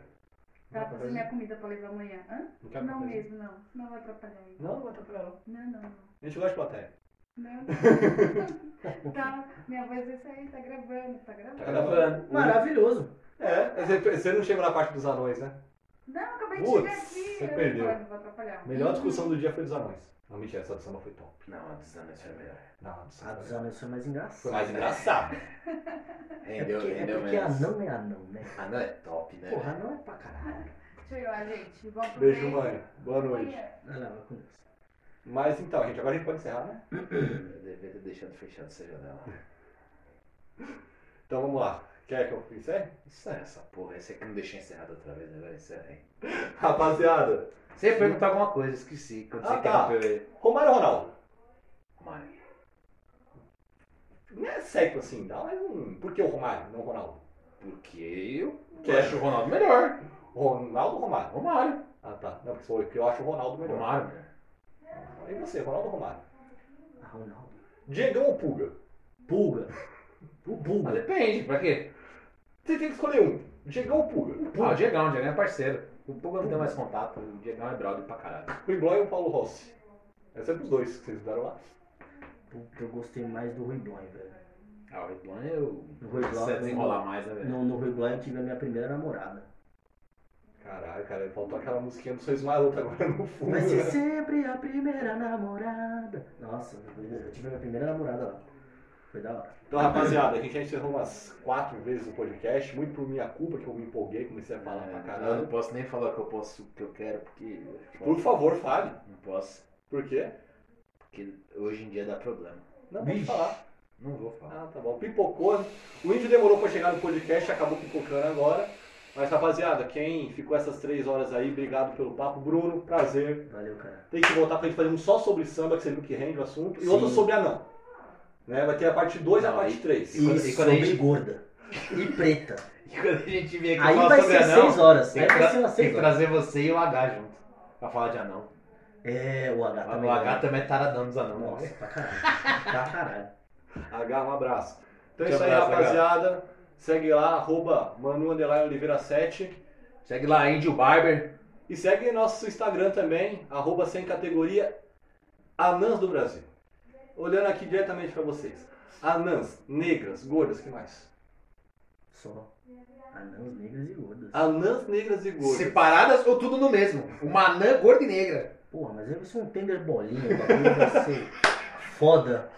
Tá fazendo minha comida pra levar amanhã. Hã? Não quer Não cafezinho? mesmo, não. Não vai atrapalhar aí. Não, não vai atrapalhar não. Não, não, não. A gente gosta de plateia. Não, tá, minha voz vai sair, tá gravando, tá gravando. Tá gravando. Maravilhoso. É, você- você não chegou na parte dos anões, né? Não, acabei de Putz, chegar aqui. você eu perdeu. Não vou atrapalhar. Melhor discussão do dia foi dos anões. Não, mentira, essa do samba foi top. Não, a dos anões foi melhor. Não, a do A samba dos anões foi mais engraçado. foi mais engraçado. É Rendeu, porque, é rendeu porque menos. anão é anão, né? Anão é top, né? Porra, anão é pra caralho. Deixa eu ir lá, gente. Vamos pro Beijo, mãe. Boa noite. Amanhã. Lá, vai com isso. Mas então, gente, agora a gente pode encerrar, né? Eu devia ter deixado fechado essa janela. Então vamos lá. Quer que eu encerre? Isso é essa porra. Esse aqui não deixei encerrado outra vez, agora encerra aí. Rapaziada, Você ia perguntar alguma coisa, esqueci. Quando você Ah, tá. interrompeu. Romário ou Ronaldo? Mário. Não é seco assim, dá mais um. Por que o Romário, não o Ronaldo? Porque eu Que acho o Ronaldo melhor. Ronaldo ou Romário? Romário. Ah tá. Não, porque que eu acho o Ronaldo melhor. Romário, melhor. E você, Ronaldo ou Romário? Ah, Ronaldo. Diegão ou Pulga? Pulga. O Pulga. depende, pra quê? Você tem que escolher um. Diegão ou Pulga? Ah, o Diegão, o Diegão é parceiro. O Puga não tem mais contato, o Diegão é brother pra caralho. Rui Blanc ou Paulo Rossi? Essa é pros dois que vocês deram lá. Puta, eu gostei mais do Rui velho. Ah, o Blanc eu. O Rui Blanc, Precisa desenrolar mais, né, velho? No, no Rui Blanc eu tive a minha primeira namorada. Caralho, cara, faltou aquela musiquinha do Sois Maroto agora no fundo. Vai ser né? sempre a primeira namorada. Nossa, eu tive a minha primeira namorada lá. Foi da hora. Então, rapaziada, a gente já encerrou umas quatro vezes o podcast, muito por minha culpa, que eu me empolguei, comecei a falar pra É, eu não caralho. posso nem falar que eu posso, que eu quero, porque. Por favor, fale. Não posso, Por quê? porque hoje em dia dá problema. Não, pode falar. Não vou falar. Ah, tá bom. Pipocou. O índio demorou pra chegar no podcast, acabou pipocando agora. Mas, rapaziada, quem ficou essas três horas aí, obrigado pelo papo. Bruno, prazer. Valeu, cara. Tem que voltar pra gente fazer um só sobre samba, que você viu que rende o assunto, e Sim. outro sobre anão. Né? Vai ter a parte 2 e a parte aí- 3. E, quando- e quando a sobre gente- gorda. E preta. E quando a gente vier aqui Aí vai ser anão, seis horas. Tem vai tra- umas tem seis que horas. trazer você e o H junto. Pra falar de anão. É, o H também. o H né? também é taradão dos anão. Nossa, né? pra caralho. Pra caralho. H, um abraço. Então é isso aí, abraço, H. rapaziada. Segue lá, arroba Manu Oliveira 7. Segue lá, Índio Barber. E segue nosso Instagram também, arroba sem categoria Anãs do Brasil. Olhando aqui diretamente pra vocês. Anãs, negras, gordas, que mais? Só. Anãs negras e gordas. Anãs, negras e gordas. Separadas ou tudo no mesmo? Uma anã gorda e negra. Porra, mas aí ser um tender bolinho, o bagulho ser foda.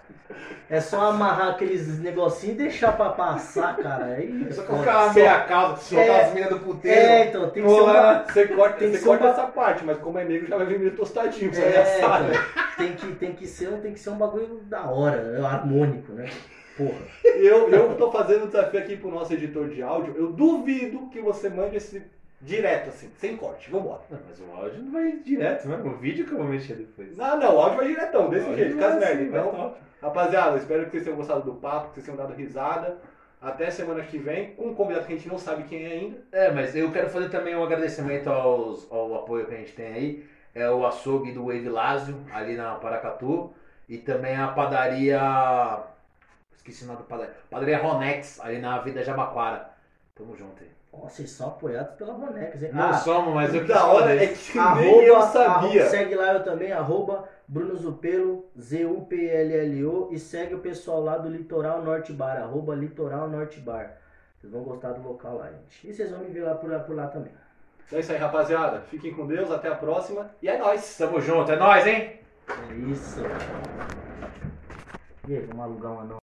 É só amarrar aqueles negocinhos e deixar pra passar, cara. Aí, Só é com foda. aquela Só- meia calça, soltar É. as minas do puteiro. É, então tem que ser uma... Você corta, Tem que você corta ba- essa parte, mas como é negro já vai vir meio tostadinho. Você É, sabe. então, tem, que, tem, que ser, tem que ser um bagulho da hora, né? harmônico, né? Porra. Eu, eu tô fazendo um desafio aqui pro nosso editor de áudio. Eu duvido que você mande esse direto, assim, sem corte. Vambora. Não, mas o áudio não vai direto, né? O vídeo que eu vou mexer depois. Não, não, o áudio vai diretão, desse O jeito, com as assim, Então, rapaziada, espero que vocês tenham gostado do papo, que vocês tenham dado risada. Até semana que vem, com um convidado que a gente não sabe quem é ainda. É, mas eu quero fazer também um agradecimento aos, ao apoio que a gente tem aí. É o açougue do Wave Lázio, ali na Paracatu. E também a padaria. Esqueci o nome da padaria. Padaria Ronex, ali na Vida Jabaquara. Tamo junto aí. Nossa, vocês são apoiados pela Ronex, hein? Não Ah, somos, mas eu da hora é que arroba, nem eu arroba- sabia. segue lá eu também, arroba Bruno Zupelo, Z-U-P-L-L-O, e segue o pessoal lá do Litoral Norte Bar, arroba Litoral Norte Bar. Vocês vão gostar do local lá, gente. E vocês vão me ver lá por, por lá também. É isso aí, rapaziada. Fiquem com Deus, até a próxima. E é nóis! Tamo junto, é nóis, hein? É isso. E aí, vamos alugar um anão